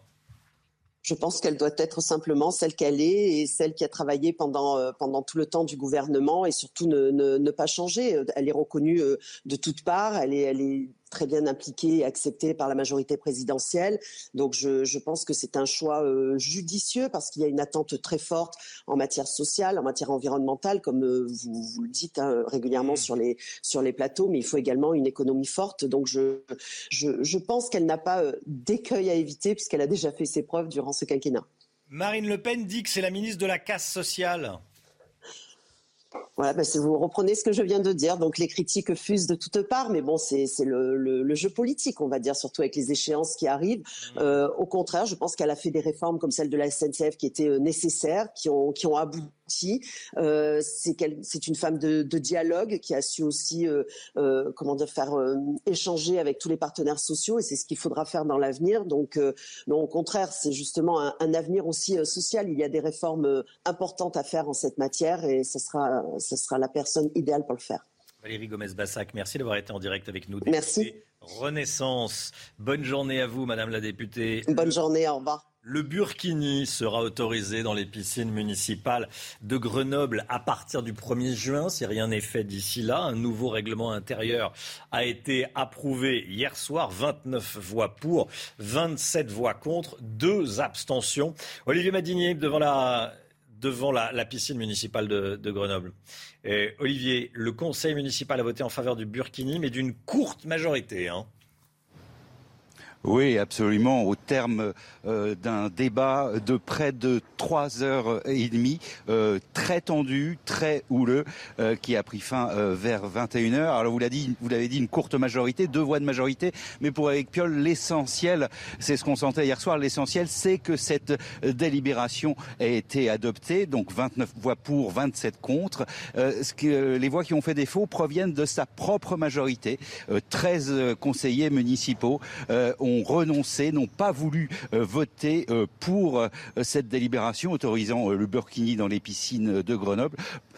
S60: Je pense qu'elle doit être simplement celle qu'elle est et celle qui a travaillé pendant, pendant tout le temps du gouvernement et surtout ne, ne pas changer. Elle est reconnue de toutes parts, elle est, elle est très bien impliqué et accepté par la majorité présidentielle. Donc je, je pense que c'est un choix euh, judicieux parce qu'il y a une attente très forte en matière sociale, en matière environnementale, comme euh, vous, vous, le dites hein, régulièrement mmh. sur les, sur les plateaux, mais il faut également une économie forte. Donc je, je, je pense qu'elle n'a pas euh, d'écueil à éviter puisqu'elle a déjà fait ses preuves durant ce quinquennat.
S1: Marine Le Pen dit que c'est la ministre de la casse sociale.
S60: Voilà, ben vous reprenez ce que je viens de dire. Donc les critiques fusent de toutes parts, mais bon, c'est le, le, le, jeu politique, on va dire, surtout avec les échéances qui arrivent. Mmh. Euh, au contraire, je pense qu'elle a fait des réformes comme celle de la SNCF qui étaient euh, nécessaires, qui ont, qui ont abouti euh, c'est une femme de, dialogue qui a su aussi, euh, euh, comment dire, faire échanger avec tous les partenaires sociaux, et c'est ce qu'il faudra faire dans l'avenir. Donc, non, au contraire, c'est justement un, avenir aussi social. Il y a des réformes importantes à faire en cette matière, et ce sera, ce sera la personne idéale pour le faire.
S1: Valérie Gomez-Bassac, merci d'avoir été en direct avec nous.
S60: Merci.
S1: Renaissance. Bonne journée à vous, Madame la députée.
S60: Bonne journée, au revoir.
S1: Le burkini sera autorisé dans les piscines municipales de Grenoble à partir du 1er juin, si rien n'est fait d'ici là. Un nouveau règlement intérieur a été approuvé hier soir. 29 voix pour, 27 voix contre, deux abstentions. Olivier Madinier devant la, devant la, piscine municipale de, Grenoble. Olivier, le conseil municipal a voté en faveur du burkini, mais d'une courte majorité. Hein.
S61: Oui, absolument. Au terme euh, d'un débat de près de trois heures et demie, euh, très tendu, très houleux, euh, qui a pris fin vers 21 heures. Alors vous l'avez dit, vous l'avez dit, une courte majorité, deux voix de majorité, mais pour Eric Piolle, l'essentiel, c'est ce qu'on sentait hier soir. L'essentiel, c'est que cette délibération ait été adoptée, donc 29 voix pour, 27 contre. ce que, les voix qui ont fait défaut proviennent de sa propre majorité. 13 conseillers municipaux ont renoncé, n'ont pas voulu euh, voter euh, pour euh, cette délibération autorisant le burkini dans les piscines de Grenoble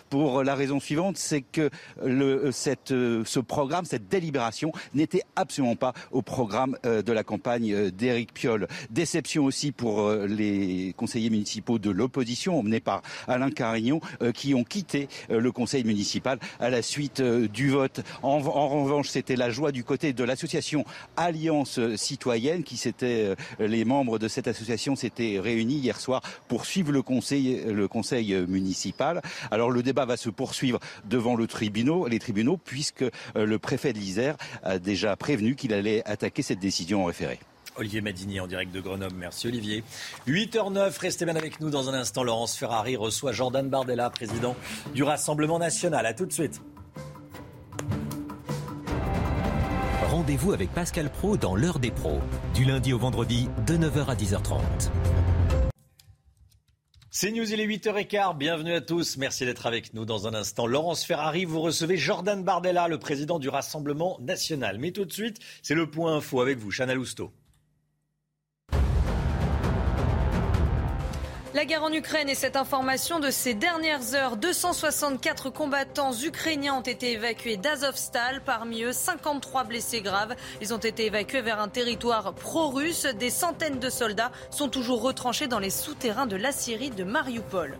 S61: pour la raison suivante, c'est que ce programme, cette délibération n'était absolument pas au programme de la campagne d'Éric Piolle. Déception aussi pour les conseillers municipaux de l'opposition, emmenés par Alain Carignon, qui ont quitté le conseil municipal à la suite du vote. En revanche, c'était la joie du côté de l'association Alliance Citoyenne, qui s'était, les membres de cette association s'étaient réunis hier soir pour suivre le conseil, le conseil municipal. Alors le débat va se poursuivre devant le tribunal, les tribunaux, puisque euh, le préfet de l'Isère a déjà prévenu qu'il allait attaquer cette décision en référé.
S1: Olivier Madini en direct de Grenoble. Merci Olivier. 8h09, restez bien avec nous dans un instant. Laurence Ferrari reçoit Jordan Bardella, président du Rassemblement national. A tout de suite.
S62: Rendez-vous avec Pascal Pro dans l'heure des pros, du lundi au vendredi de 9h à 10h30.
S1: C'est News, il est 8h15. Bienvenue à tous. Merci d'être avec nous dans un instant. Laurence Ferrari, vous recevez Jordan Bardella, le président du Rassemblement national. Mais tout de suite, c'est le point info avec vous, Chana Lousteau.
S14: La guerre en Ukraine et cette information de ces dernières heures, 264 combattants ukrainiens ont été évacués d'Azovstal, parmi eux 53 blessés graves. Ils ont été évacués vers un territoire pro-russe. Des centaines de soldats sont toujours retranchés dans les souterrains de la Syrie de Mariupol.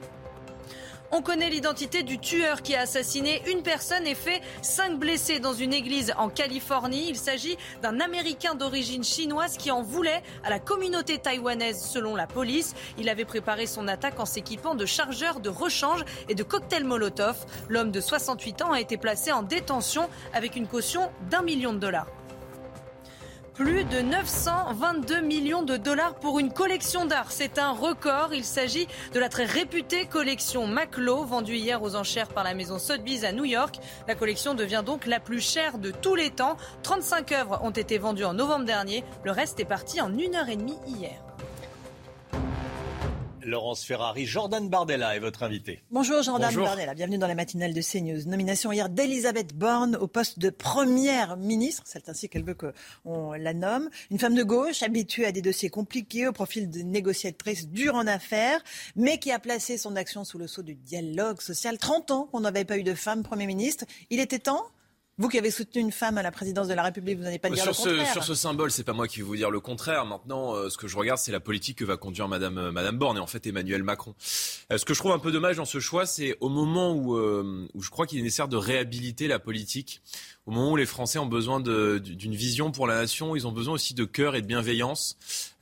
S14: On connaît l'identité du tueur qui a assassiné une personne et fait cinq blessés dans une église en Californie. Il s'agit d'un Américain d'origine chinoise qui en voulait à la communauté taïwanaise selon la police. Il avait préparé son attaque en s'équipant de chargeurs de rechange et de cocktails Molotov. L'homme de 68 ans a été placé en détention avec une caution d'un million de dollars. Plus de 922 millions de dollars pour une collection d'art. C'est un record. Il s'agit de la très réputée collection Maclo, vendue hier aux enchères par la maison Sotheby's à New York. La collection devient donc la plus chère de tous les temps. 35 œuvres ont été vendues en novembre dernier. Le reste est parti en une heure et demie hier.
S1: Laurence Ferrari, Jordan Bardella est votre invité.
S63: Bonjour Jordan Bardella, bienvenue dans la matinale de CNews. Nomination hier d'Elisabeth Borne au poste de première ministre, c'est ainsi qu'elle veut qu'on la nomme. Une femme de gauche habituée à des dossiers compliqués, au profil de négociatrice dure en affaires, mais qui a placé son action sous le sceau du dialogue social. 30 ans qu'on n'avait pas eu de femme Premier ministre. Il était temps vous qui avez soutenu une femme à la présidence de la République, vous n'allez pas dire
S64: sur
S63: le contraire.
S64: Ce, sur ce symbole, c'est pas moi qui vais vous dire le contraire. Maintenant, euh, ce que je regarde, c'est la politique que va conduire Madame euh, Madame Borne et en fait Emmanuel Macron. Euh, ce que je trouve un peu dommage dans ce choix, c'est au moment où, où je crois qu'il est nécessaire de réhabiliter la politique, au moment où les Français ont besoin d'une vision pour la nation, ils ont besoin aussi de cœur et de bienveillance.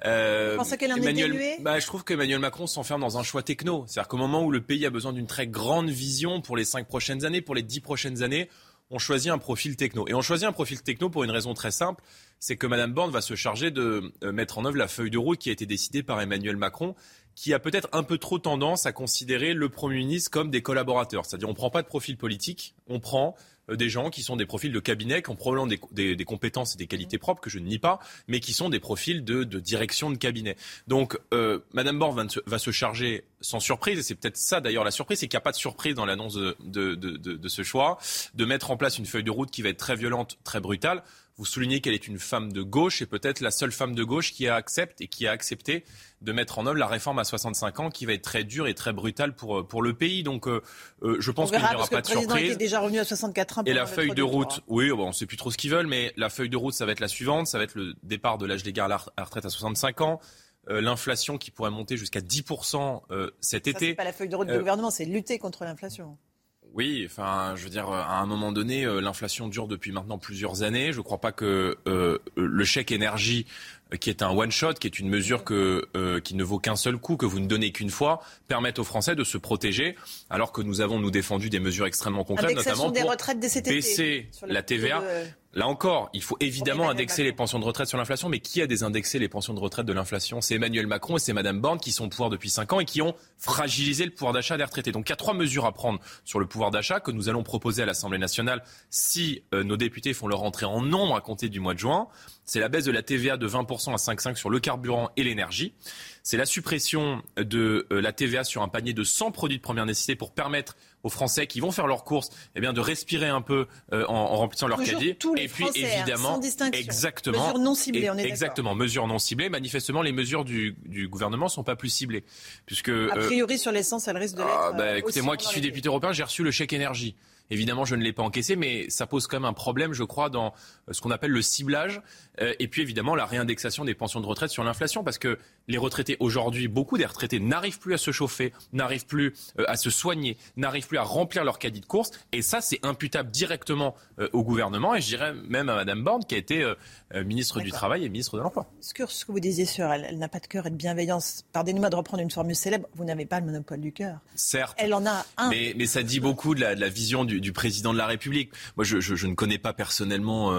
S63: Euh, Vous qu'elle en Emmanuel,
S64: est bah, Je trouve qu'Emmanuel Macron s'enferme dans un choix techno. C'est-à-dire qu'au moment où le pays a besoin d'une très grande vision pour les cinq prochaines années, pour les dix prochaines années, on choisit un profil techno. Et on choisit un profil techno pour une raison très simple, c'est que Mme Borne va se charger de euh, mettre en œuvre la feuille de route qui a été décidée par Emmanuel Macron, qui a peut-être un peu trop tendance à considérer le Premier ministre comme des collaborateurs. C'est-à-dire on prend pas de profil politique, on prend des gens qui sont des profils de cabinet, qui ont probablement des, compétences et des qualités propres, que je ne nie pas, mais qui sont des profils de, direction de cabinet. Donc, euh, Madame Borne va, se charger sans surprise, et c'est peut-être ça d'ailleurs la surprise, c'est qu'il n'y a pas de surprise dans l'annonce de, de, ce choix, de mettre en place une feuille de route qui va être très violente, très brutale. Vous soulignez qu'elle est une femme de gauche et peut-être la seule femme de gauche qui accepte et qui a accepté de mettre en œuvre la réforme à 65 ans qui va être très dure et très brutale pour, euh, pour le pays. Donc euh, euh, je pense qu'il n'y aura pas de surprise. Le président
S63: était déjà revenu à 64 ans.
S64: Et la feuille de route, oui, bon, on ne sait plus trop ce qu'ils veulent, mais la feuille de route, ça va être la suivante. Ça va être le départ de l'âge légal à la retraite à 65 ans l'inflation qui pourrait monter jusqu'à 10% cet été.
S63: C'est pas la feuille de route du gouvernement, c'est lutter contre l'inflation.
S64: Oui, enfin, je veux dire, à un moment donné, l'inflation dure depuis maintenant plusieurs années. Je ne crois pas que le chèque énergie qui est un one shot, qui est une mesure que, euh, qui ne vaut qu'un seul coup, que vous ne donnez qu'une fois, permettent aux Français de se protéger, alors que nous avons nous défendu des mesures extrêmement concrètes, notamment
S63: des
S64: pour
S63: retraites
S64: baisser la TVA. Là encore, il faut évidemment indexer les pensions de retraite sur l'inflation, mais qui a désindexé les pensions de retraite de l'inflation? C'est Emmanuel Macron et c'est Madame Borne qui sont au pouvoir depuis 5 ans et qui ont fragilisé le pouvoir d'achat des retraités. Donc il y a trois mesures à prendre sur le pouvoir d'achat que nous allons proposer à l'Assemblée nationale si euh, nos députés font leur entrée en nombre à compter du mois de juin c'est la baisse de la TVA de 20% à 5,5 sur le carburant et l'énergie. C'est la suppression de euh, la TVA sur un panier de 100 produits de première nécessité pour permettre aux Français qui vont faire leurs courses eh bien, de respirer un peu euh, en, remplissant leur caddie.
S63: et puis hein, évidemment,
S64: exactement,
S63: mesures non ciblées, on est
S64: Exactement, mesures non ciblées. Manifestement, les mesures du, du gouvernement sont pas plus ciblées. Puisque, a
S63: euh, priori, sur l'essence, elles risquent de
S64: ah,
S63: l'être.
S64: bah, écoutez, moi qui suis député européen, j'ai reçu le chèque énergie. Évidemment, je ne l'ai pas encaissé, mais ça pose quand même un problème, je crois, dans ce qu'on appelle le ciblage euh, et puis évidemment la réindexation des pensions de retraite sur l'inflation, parce que les retraités aujourd'hui, beaucoup des retraités n'arrivent plus à se chauffer, n'arrivent plus euh, à se soigner, n'arrivent plus à remplir leur caddie de course, et ça c'est imputable directement euh, au gouvernement, et je dirais même à Madame Borne qui a été ministre du Travail et ministre de l'Emploi.
S63: Ce que, ce que vous disiez sur elle, elle n'a pas de cœur et de bienveillance. Pardonnez-moi de reprendre une formule célèbre, vous n'avez pas le monopole du cœur.
S64: Certes.
S63: Elle en a un.
S64: Mais, mais ça dit beaucoup de la, de la vision du, du, président de la République. Moi, je, je, je ne connais pas personnellement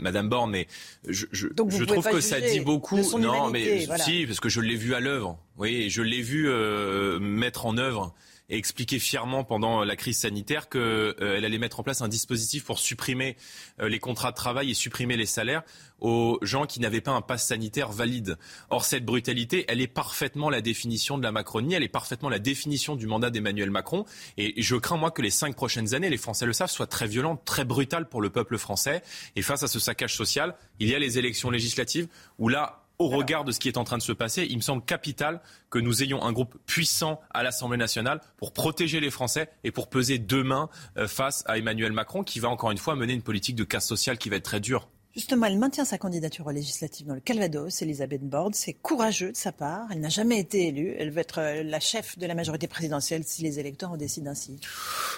S64: Madame Borne, mais je, je, je trouve que ça dit beaucoup.
S63: non,
S64: mais si, parce que je l'ai vu à l'œuvre. Oui, je l'ai vu euh, mettre en œuvre et expliquer fièrement pendant la crise sanitaire qu'elle euh, allait mettre en place un dispositif pour supprimer euh, les contrats de travail et supprimer les salaires aux gens qui n'avaient pas un pass sanitaire valide. Or, cette brutalité, elle est parfaitement la définition de la Macronie, elle est parfaitement la définition du mandat d'Emmanuel Macron. Et je crains, moi, que les cinq prochaines années, les Français le savent, soient très violentes, très brutales pour le peuple français. Et face à ce saccage social, il y a les élections législatives où là, au regard de ce qui est en train de se passer, il me semble capital que nous ayons un groupe puissant à l'Assemblée nationale pour protéger les Français et pour peser demain euh, face à Emmanuel Macron qui va encore une fois mener une politique de casse sociale qui va être très dure.
S63: Justement, elle maintient sa candidature aux législatives dans le Calvados, Elisabeth Borne. C'est courageux de sa part. Elle n'a jamais été élue. Elle veut être euh, la chef de la majorité présidentielle si les électeurs en décident ainsi.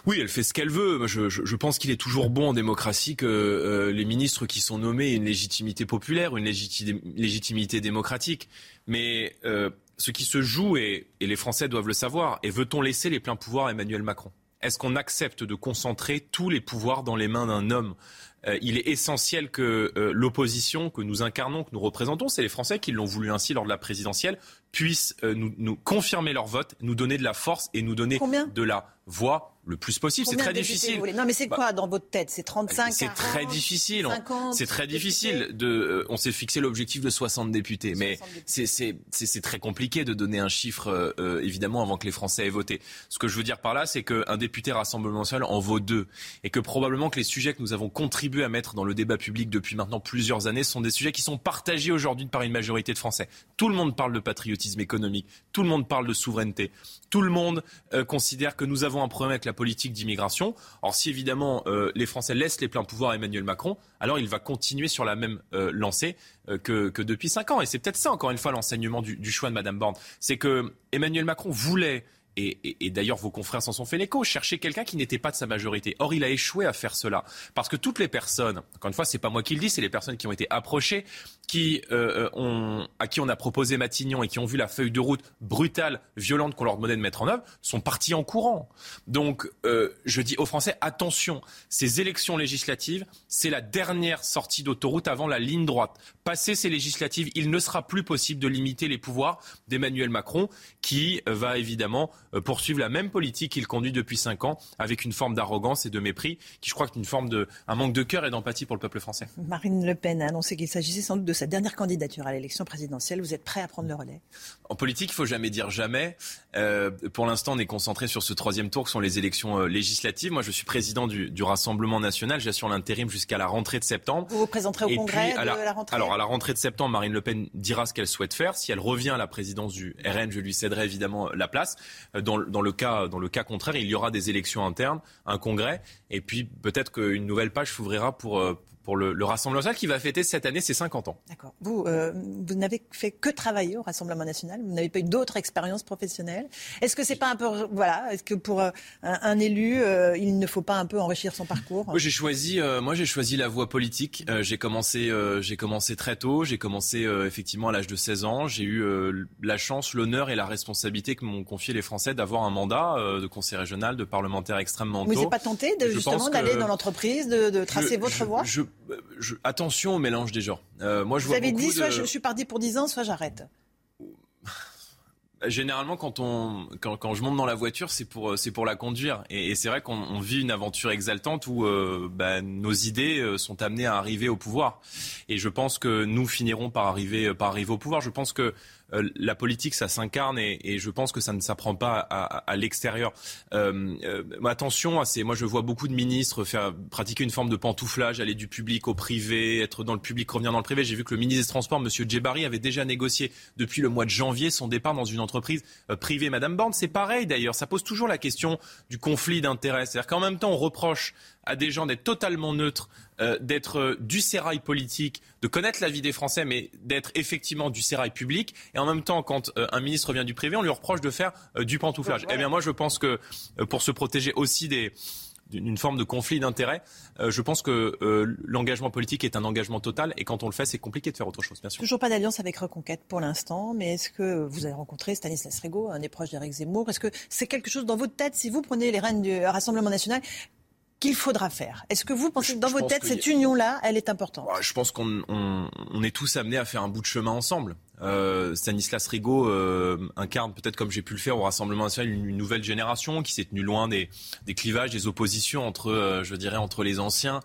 S64: Oui, elle fait ce qu'elle veut. Je, pense qu'il est toujours bon en démocratie que euh, les ministres qui sont nommés aient une légitimité populaire, une légitimité démocratique. Mais euh, ce qui se joue, et, et les Français doivent le savoir, est veut-on laisser les pleins pouvoirs à Emmanuel Macron? Est-ce qu'on accepte de concentrer tous les pouvoirs dans les mains d'un homme? Euh, il est essentiel que euh, l'opposition que nous incarnons, que nous représentons, c'est les Français qui l'ont voulu ainsi lors de la présidentielle, puissent euh, nous, nous, confirmer leur vote, nous donner de la force et nous donner de la voix le plus possible. C'est très difficile.
S63: Non, mais c'est bah, quoi dans votre tête? C'est 35
S64: C'est très difficile. C'est très difficile. De, euh, on s'est fixé l'objectif de 60 députés, mais c'est très compliqué de donner un chiffre, euh, euh, évidemment, avant que les Français aient voté. Ce que je veux dire par là, c'est qu'un député Rassemblement seul en vaut deux, et que probablement que les sujets que nous avons contribué à mettre dans le débat public depuis maintenant plusieurs années sont des sujets qui sont partagés aujourd'hui par une majorité de Français. Tout le monde parle de patriotisme économique, tout le monde parle de souveraineté, tout le monde considère que nous avons un problème avec la politique d'immigration. Or, si évidemment euh, les Français laissent les pleins pouvoirs à Emmanuel Macron, alors il va continuer sur la même euh, lancée euh, que, depuis cinq ans. Et c'est peut-être ça, encore une fois, l'enseignement du, choix de Madame Borne. C'est que Emmanuel Macron voulait et, d'ailleurs vos confrères s'en sont fait l'écho, chercher quelqu'un qui n'était pas de sa majorité. Or, il a échoué à faire cela. Parce que toutes les personnes, encore une fois, c'est pas moi qui le dis, c'est les personnes qui ont été approchées, qui, euh, ont, à qui on a proposé Matignon et qui ont vu la feuille de route brutale, violente qu'on leur demandait de mettre en œuvre, sont partis en courant. Donc, euh, je dis aux Français, attention, ces élections législatives, c'est la dernière sortie d'autoroute avant la ligne droite. Passer ces législatives, il ne sera plus possible de limiter les pouvoirs d'Emmanuel Macron, qui va évidemment euh, poursuivre la même politique qu'il conduit depuis cinq ans, avec une forme d'arrogance et de mépris, qui je crois est une forme de, un manque de cœur et d'empathie pour le peuple français.
S63: Marine Le Pen a annoncé qu'il s'agissait sans doute de sa dernière candidature à l'élection présidentielle. Vous êtes prêt à prendre le relais?
S64: En politique, il faut jamais dire jamais. Euh, pour l'instant, on est concentré sur ce troisième tour, qui sont les élections euh, législatives. Moi, je suis président du, du Rassemblement national. J'assure l'intérim jusqu'à la rentrée de septembre.
S63: Vous vous présenterez au congrès
S64: de
S63: la, rentrée?
S64: Alors, à la rentrée de septembre, Marine Le Pen dira ce qu'elle souhaite faire. Si elle revient à la présidence du RN, je lui céderai évidemment la place. Dans, dans le cas dans le cas contraire, il y aura des élections internes, un congrès, et puis peut-être qu'une nouvelle page s'ouvrira pour, euh, pour le, Rassemblement national qui va fêter cette année ses 50 ans.
S63: D'accord. Vous, euh, vous n'avez fait que travailler au Rassemblement national. Vous n'avez pas eu d'autres expériences professionnelles. Est-ce que c'est pas un peu, voilà, est-ce que pour euh, un, élu, euh, il ne faut pas un peu enrichir son parcours?
S64: Moi, j'ai choisi, moi, j'ai choisi la voie politique. j'ai commencé, j'ai commencé très tôt. J'ai commencé effectivement à l'âge de 16 ans. J'ai eu la chance, l'honneur et la responsabilité que m'ont confié les Français d'avoir un mandat de conseil régional, de parlementaire extrêmement tôt.
S63: Vous n'êtes pas tenté de, justement d'aller dans l'entreprise, de, tracer votre voie?
S64: Attention au mélange des genres. Euh, moi, je
S63: Vous avez dit, soit je, suis parti pour 10 ans, soit j'arrête.
S64: Généralement, quand on, quand, je monte dans la voiture, c'est pour, c'est pour la conduire. Et, c'est vrai qu'on vit une aventure exaltante où euh, bah, nos idées euh, sont amenées à arriver au pouvoir. Et je pense que nous finirons par arriver, par arriver au pouvoir. Je pense que euh, la politique, ça s'incarne et, je pense que ça ne s'apprend pas à, l'extérieur. Euh, euh, attention, c'est moi je vois beaucoup de ministres faire pratiquer une forme de pantouflage, aller du public au privé, être dans le public, revenir dans le privé. J'ai vu que le ministre des Transports, M. Djebari, avait déjà négocié depuis le mois de janvier son départ dans une entreprise privée. Madame Borne, c'est pareil d'ailleurs. Ça pose toujours la question du conflit d'intérêts. C'est-à-dire qu'en même temps, on reproche à des gens d'être totalement neutres, euh, d'être euh, du sérail politique, de connaître la vie des Français, mais d'être effectivement du sérail public. Et en même temps, quand euh, un ministre vient du privé, on lui reproche de faire du pantouflage. Eh bien, moi, je pense que pour se protéger aussi des d'une forme de conflit d'intérêts. je pense que l'engagement politique est un engagement total et quand on le fait, c'est compliqué de faire autre chose, bien sûr.
S63: Toujours pas d'alliance avec Reconquête pour l'instant, mais est-ce que vous avez rencontré Stanislas Rigaud, un des proches d'Éric Zemmour? Est-ce que c'est quelque chose dans votre tête, si vous prenez les rênes du Rassemblement national, qu'il faudra faire Est-ce que vous pensez que dans votre tête, cette union-là, elle est importante?
S64: Bah, Je pense qu'on on, est tous amenés à faire un bout de chemin ensemble. Euh, Stanislas Rigaud euh, incarne peut-être comme j'ai pu le faire au Rassemblement national une, nouvelle génération qui s'est tenue loin des, des, clivages, des oppositions entre, euh, je dirais, entre les anciens.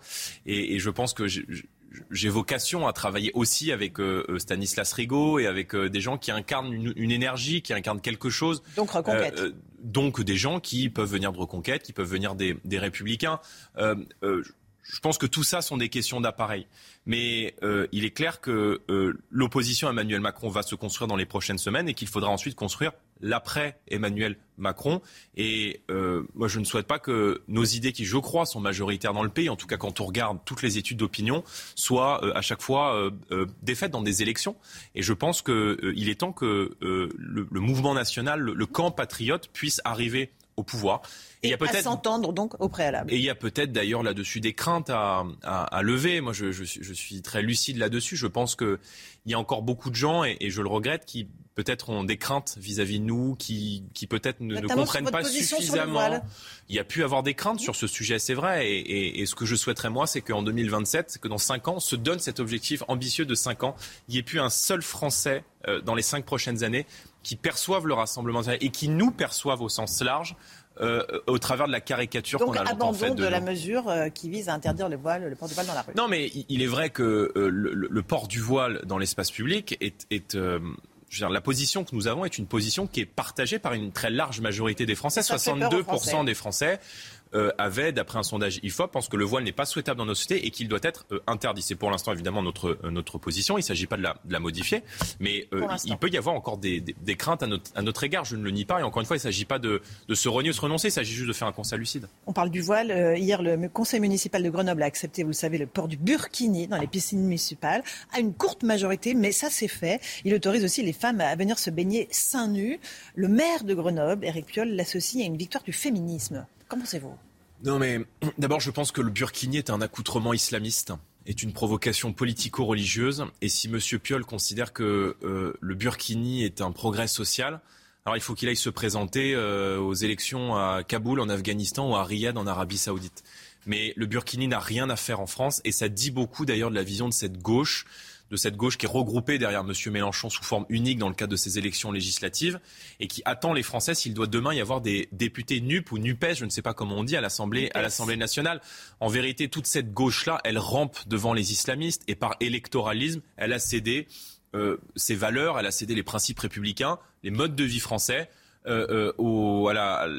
S64: Et, et je pense que j'ai vocation à travailler aussi avec euh, euh, Stanislas Rigaud et avec euh, des gens qui incarnent une, énergie, qui incarnent quelque chose.
S63: Donc reconquête.
S64: Donc des gens qui peuvent venir de reconquête, qui peuvent venir des, des républicains. Je pense que tout ça sont des questions d'appareil. Mais il est clair que l'opposition à Emmanuel Macron va se construire dans les prochaines semaines et qu'il faudra ensuite construire l'après Emmanuel Macron. Et euh, moi, je ne souhaite pas que nos idées, qui je crois sont majoritaires dans le pays, en tout cas quand on regarde toutes les études d'opinion, soient euh, à chaque fois euh, défaites dans des élections. Et je pense qu'il est temps que le, mouvement national, le, camp patriote, puisse arriver au pouvoir.
S63: Et, il y a peut-être s'entendre donc au préalable.
S64: Et il y a peut-être d'ailleurs là-dessus des craintes à, lever. Moi, je, suis très lucide là-dessus. Je pense qu'il y a encore beaucoup de gens, et je le regrette, qui peut-être ont des craintes vis-à-vis de nous, qui, qui peut-être ne, ne, comprennent pas suffisamment. Il y a pu avoir des craintes sur ce sujet, c'est vrai. Et, et, et, ce que je souhaiterais, moi, c'est qu'en 2027, que dans 5 ans, on se donne cet objectif ambitieux de 5 ans. Il n'y ait plus un seul Français euh, dans les 5 prochaines années qui perçoivent le Rassemblement et qui nous perçoivent au sens large euh, au travers de la caricature qu'on a longtemps faite
S63: de, de la mesure euh, qui vise à interdire le voile, le port du voile dans la rue.
S64: Non, mais il est vrai que le, le, port du voile dans l'espace public est, est la position que nous avons est une position qui est partagée par une très large majorité des Français. 62% des Français euh, avait, d'après un sondage IFOP, pense que le voile n'est pas souhaitable dans nos sociétés et qu'il doit être euh, interdit. C'est pour l'instant évidemment notre, euh, notre position. Il ne s'agit pas de la, de la, modifier, mais il peut y avoir encore des, des, craintes à notre, à notre, égard. Je ne le nie pas. Et encore une fois, il ne s'agit pas de, de, se renier ou se renoncer. Il s'agit juste de faire un constat lucide.
S63: On parle du voile. hier, le conseil municipal de Grenoble a accepté, vous le savez, le port du burkini dans les piscines municipales à une courte majorité, mais ça c'est fait. Il autorise aussi les femmes à venir se baigner seins nus. Le maire de Grenoble, Éric Piolle, l'associe à une victoire du féminisme. Comment pensez-vous?
S64: Non, mais d'abord, je pense que le burkini est un accoutrement islamiste est une provocation politico-religieuse. Et si M. Piolle considère que euh, le burkini est un progrès social, alors il faut qu'il aille se présenter euh, aux élections à Kaboul, en Afghanistan, ou à Riyad, en Arabie Saoudite. Mais le burkini n'a rien à faire en France, et ça dit beaucoup d'ailleurs de la vision de cette gauche de cette gauche qui est regroupée derrière M. Mélenchon sous forme unique dans le cadre de ces élections législatives et qui attend les Français s'il doit demain y avoir des députés NUP ou NUPES, je ne sais pas comment on dit, à l'Assemblée, à l'Assemblée nationale. En vérité, toute cette gauche-là, elle rampe devant les islamistes et par électoralisme, elle a cédé euh, ses valeurs, elle a cédé les principes républicains, les modes de vie français. Euh, euh, aux,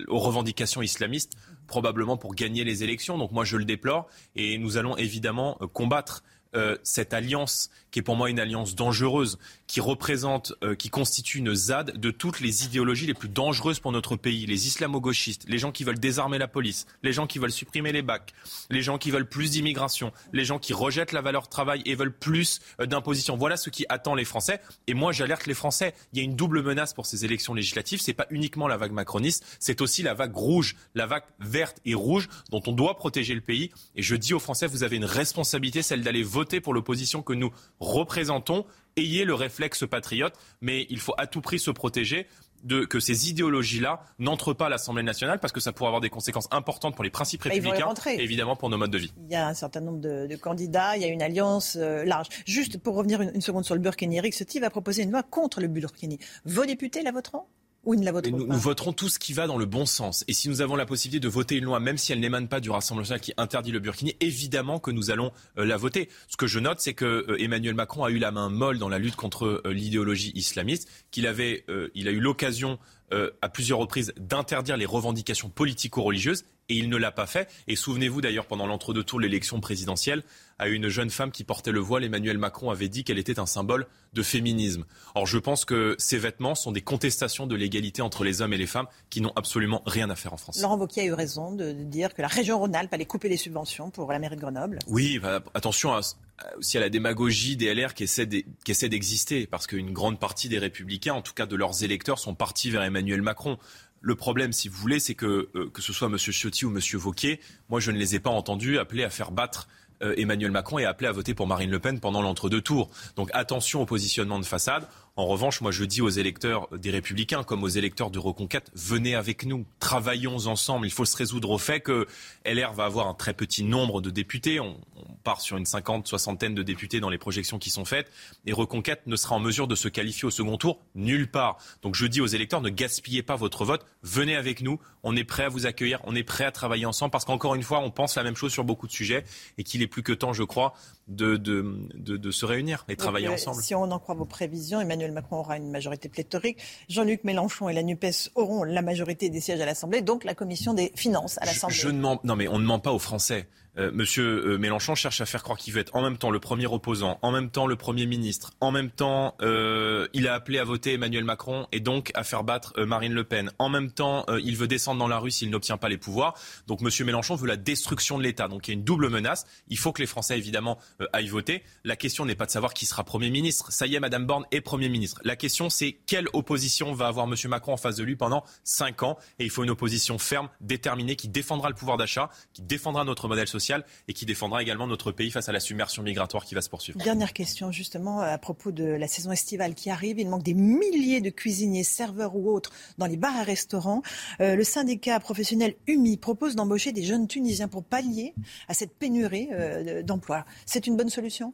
S64: aux, revendications islamistes, probablement pour gagner les élections. Donc moi, je le déplore et nous allons évidemment combattre euh, cette alliance qui est pour moi une alliance dangereuse, qui représente, euh, qui constitue une ZAD de toutes les idéologies les plus dangereuses pour notre pays. Les islamo-gauchistes, les gens qui veulent désarmer la police, les gens qui veulent supprimer les bacs, les gens qui veulent plus d'immigration, les gens qui rejettent la valeur travail et veulent plus euh, d'imposition. Voilà ce qui attend les Français. Et moi, j'alerte les Français. Il y a une double menace pour ces élections législatives. C'est pas uniquement la vague macroniste, c'est aussi la vague rouge, la vague verte et rouge dont on doit protéger le pays. Et je dis aux Français, vous avez une responsabilité, celle d'aller voter pour l'opposition que nous représentons. Ayez le réflexe patriote, mais il faut à tout prix se protéger. De, que ces idéologies-là n'entrent pas à l'Assemblée nationale parce que ça pourrait avoir des conséquences importantes pour les principes
S63: y
S64: républicains et évidemment pour nos modes de vie.
S63: Il y a un certain nombre de, de candidats, il y a une alliance euh, large. Juste pour revenir une, une seconde sur le Burkini, Eric Ciotti va proposer une loi contre le Burkini. Vos députés la voteront? Ou ils ne la
S64: Et
S63: voteront
S64: nous,
S63: pas
S64: nous voterons tout ce qui va dans le bon sens. Et si nous avons la possibilité de voter une loi, même si elle n'émane pas du Rassemblement national qui interdit le burkini, évidemment que nous allons euh, la voter. Ce que je note, c'est que euh, Emmanuel Macron a eu la main molle dans la lutte contre euh, l'idéologie islamiste, qu'il avait, il a eu l'occasion euh, à plusieurs reprises d'interdire les revendications politico-religieuses et il ne l'a pas fait. Et souvenez-vous d'ailleurs pendant l'entre-deux tours de l'élection présidentielle, à une jeune femme qui portait le voile, Emmanuel Macron avait dit qu'elle était un symbole de féminisme. Or, je pense que ces vêtements sont des contestations de l'égalité entre les hommes et les femmes qui n'ont absolument rien à faire en France.
S63: Laurent Wauquiez a eu raison de, dire que la région Rhône-Alpes allait couper les subventions pour la mairie de Grenoble.
S64: Oui, bah, attention à, aussi à la démagogie des LR qui essaie d'exister, parce qu'une grande partie des républicains, en tout cas de leurs électeurs, sont partis vers Emmanuel Macron. Le problème, si vous voulez, c'est que euh, que ce soit M. Ciotti ou M. Vauquier, moi je ne les ai pas entendus appeler à faire battre euh, Emmanuel Macron et appeler à voter pour Marine Le Pen pendant l'entre-deux tours. Donc attention au positionnement de façade. En revanche, moi je dis aux électeurs des Républicains comme aux électeurs de Reconquête, venez avec nous, travaillons ensemble. Il faut se résoudre au fait que LR va avoir un très petit nombre de députés. Part sur une cinquante, soixantaine de députés dans les projections qui sont faites. Et Reconquête ne sera en mesure de se qualifier au second tour nulle part. Donc je dis aux électeurs, ne gaspillez pas votre vote, venez avec nous. On est prêt à vous accueillir, on est prêt à travailler ensemble parce qu'encore une fois, on pense la même chose sur beaucoup de sujets et qu'il est plus que temps, je crois, de, de, de, de se réunir et travailler
S63: euh,
S64: ensemble.
S63: Si on en croit vos prévisions, Emmanuel Macron aura une majorité pléthorique. Jean-Luc Mélenchon et la NUPES auront la majorité des sièges à l'Assemblée, donc la commission des finances à l'Assemblée.
S64: Je ne mens, non mais on ne ment pas aux Français. Euh, Monsieur euh, Mélenchon cherche à faire croire qu'il veut être en même temps le premier opposant, en même temps le premier ministre, en même temps euh, il a appelé à voter Emmanuel Macron et donc à faire battre euh, Marine Le Pen. En même temps, il veut descendre dans la rue s'il n'obtient pas les pouvoirs. Donc Monsieur Mélenchon veut la destruction de l'État. Donc il y a une double menace. Il faut que les Français évidemment aillent voter. La question n'est pas de savoir qui sera premier ministre. Ça y est, Madame Borne est premier ministre. La question c'est quelle opposition va avoir Monsieur Macron en face de lui pendant cinq ans? Et il faut une opposition ferme, déterminée, qui défendra le pouvoir d'achat, qui défendra notre modèle social et qui défendra également notre pays face à la submersion migratoire qui va se poursuivre.
S63: Dernière question justement à propos de la saison estivale qui arrive. Il manque des milliers de cuisiniers, serveurs ou autres dans les bars et restaurants. Euh, le syndicat professionnel UMI propose d'embaucher des jeunes Tunisiens pour pallier à cette pénurie euh, d'emplois. C'est une bonne solution?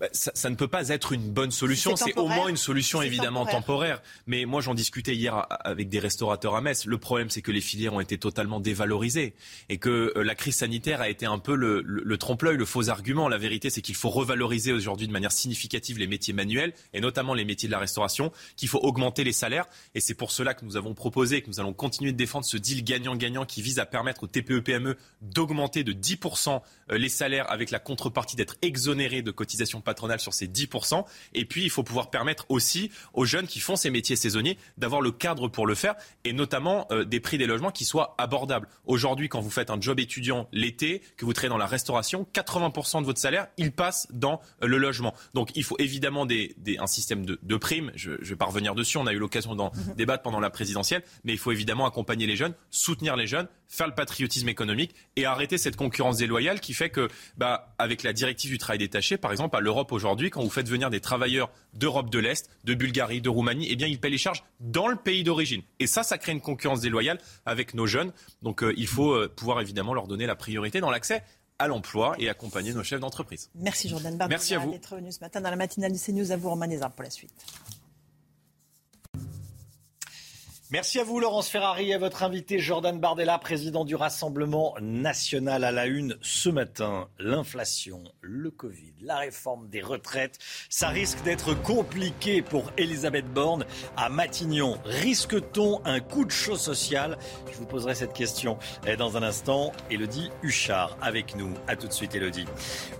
S64: Bah, ça, ça ne peut pas être une bonne solution.
S63: C'est
S64: C'est au moins une solution évidemment
S63: temporaire.
S64: temporaire. Mais moi, j'en discutais hier avec des restaurateurs à Metz. Le problème, c'est que les filières ont été totalement dévalorisées et que euh, la crise sanitaire a été un peu le, le- le trompe-l'œil, le faux argument. La vérité, c'est qu'il faut revaloriser aujourd'hui de manière significative les métiers manuels et notamment les métiers de la restauration, qu'il faut augmenter les salaires. Et c'est pour cela que nous avons proposé, que nous allons continuer de défendre ce deal gagnant-gagnant qui vise à permettre aux TPE-PME d'augmenter de 10% euh, les salaires avec la contrepartie d'être exonérés de cotisations patronales sur ces 10%. Et puis, il faut pouvoir permettre aussi aux jeunes qui font ces métiers saisonniers d'avoir le cadre pour le faire et notamment euh, des prix des logements qui soient abordables. Aujourd'hui, quand vous faites un job étudiant l'été, que vous travaillez dans la restauration, 80% de votre salaire, il passe dans euh, le logement. Donc, il faut évidemment des, des- un système de, de primes. Je, je vais pas revenir dessus. On a eu l'occasion d'en débattre pendant la présidentielle. Mais il faut évidemment accompagner les jeunes, soutenir les jeunes, faire le patriotisme économique et arrêter cette concurrence déloyale qui fait que, bah, avec la directive du travail détaché, par exemple, à l'Europe aujourd'hui, quand vous faites venir des travailleurs d'Europe de l'Est, de Bulgarie, de Roumanie, eh bien, ils paient les charges dans le pays d'origine. Et ça, ça crée une concurrence déloyale avec nos jeunes. Donc, euh, il faut euh, pouvoir évidemment leur donner la priorité dans l'accès à l'emploi et accompagner nos chefs d'entreprise.
S63: Merci Jordan Bardella
S64: Merci à vous.
S63: d'être venu ce matin dans la matinale de CNews. À vous Romain Desarmes pour la suite.
S1: Merci à vous, Laurence Ferrari, et à votre invité Jordan Bardella, président du Rassemblement national à la une ce matin. L'inflation, le Covid, la réforme des retraites, ça risque d'être compliqué pour Elisabeth Borne à Matignon. Risque-t-on un coup de chaud social? Je vous poserai cette question eh, dans un instant. Elodie Huchard avec nous. A tout de suite Elodie.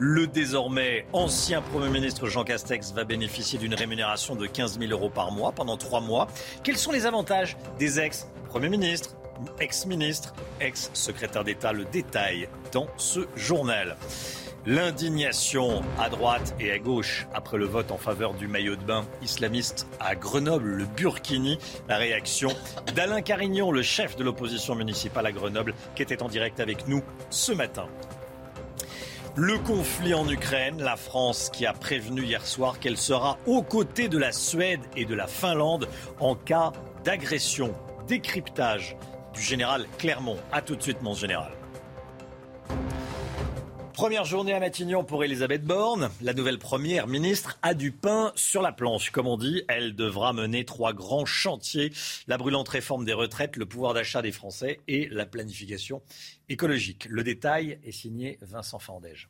S1: Le désormais ancien Premier ministre Jean Castex va bénéficier d'une rémunération de 15 000 euros par mois pendant trois mois. Quels sont les avantages des ex-premiers ministres ex-ministre, ex-secrétaire d'État, le détail dans ce journal. L'indignation à droite et à gauche après le vote en faveur du maillot de bain islamiste à Grenoble, le Burkini. La réaction d'Alain Carignon, le chef de l'opposition municipale à Grenoble, qui était en direct avec nous ce matin. Le conflit en Ukraine, la France qui a prévenu hier soir qu'elle sera aux côtés de la Suède et de la Finlande en cas d'agression. Décryptage du général Clermont. A tout de suite, mon général. Première journée à Matignon pour Elisabeth Borne. La nouvelle première ministre a du pain sur la planche. Comme on dit, elle devra mener trois grands chantiers. La brûlante réforme des retraites, le pouvoir d'achat des Français et la planification écologique. Le détail est signé Vincent Fandège.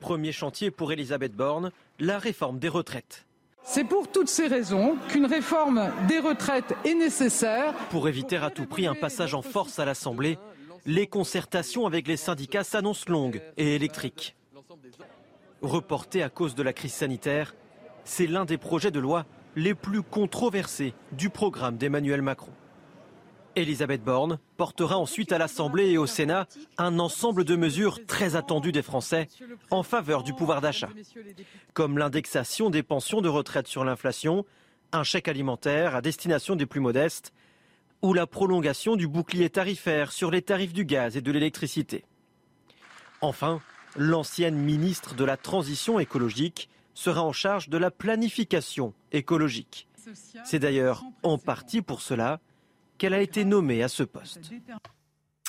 S15: Premier chantier pour Elisabeth Borne, la réforme des retraites.
S9: C'est pour toutes ces raisons qu'une réforme des retraites est nécessaire.
S15: Pour éviter à tout prix un passage en force à l'Assemblée, les concertations avec les syndicats s'annoncent longues et électriques. Reportées à cause de la crise sanitaire, c'est l'un des projets de loi les plus controversés du programme d'Emmanuel Macron. Elisabeth Borne portera ensuite à l'Assemblée et au Sénat un ensemble de mesures très attendues des Français en faveur du pouvoir d'achat, comme l'indexation des pensions de retraite sur l'inflation, un chèque alimentaire à destination des plus modestes ou la prolongation du bouclier tarifaire sur les tarifs du gaz et de l'électricité. Enfin, l'ancienne ministre de la Transition écologique sera en charge de la planification écologique. C'est d'ailleurs en partie pour cela qu'elle a été nommée à ce poste.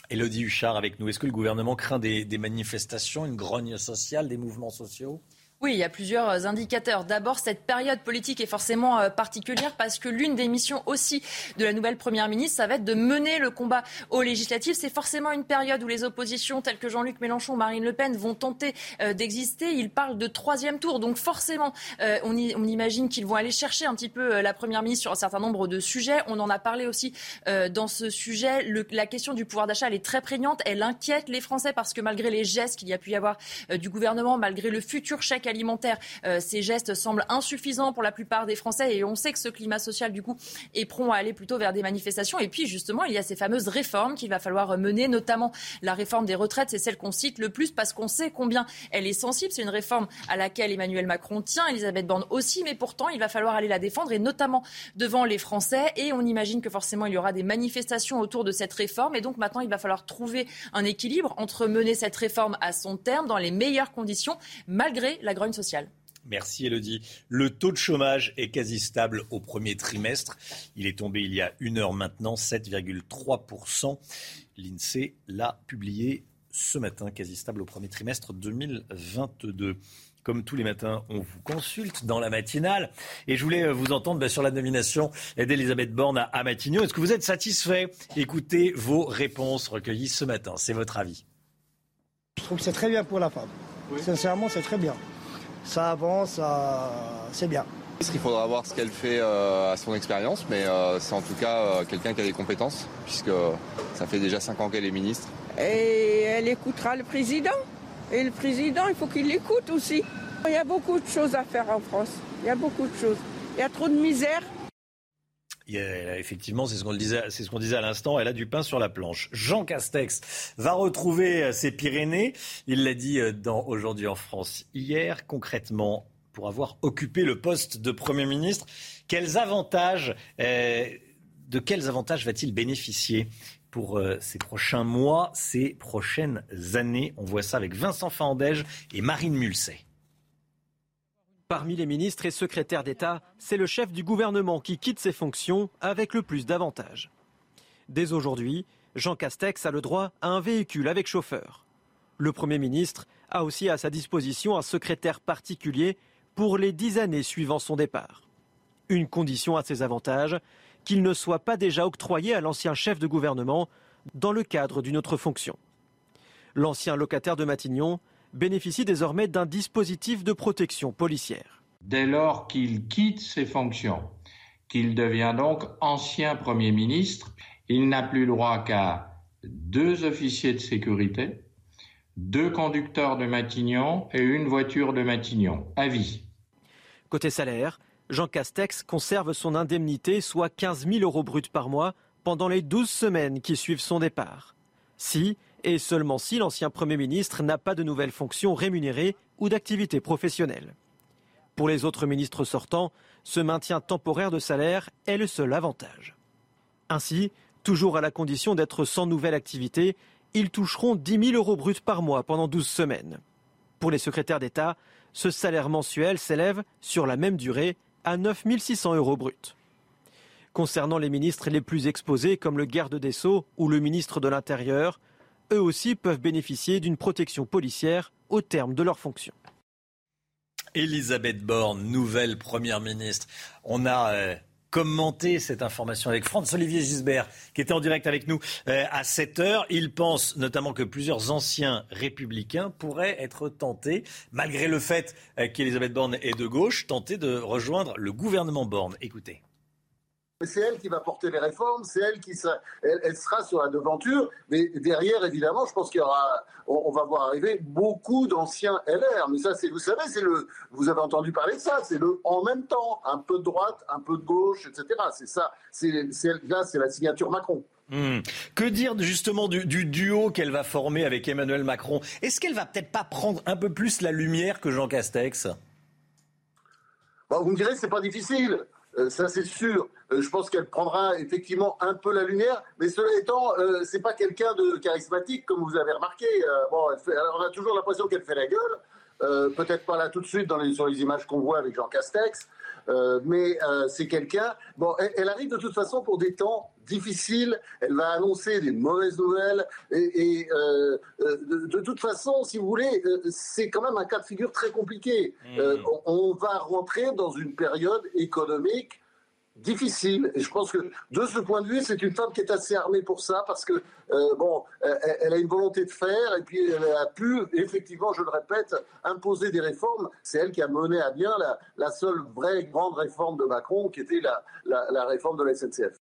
S1: Elodie Huchard avec nous. Est-ce que le gouvernement craint des, des manifestations, une grogne sociale, des mouvements sociaux?
S3: Oui, il y a plusieurs euh, indicateurs. D'abord, cette période politique est forcément euh, particulière parce que l'une des missions aussi de la nouvelle Première ministre, ça va être de mener le combat aux législatives. C'est forcément une période où les oppositions telles que Jean-Luc Mélenchon, Marine Le Pen vont tenter euh, d'exister. Ils parlent de troisième tour. Donc forcément, on, imagine qu'ils vont aller chercher un petit peu la Première ministre sur un certain nombre de sujets. On en a parlé aussi dans ce sujet. La question du pouvoir d'achat, elle est très prégnante. Elle inquiète les Français parce que malgré les gestes qu'il y a pu y avoir du gouvernement, malgré le futur chèque alimentaire. Euh, ces gestes semblent insuffisants pour la plupart des Français et on sait que ce climat social, du coup, est prompt à aller plutôt vers des manifestations. Et puis, justement, il y a ces fameuses réformes qu'il va falloir mener, notamment la réforme des retraites. C'est celle qu'on cite le plus parce qu'on sait combien elle est sensible. C'est une réforme à laquelle Emmanuel Macron tient, Elisabeth Borne aussi, mais pourtant, il va falloir aller la défendre et notamment devant les Français. Et on imagine que forcément, il y aura des manifestations autour de cette réforme. Et donc, maintenant, il va falloir trouver un équilibre entre mener cette réforme à son terme dans les meilleures conditions, malgré la grogne sociale.
S1: Merci Elodie. Le taux de chômage est quasi stable au premier trimestre. Il est tombé il y a une heure maintenant, 7,3%. L'INSEE l'a publié ce matin, quasi stable au premier trimestre 2022. Comme tous les matins, on vous consulte dans la matinale. Et je voulais vous entendre bah, sur la nomination d'Elisabeth Borne à, Matignon. Est-ce que vous êtes satisfait? Écoutez vos réponses recueillies ce matin. C'est votre avis.
S65: Je trouve que c'est très bien pour la femme. Sincèrement, c'est très bien ça avance, c'est bien.
S66: Il faudra voir ce qu'elle fait euh, à son expérience, mais euh, c'est en tout cas euh, quelqu'un qui a des compétences, puisque ça fait déjà 5 ans qu'elle est ministre.
S67: Et elle écoutera le président. Et le président, il faut qu'il l'écoute aussi. Il y a beaucoup de choses à faire en France. Il y a beaucoup de choses. Il y a trop de misère
S1: effectivement, c'est ce qu'on disait, disait à l'instant. Elle a du pain sur la planche. Jean Castex va retrouver euh, ses Pyrénées. Il l'a dit euh, dans Aujourd'hui en France hier. Concrètement, pour avoir occupé le poste de Premier ministre, quels avantages, euh, de quels avantages va-t-il bénéficier pour ces prochains mois, ces prochaines années? On voit ça avec Vincent Fandège et Marine Mulset.
S15: Parmi les ministres et secrétaires d'État, c'est le chef du gouvernement qui quitte ses fonctions avec le plus d'avantages. Dès aujourd'hui, Jean Castex a le droit à un véhicule avec chauffeur. Le Premier ministre a aussi à sa disposition un secrétaire particulier pour les dix années suivant son départ. Une condition à ces avantages, qu'il ne soit pas déjà octroyé à l'ancien chef de gouvernement dans le cadre d'une autre fonction. L'ancien locataire de Matignon bénéficie désormais d'un dispositif de protection policière.
S49: Dès lors qu'il quitte ses fonctions, qu'il devient donc ancien Premier ministre, il n'a plus droit qu'à deux officiers de sécurité, deux conducteurs de Matignon et une voiture de Matignon, à vie.
S15: Côté salaire, Jean Castex conserve son indemnité, soit 15 000 euros bruts par mois, pendant les 12 semaines qui suivent son départ. Si, et seulement si, l'ancien Premier ministre n'a pas de nouvelles fonctions rémunérées ou d'activité professionnelle. Pour les autres ministres sortants, ce maintien temporaire de salaire est le seul avantage. Ainsi, toujours à la condition d'être sans nouvelle activité, ils toucheront 10 000 euros bruts par mois pendant 12 semaines. Pour les secrétaires d'État, ce salaire mensuel s'élève, sur la même durée, à 9 600 euros bruts. Concernant les ministres les plus exposés, comme le garde des Sceaux ou le ministre de l'Intérieur, eux aussi peuvent bénéficier d'une protection policière au terme de leur fonction.
S1: Elisabeth Borne, nouvelle première ministre. On a euh, commenté cette information avec Franz-Olivier Gisbert, qui était en direct avec nous euh, à 7 heures. Il pense notamment que plusieurs anciens républicains pourraient être tentés, malgré le fait euh, qu'Elisabeth Borne est de gauche, tentés de rejoindre le gouvernement Borne. Écoutez
S44: c'est elle qui va porter les réformes, c'est elle qui sera, elle, sera sur la devanture. Mais derrière, évidemment, je pense qu'il y aura, on, va voir arriver beaucoup d'anciens LR. Mais ça, c'est, vous savez, c'est le, vous avez entendu parler de ça, c'est le en même temps, un peu de droite, un peu de gauche, etc. C'est ça, c'est, là, c'est la signature Macron.
S1: Hmm. Que dire justement du, duo qu'elle va former avec Emmanuel Macron? Est-ce qu'elle va peut-être pas prendre un peu plus la lumière que Jean Castex?
S44: Vous me direz, c'est pas difficile. Euh, ça c'est sûr. Euh, je pense qu'elle prendra effectivement un peu la lumière, mais cela étant, euh, c'est pas quelqu'un de charismatique comme vous avez remarqué. bon, on a toujours l'impression qu'elle fait la gueule. Peut-être pas là tout de suite sur les images qu'on voit avec Jean Castex, mais c'est quelqu'un. Bon, elle, arrive de toute façon pour des temps difficiles. Elle va annoncer des mauvaises nouvelles et, de, de, toute façon, si vous voulez, c'est quand même un cas de figure très compliqué. Mmh. On, on va rentrer dans une période économique difficile. Et je pense que de ce point de vue, c'est une femme qui est assez armée pour ça parce que euh, bon, elle, a une volonté de faire et puis elle a pu effectivement, je le répète, imposer des réformes. C'est elle qui a mené à bien la, seule vraie grande réforme de Macron, qui était la, la réforme de la SNCF.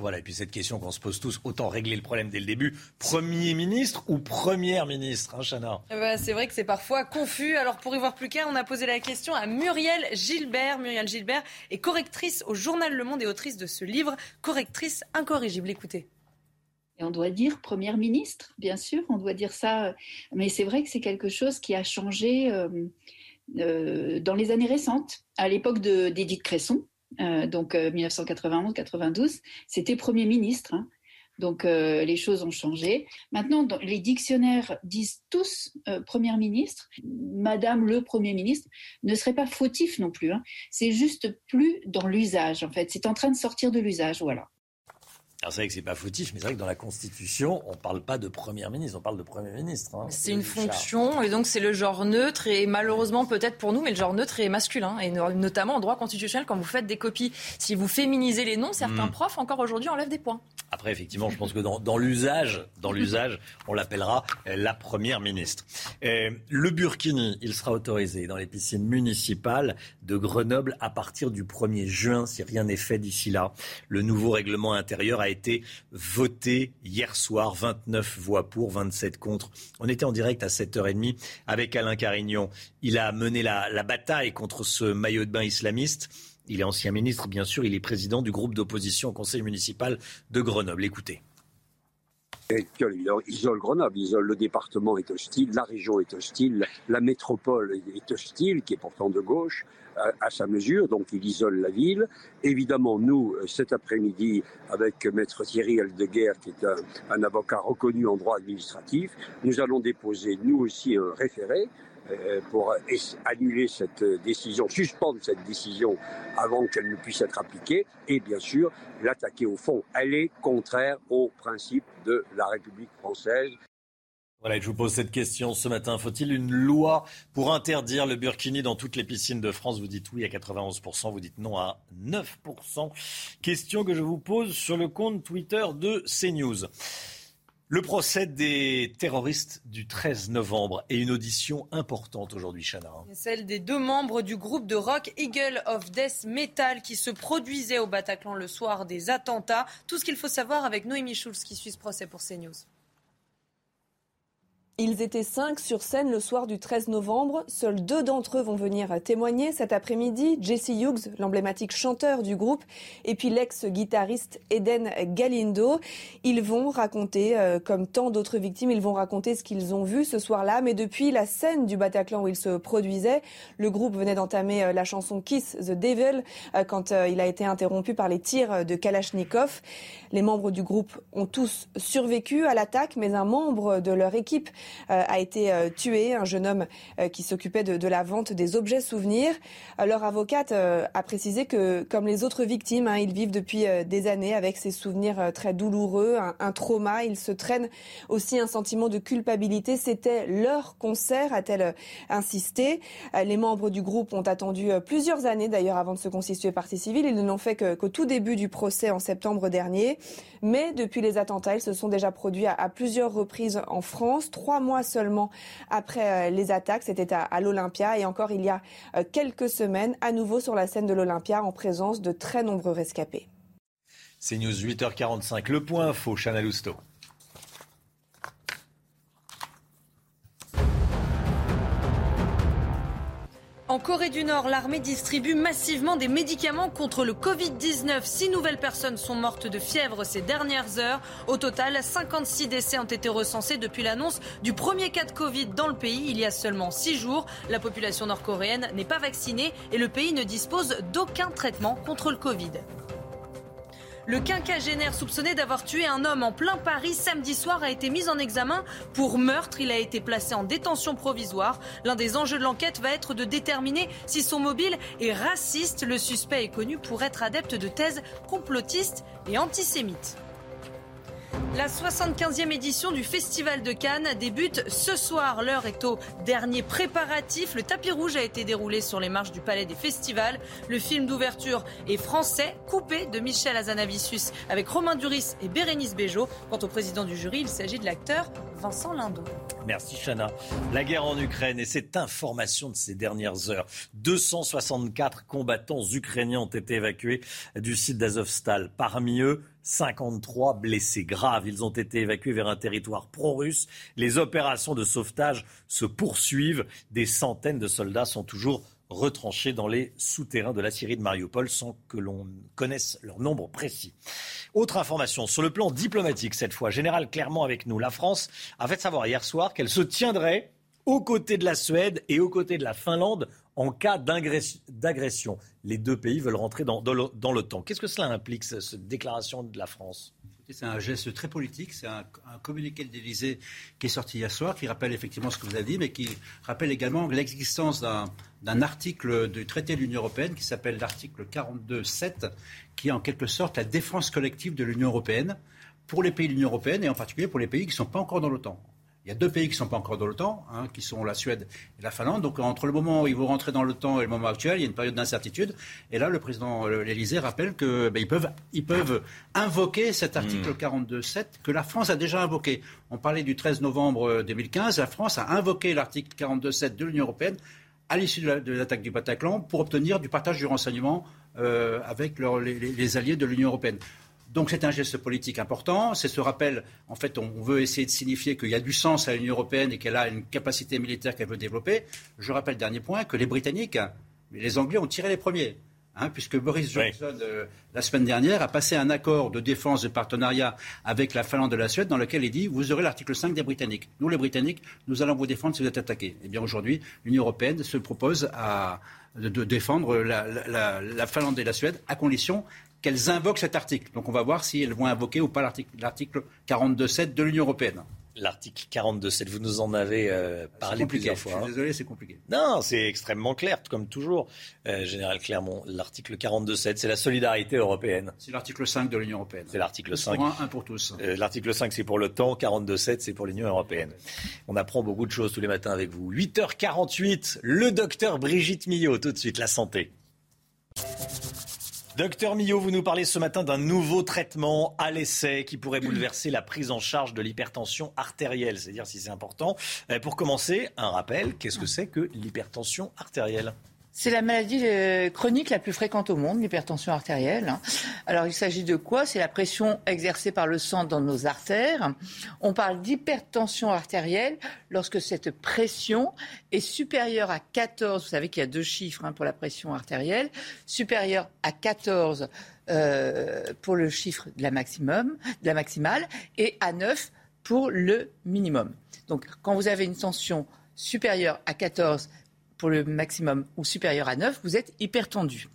S1: Voilà, et puis cette question qu'on se pose tous, autant régler le problème dès le début. Premier ministre ou première ministre, hein, Chana
S14: eh ben, C'est vrai que c'est parfois confus. Alors pour y voir plus clair, on a posé la question à Muriel Gilbert. Muriel Gilbert est correctrice au journal Le Monde et autrice de ce livre, Correctrice incorrigible. Écoutez.
S48: Et on doit dire première ministre, bien sûr, on doit dire ça. Mais c'est vrai que c'est quelque chose qui a changé euh, euh, dans les années récentes. À l'époque d'Édith Cresson, euh, donc 1991-92, euh, c'était Premier ministre. Hein. Donc euh, les choses ont changé. Maintenant, les dictionnaires disent tous Premier ministre. Madame le Premier ministre ne serait pas fautif non plus. Hein. C'est juste plus dans l'usage, en fait. C'est en train de sortir de l'usage, voilà.
S1: Alors c'est vrai que c'est pas fautif, mais c'est vrai que dans la Constitution, on parle pas de Premier ministre, on parle de Premier ministre. Hein.
S3: c'est une fonction, et donc c'est le genre neutre, et malheureusement peut-être pour nous, mais le genre neutre est masculin, et notamment en droit constitutionnel, quand vous faites des copies, si vous féminisez les noms, certains hmm. profs encore aujourd'hui enlèvent des points.
S1: Après, effectivement, je pense que dans, l'usage, dans l'usage, on l'appellera euh, la Première ministre. Euh, le burkini, il sera autorisé dans les piscines municipales de Grenoble à partir du 1er juin, si rien n'est fait d'ici là. Le nouveau règlement intérieur a a été voté hier soir. 29 voix pour, 27 contre. On était en direct à 7h30 avec Alain Carignon. Il a mené la, la bataille contre ce maillot de bain islamiste. Il est ancien ministre, bien sûr. Il est président du groupe d'opposition au conseil municipal de Grenoble. Écoutez.
S50: Ils isolent Grenoble, isolent le département est hostile, la région est hostile, la métropole est hostile, qui est pourtant de gauche à, sa mesure, donc il isole la ville. Évidemment, nous, euh, cet après-midi, avec Maître Thierry Aldeguer, qui est un, avocat reconnu en droit administratif, nous allons déposer, nous aussi, un référé pour annuler cette décision, suspendre cette décision avant qu'elle ne puisse être appliquée, et bien sûr l'attaquer au fond. Elle est contraire aux principes de la République française.
S1: Voilà, je vous pose cette question ce matin. Faut-il une loi pour interdire le burkini dans toutes les piscines de France? Vous dites oui à 91%, vous dites non à 9%. Question que je vous pose sur le compte Twitter de CNews. Le procès des terroristes du 13 novembre et une audition importante aujourd'hui, Chana.
S14: Celle des deux membres du groupe de rock Eagle of Death Metal qui se produisaient au Bataclan le soir des attentats. Tout ce qu'il faut savoir avec Noémie Schulz qui suit ce procès pour CNews.
S68: Ils étaient cinq sur scène le soir du 13 novembre. Seuls deux d'entre eux vont venir témoigner cet après-midi. Jesse Hughes, l'emblématique chanteur du groupe, et puis l'ex-guitariste Eden Galindo. Ils vont raconter, euh, comme tant d'autres victimes, ils vont raconter ce qu'ils ont vu ce soir-là. Mais depuis la scène du Bataclan où ils se produisaient, le groupe venait d'entamer euh, la chanson Kiss the Devil euh, quand il a été interrompu par les tirs de Kalachnikov. Les membres du groupe ont tous survécu à l'attaque, mais un membre de leur équipe a été euh, tué, un jeune homme euh, qui s'occupait de, la vente des objets souvenirs. Leur avocate a précisé que, comme les autres victimes, hein, ils vivent depuis des années avec ces souvenirs très douloureux, un, trauma. Ils se traînent aussi un sentiment de culpabilité. C'était leur concert, a-t-elle insisté. Les membres du groupe ont attendu plusieurs années d'ailleurs avant de se constituer partie civile. Ils ne l'ont fait qu'au tout début du procès en septembre dernier. Mais depuis les attentats, ils se sont déjà produits à, plusieurs reprises en France. Trois mois seulement après euh, les attaques. C'était à, l'Olympia et encore il y a euh, quelques semaines, à nouveau sur la scène de l'Olympia en présence de très nombreux rescapés.
S1: C'est News 8h45. Le point info, Chana Lousteau.
S14: En Corée du Nord, l'armée distribue massivement des médicaments contre le Covid-19. Six nouvelles personnes sont mortes de fièvre ces dernières heures. Au total, 56 décès ont été recensés depuis l'annonce du premier cas de Covid dans le pays il y a seulement six jours. La population nord-coréenne n'est pas vaccinée et le pays ne dispose d'aucun traitement contre le Covid. Le quinquagénaire soupçonné d'avoir tué un homme en plein Paris samedi soir a été mis en examen pour meurtre. Il a été placé en détention provisoire. L'un des enjeux de l'enquête va être de déterminer si son mobile est raciste. Le suspect est connu pour être adepte de thèses complotistes et antisémites. La 75e édition du Festival de Cannes débute ce soir. L'heure est au dernier préparatif. Le tapis rouge a été déroulé sur les marches du Palais des Festivals. Le film d'ouverture est français, coupé de Michel Azanavicius avec Romain Duris et Bérénice Bejo. Quant au président du jury, il s'agit de l'acteur Vincent Lindon.
S1: Merci Chana. La guerre en Ukraine et cette information de ces dernières heures. 264 combattants ukrainiens ont été évacués du site d'Azovstal. Parmi eux, 53 blessés graves. Ils ont été évacués vers un territoire pro-russe. Les opérations de sauvetage se poursuivent. Des centaines de soldats sont toujours retranchés dans les souterrains de la Syrie de Mariupol sans que l'on connaisse leur nombre précis. Autre information, sur le plan diplomatique cette fois, Général Clermont avec nous, la France a fait savoir hier soir qu'elle se tiendrait aux côtés de la Suède et aux côtés de la Finlande en cas d'agression. Les deux pays veulent rentrer dans, l'OTAN. Qu'est-ce que cela implique, cette déclaration de la France?
S18: C'est un geste très politique, c'est un, communiqué de l'Élysée qui est sorti hier soir, qui rappelle effectivement ce que vous avez dit, mais qui rappelle également l'existence d'un article du traité de l'Union européenne qui s'appelle l'article 42.7, qui est en quelque sorte la défense collective de l'Union européenne pour les pays de l'Union européenne et en particulier pour les pays qui ne sont pas encore dans l'OTAN. Il y a deux pays qui ne sont pas encore dans l'OTAN, hein, qui sont la Suède et la Finlande. Donc entre le moment où ils vont rentrer dans l'OTAN et le moment actuel, il y a une période d'incertitude. Et là, le président euh, l'Élysée rappelle qu'ils ben, peuvent, ils peuvent invoquer cet hmm. article 42.7 que la France a déjà invoqué. On parlait du 13 novembre 2015. Euh, la France a invoqué l'article 42.7 de l'Union européenne à l'issue de l'attaque du Bataclan pour obtenir du partage du renseignement euh, avec les, alliés de l'Union européenne. Donc c'est un geste politique important. C'est ce rappel, en fait, on veut essayer de signifier qu'il y a du sens à l'Union européenne et qu'elle a une capacité militaire qu'elle veut développer. Je rappelle, dernier point, que les Britanniques, les Anglais ont tiré les premiers. Hein, puisque Boris Johnson, euh, la semaine dernière, a passé un accord de défense de partenariat avec la Finlande et la Suède dans lequel il dit vous aurez l'article 5 des Britanniques. Nous, les Britanniques, nous allons vous défendre si vous êtes attaqués. Eh bien, aujourd'hui, l'Union européenne se propose de, défendre la, Finlande et la Suède à condition qu'elles invoquent cet article. Donc on va voir si elles vont invoquer ou pas l'article 42.7 de l'Union européenne.
S1: L'article 42.7, vous nous en avez euh, parlé plusieurs fois.
S18: Je suis hein. désolé, c'est compliqué.
S1: Non, c'est extrêmement clair, comme toujours, euh, Général Clermont. L'article 42.7, c'est la solidarité européenne.
S18: C'est l'article 5 de l'Union européenne.
S1: C'est l'article 5.
S18: Pour un, un pour tous.
S1: Euh, l'article 5, c'est pour l'OTAN. 42.7, c'est pour l'Union européenne. On apprend beaucoup de choses tous les matins avec vous. 8h48, le docteur Brigitte Millot, tout de suite, la santé. Docteur Millot, vous nous parlez ce matin d'un nouveau traitement à l'essai qui pourrait bouleverser la prise en charge de l'hypertension artérielle. C'est-à-dire si c'est important. Euh, pour commencer, un rappel, qu'est-ce que c'est que l'hypertension artérielle?
S69: C'est la maladie euh, chronique la plus fréquente au monde, l'hypertension artérielle. Alors il s'agit de quoi? C'est la pression exercée par le sang dans nos artères. On parle d'hypertension artérielle lorsque cette pression est supérieure à 14, vous savez qu'il y a deux chiffres hein, pour la pression artérielle, supérieure à 14 euh, pour le chiffre de la maximum, de la maximale, et à 9 pour le minimum. Donc quand vous avez une tension supérieure à 14 pour le maximum ou supérieur à 9, vous êtes hypertendu.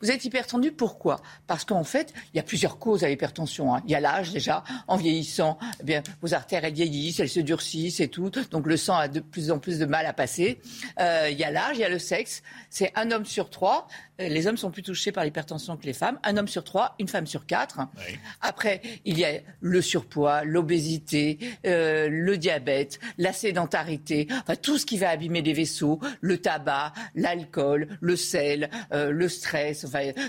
S69: Vous êtes hypertendu pourquoi? Parce qu'en fait, il y a plusieurs causes à l'hypertension. Hein. Il y a l'âge déjà, en vieillissant, eh bien, vos artères elles vieillissent, elles se durcissent et tout, donc le sang a de plus en plus de mal à passer. Euh, il y a l'âge, il y a le sexe. C'est un homme sur trois. Euh, les hommes sont plus touchés par l'hypertension que les femmes. Un homme sur trois, une femme sur quatre. Après, il y a le surpoids, l'obésité, euh, le diabète, la sédentarité, enfin tout ce qui va abîmer les vaisseaux, le tabac, l'alcool, le sel, le stress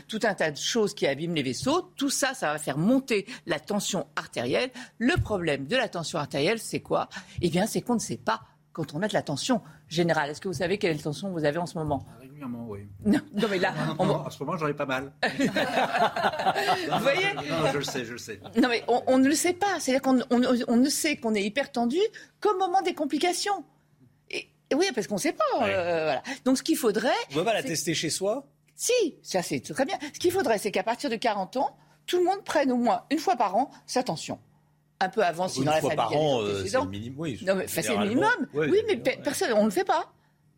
S69: tout un tas de choses qui abîment les vaisseaux. Tout ça, ça va faire monter la tension artérielle. Le problème de la tension artérielle, c'est quoi? Eh bien, c'est qu'on ne sait pas quand on a de la tension générale. Est-ce que vous savez quelle tension vous avez en ce moment?
S70: Régulièrement, oui.
S69: Non, mais là,
S70: en ce moment, j'en ai pas mal.
S69: vous voyez
S70: Non, je le sais, je le sais.
S69: Non, mais on, ne le sait pas. C'est-à-dire qu'on on, ne sait qu'on est hyper tendu qu'au moment des complications. Et, oui, parce qu'on ne sait pas. Euh, voilà. Donc, ce qu'il faudrait.
S1: On va pas la tester chez soi?
S69: Si, ça c'est très bien. Ce qu'il faudrait, c'est qu'à partir de 40 ans, tout le monde prenne au moins une fois par an sa tension. Un peu avant, si dans la famille.
S1: Une fois par an, c'est le minimum. Oui,
S69: non, mais, c'est le minimum. Oui, mais personne, on ne le fait pas.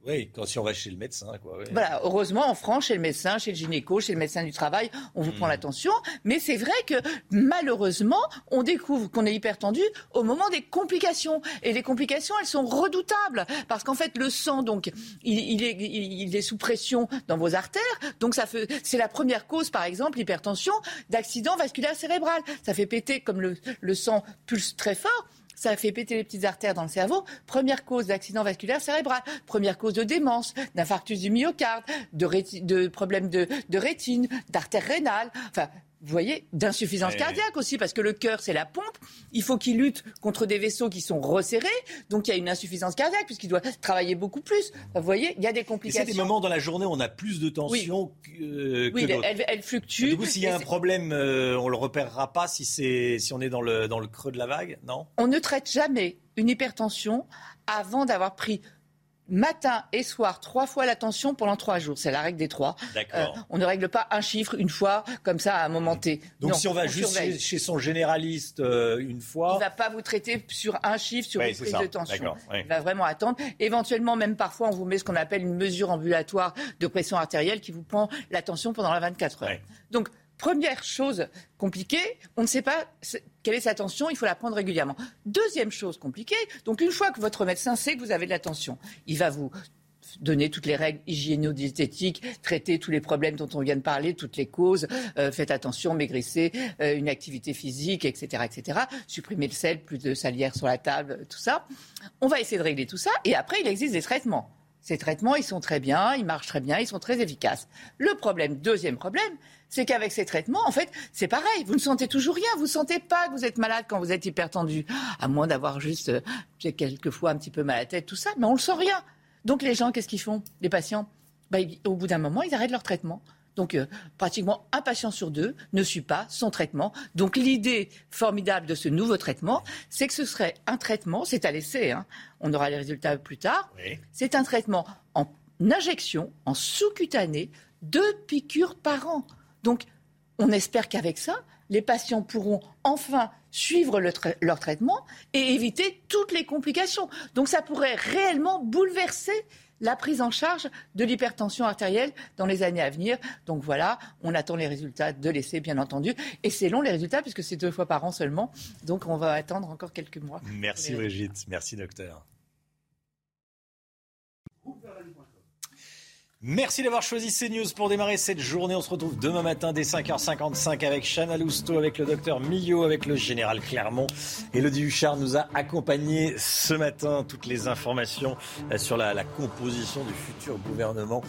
S1: Oui, quand si on va chez le médecin, quoi.
S69: Voilà, heureusement, en France, chez le médecin, chez le gynéco, chez le médecin du travail, on vous prend hmm. l'attention. Mais c'est vrai que malheureusement, on découvre qu'on est hyper tendu au moment des complications. Et les complications, elles sont redoutables parce qu'en fait, le sang, donc, il, est, il, est, sous pression dans vos artères. Donc, ça fait, c'est la première cause, par exemple, l'hypertension, d'accident vasculaire cérébral. Ça fait péter comme le, le sang pulse très fort ça fait péter les petites artères dans le cerveau. Première cause d'accident vasculaire cérébral, première cause de démence, d'infarctus du myocarde, de, problèmes de, de rétine, d'artère rénale. Enfin, vous voyez, d'insuffisance cardiaque aussi, parce que le cœur, c'est la pompe. Il faut qu'il lutte contre des vaisseaux qui sont resserrés. Donc, il y a une insuffisance cardiaque, puisqu'il doit travailler beaucoup plus. Vous voyez, il y a des complications.
S1: C'est des moments dans la journée où on a plus de tension que,
S69: oui, elle, elle, fluctue.
S1: Du coup, s'il y a un problème, euh, on le repérera pas si, si on est dans le, dans le creux de la vague, non?
S69: On ne traite jamais une hypertension avant d'avoir pris matin et soir, trois fois la tension pendant trois jours. C'est la règle des trois.
S1: Euh,
S69: on ne règle pas un chiffre une fois, comme ça, à un moment T.
S1: Donc si on va juste chez, son généraliste euh, une fois...
S69: Il ne va pas vous traiter sur un chiffre, sur une prise de tension. Il va vraiment attendre. Éventuellement, même parfois, on vous met ce qu'on appelle une mesure ambulatoire de pression artérielle qui vous prend la tension pendant la 24 heures. Donc, Première chose compliquée, on ne sait pas quelle est sa tension, il faut la prendre régulièrement. Deuxième chose compliquée, donc une fois que votre médecin sait que vous avez de la tension, il va vous donner toutes les règles hygiéno-diététiques, traiter tous les problèmes dont on vient de parler, toutes les causes, euh, faites attention, maigrissez, euh, une activité physique, etc., etc., supprimer le sel, plus de salière sur la table, tout ça. On va essayer de régler tout ça, et après, il existe des traitements. Ces traitements, ils sont très bien, ils marchent très bien, ils sont très efficaces. Le problème, deuxième problème, c'est qu'avec ces traitements, en fait, c'est pareil. Vous ne sentez toujours rien. Vous ne sentez pas que vous êtes malade quand vous êtes hypertendu. À moins d'avoir juste, euh, quelquefois un petit peu mal à la tête, tout ça. Mais on ne sent rien. Donc les gens, qu'est-ce qu'ils font Les patients? Bah, Au bout d'un moment, ils arrêtent leur traitement. Donc, euh, pratiquement un patient sur deux ne suit pas son traitement. Donc, l'idée formidable de ce nouveau traitement, c'est que ce serait un traitement, c'est à l'essai, hein, on aura les résultats plus tard, c'est un traitement en injection, en sous-cutané, deux piqûres par an. Donc, on espère qu'avec ça, les patients pourront enfin suivre leur traitement et éviter toutes les complications. Donc ça pourrait réellement bouleverser la prise en charge de l'hypertension artérielle dans les années à venir. Donc voilà, on attend les résultats de l'essai, bien entendu. Et c'est long les résultats, puisque c'est deux fois par an seulement. Donc on va attendre encore quelques mois.
S1: Merci Brigitte, merci docteur. Merci d'avoir choisi CNews pour démarrer cette journée. On se retrouve demain matin dès 5h55 avec Chana Lousteau, avec le docteur Millot, avec le général Clermont. Elodie Huchard nous a accompagnés ce matin. Toutes les informations euh, sur la, composition du futur gouvernement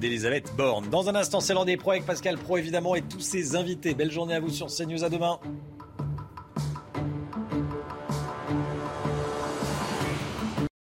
S1: d'Elisabeth Borne. Dans un instant, c'est l'an des pros avec Pascal Pro évidemment et tous ses invités. Belle journée à vous sur CNews. À demain.